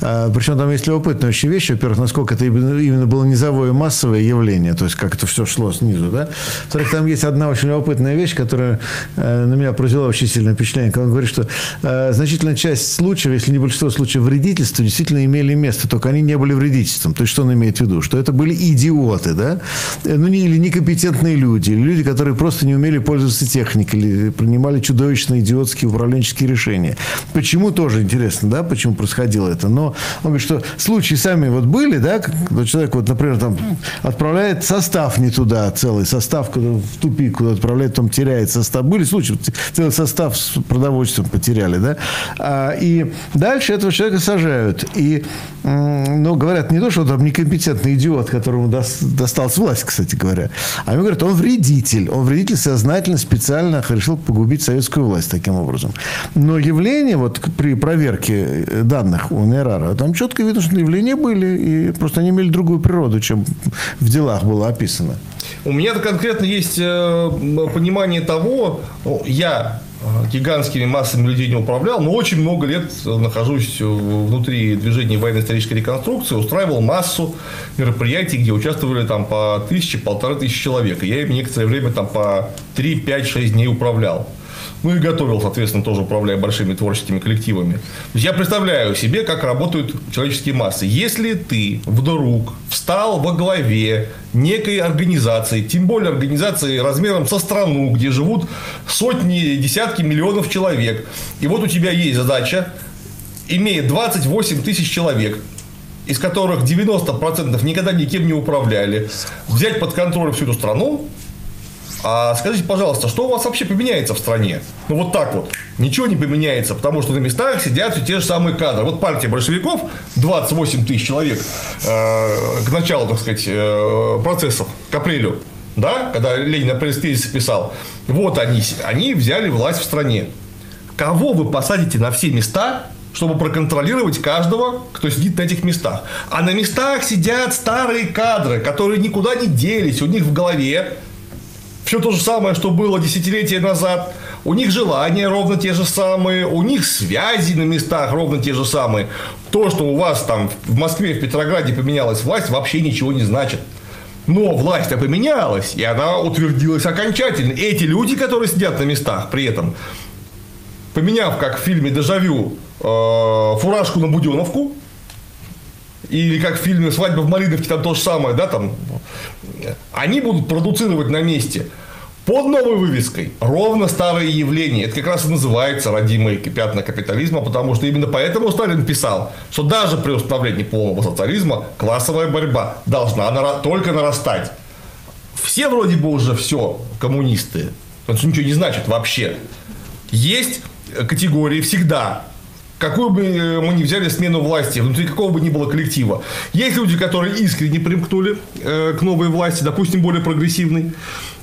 А, Причем там есть любопытная очень вещь. Во-первых, насколько это именно именно было низовое массовое явление, то есть как это все шло снизу. Да? Во-вторых, там есть одна очень любопытная вещь, которая э, на меня произвела очень сильное впечатление. Когда он говорит, что э, значительная часть случаев, если не большинство случаев вредительства, действительно имели место, только они не были вредительством. То есть, что он имеет в виду? Что это были идиоты, да? Э, Ну, не, или некомпетентные люди, или люди, которые просто не умели пользоваться техникой, или принимали чудовищные идиотские управленческие решения. Почему тоже интересно, да, почему происходило это? Но он говорит, что случаи сами вот были, да, когда человек, вот, например, там отправляет состав не туда, целый состав в тупик, куда отправляет, потом теряет состав. Были случаи, целый состав с продовольствием потеряли, да. А, и дальше этого человека сажают. И, ну, говорят, не то, что он там некомпетентный идиот, которому дос- досталась власть, кстати говоря, а они говорят, он вредитель. Он вредитель сознательно, специально решил погубить советскую власть таким образом. Но явления, вот при проверке э, данных у Нейрара, там четко видно, что явления были, и просто они имели другую природу, чем в делах было описано. У меня конкретно есть э, понимание того, я гигантскими массами людей не управлял, но очень много лет э, нахожусь э, внутри движения военно-исторической реконструкции, устраивал массу мероприятий, где участвовали там по тысяче, полторы тысячи человек. Я ими некоторое время там по 3, 5, 6 дней управлял. Ну и готовил, соответственно, тоже управляя большими творческими коллективами. Я представляю себе, как работают человеческие массы. Если ты вдруг встал во главе некой организации, тем более организации размером со страну, где живут сотни, десятки миллионов человек, и вот у тебя есть задача, имея 28 тысяч человек, из которых 90% никогда никем не управляли, взять под контроль всю эту страну, а скажите, пожалуйста, что у вас вообще поменяется в стране? Ну, вот так вот. Ничего не поменяется, потому что на местах сидят все те же самые кадры. Вот партия большевиков, 28 тысяч человек э, к началу, так сказать, э, процессов, к апрелю, да, когда Ленин пресс писал. Вот они, они взяли власть в стране. Кого вы посадите на все места, чтобы проконтролировать каждого, кто сидит на этих местах? А на местах сидят старые кадры, которые никуда не делись, у них в голове все то же самое, что было десятилетия назад. У них желания ровно те же самые, у них связи на местах ровно те же самые. То, что у вас там в Москве, в Петрограде поменялась власть, вообще ничего не значит. Но власть-то поменялась, и она утвердилась окончательно. Эти люди, которые сидят на местах при этом, поменяв, как в фильме «Дежавю», э, фуражку на буденовку, или как в фильме «Свадьба в Малиновке», там то же самое, да, там, они будут продуцировать на месте под новой вывеской ровно старые явления. Это как раз и называется родимые пятна капитализма, потому что именно поэтому Сталин писал, что даже при установлении полного социализма классовая борьба должна нара- только нарастать. Все вроде бы уже все коммунисты, что ничего не значит вообще. Есть категории всегда, какую бы э, мы ни взяли смену власти, внутри какого бы ни было коллектива. Есть люди, которые искренне примкнули э, к новой власти, допустим, более прогрессивной.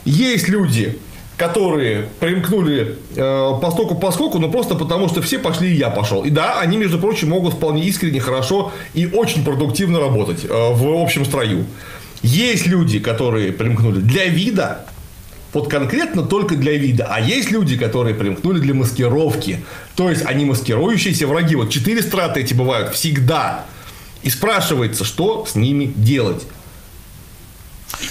Есть люди, которые примкнули э, постоку поскольку, но просто потому, что все пошли и я пошел. И да, они, между прочим, могут вполне искренне, хорошо и очень продуктивно работать э, в общем строю. Есть люди, которые примкнули для вида, вот конкретно только для вида. А есть люди, которые примкнули для маскировки. То есть, они маскирующиеся враги. Вот четыре страты эти бывают всегда. И спрашивается, что с ними делать.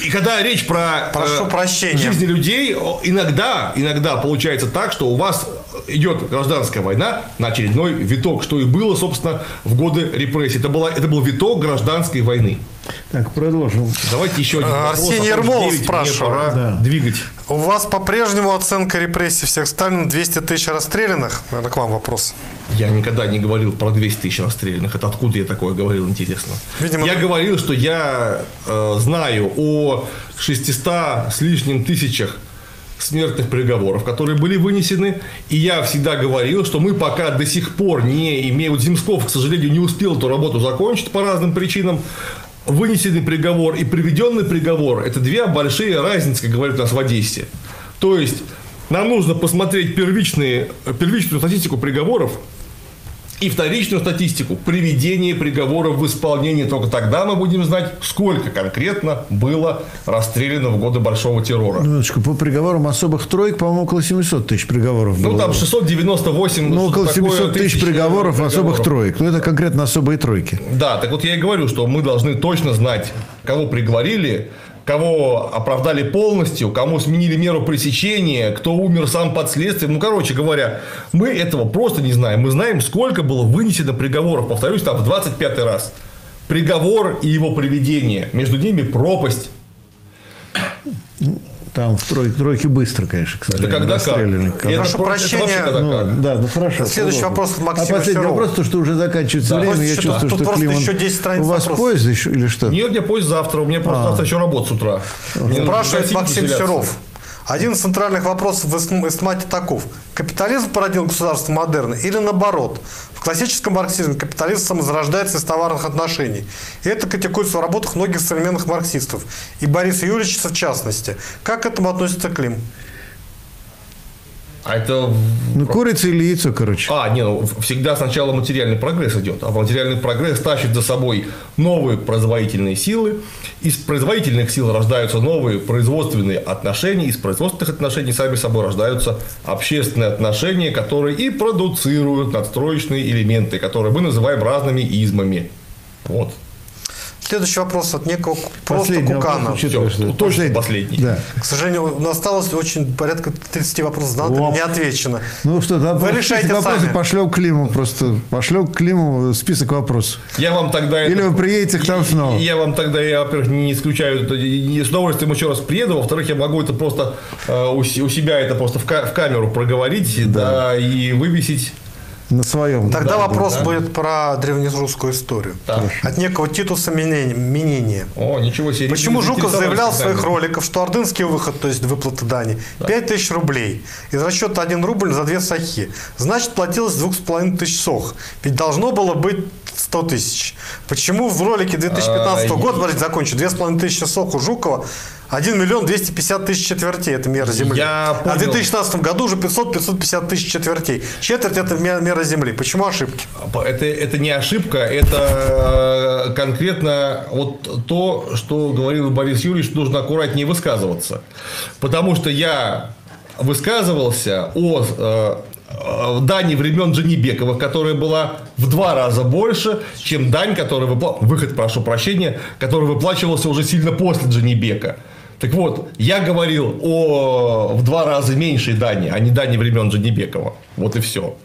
И когда речь про Прошу прощения. жизни людей, иногда, иногда получается так, что у вас идет гражданская война на очередной виток, что и было, собственно, в годы репрессий. Это, была, это был виток гражданской войны. Так, продолжим. Давайте еще один вопрос, Арсений а Ермолов 9, мне спрашивает. пора Да. двигать. У вас по-прежнему оценка репрессий всех Сталина 200 тысяч расстрелянных? Наверное, к вам вопрос. Я никогда не говорил про 200 тысяч расстрелянных. Это откуда я такое говорил, интересно? Видимо, я говорил, что я э, знаю о 600 с лишним тысячах смертных приговоров, которые были вынесены. И я всегда говорил, что мы пока до сих пор не имеем... Земсков, к сожалению, не успел эту работу закончить по разным причинам. Вынесенный приговор и приведенный приговор – это две большие разницы, как говорят у нас в Одессе. То есть, нам нужно посмотреть первичные, первичную статистику приговоров, и вторичную статистику приведения приговоров в исполнение. Только тогда мы будем знать, сколько конкретно было расстреляно в годы Большого террора. Минуточку, по приговорам особых троек, по-моему, около 700 тысяч приговоров Ну, было. там 698... Ну, около что такое, 700 тысяч приговоров э, особых троек. Ну, это конкретно особые тройки. Да, так вот я и говорю, что мы должны точно знать, кого приговорили, кого оправдали полностью, кому сменили меру пресечения, кто умер сам под следствием. Ну, короче говоря, мы этого просто не знаем. Мы знаем, сколько было вынесено приговоров. Повторюсь, там в 25 раз. Приговор и его приведение. Между ними пропасть. Там в тройке, тройке быстро, конечно, к Это сожалению, когда как? расстреляли. Это Прошу про- это прощения. когда Ну, как? да, ну хорошо. Следующий вопрос от Максима А последний Серова. вопрос, то, что уже заканчивается Да. время, я Просто чувствую, что Климан... еще 10 страниц У вас вопросов. поезд еще или что? Нет, мне поезд завтра. У меня просто завтра еще работа с утра. Спрашивает Максим. Серов. Один из центральных вопросов в эстм- эстмате таков. Капитализм породил государство модерна или наоборот? В классическом марксизме капитализм самозарождается из товарных отношений. И это критикуется в работах многих современных марксистов. И Бориса Юрьевича в частности. Как к этому относится Клим? А это Ну, курица или яйцо, короче. А, не, ну, всегда сначала материальный прогресс идет, а материальный прогресс тащит за собой новые производительные силы. Из производительных сил рождаются новые производственные отношения, из производственных отношений сами собой рождаются общественные отношения, которые и продуцируют надстроечные элементы, которые мы называем разными измами. Вот. Следующий вопрос от некого просто Последний вопрос, Кукана. учитывая, Всё, что- точно последний. Да. К сожалению, у нас осталось очень порядка 30 вопросов задано, не отвечено. Ну что, да, Вы решайте вопросы сами. пошлем Климу просто. Пошлем к Климу список вопросов. Я вам тогда... Или это- вы приедете к нам снова. Я вам тогда, я, во-первых, не исключаю, с удовольствием еще раз приеду, во-вторых, я могу это просто э, у, се- у себя это просто в, ка- в камеру проговорить, да. и вывесить. На своем. Тогда Да, вопрос да. будет про древнерусскую историю. Так. От некого Титуса Минени- Минения. О, ничего себе. Почему Жуков заявлял в своих роликах, что ордынский выход, то есть выплата дани, 5000 рублей. Из расчета 1 рубль за две сахи. Значит, платилось 2,5 тысяч сох. Ведь должно было быть 100 тысяч. Почему в ролике 2015 А, года, смотрите, закончу, 2,5 тысячи сох у Жукова, 1 миллион 250 тысяч четвертей, это мера земли. Я А в понял. 2016 году уже 500-550 тысяч четвертей. Четверть это ме- мера земли. Почему ошибки? Это, это не ошибка, это э, конкретно вот то, что говорил Борис Юрьевич, нужно аккуратнее высказываться. Потому что я высказывался о э, э, дани времен Джанибекова, которая была в два раза больше, чем дань, которая выпла... выход, прошу прощения, который выплачивался уже сильно после Джанибека. Так вот, я говорил о в два раза меньшей дани, а не дани времен Джанибекова. Вот и все.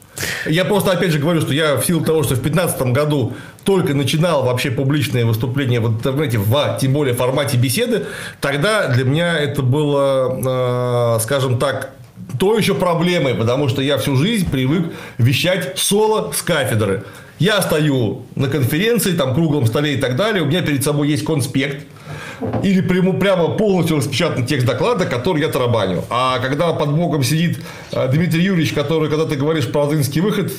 Я просто, опять же, говорю, что я в силу того, что в 2015 году только начинал вообще публичные выступления в интернете, в, тем более в формате беседы, тогда для меня это было, э, скажем так, то еще проблемой, потому что я всю жизнь привык вещать соло с кафедры. Я стою на конференции, там, круглом столе и так далее, у меня перед собой есть конспект, или прямо, прямо полностью распечатан текст доклада, который я тарабаню. А когда под боком сидит э, Дмитрий Юрьевич, который, когда ты говоришь про ордынский выход,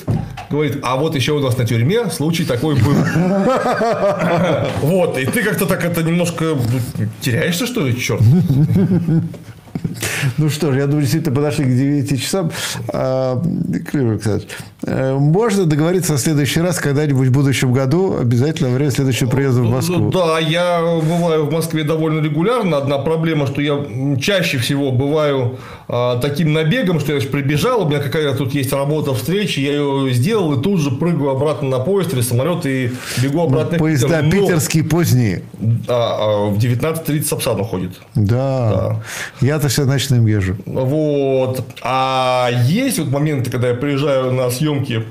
говорит, а вот еще у нас на тюрьме случай такой был. Вот, и ты как-то так это немножко ну, теряешься, что ли, черт? Ну что ж, я думаю, действительно подошли к 9 часам. А, Клим Александрович, можно договориться в следующий раз, когда-нибудь в будущем году, обязательно во время следующего приезда в Москву. Ну, Да, я бываю в Москве довольно регулярно. Одна проблема, что я чаще всего бываю а, таким набегом, что я прибежал, у меня какая-то тут есть работа, встречи, я ее сделал и тут же прыгаю обратно на поезд или самолет и бегу обратно. Поезда Питер. Но, питерские поздние. а, а, в 19.30 Сапсан уходит. Да. Я-то все ночным езжу. Вот. А есть вот моменты, когда я приезжаю на съемки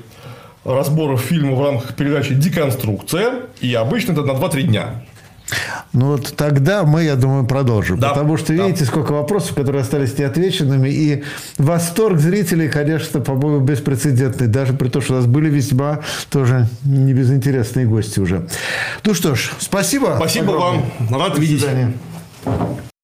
разборов фильма в рамках передачи «Деконструкция», и обычно это на 2-3 дня. Ну вот тогда мы, я думаю, продолжим. Да, потому что да. видите, сколько вопросов, которые остались неотвеченными. И восторг зрителей, конечно, по-моему, беспрецедентный. Даже при том, что у нас были весьма тоже не безинтересные гости уже. Ну что ж, спасибо. Спасибо огромное. вам. Рад До видеть. свидания.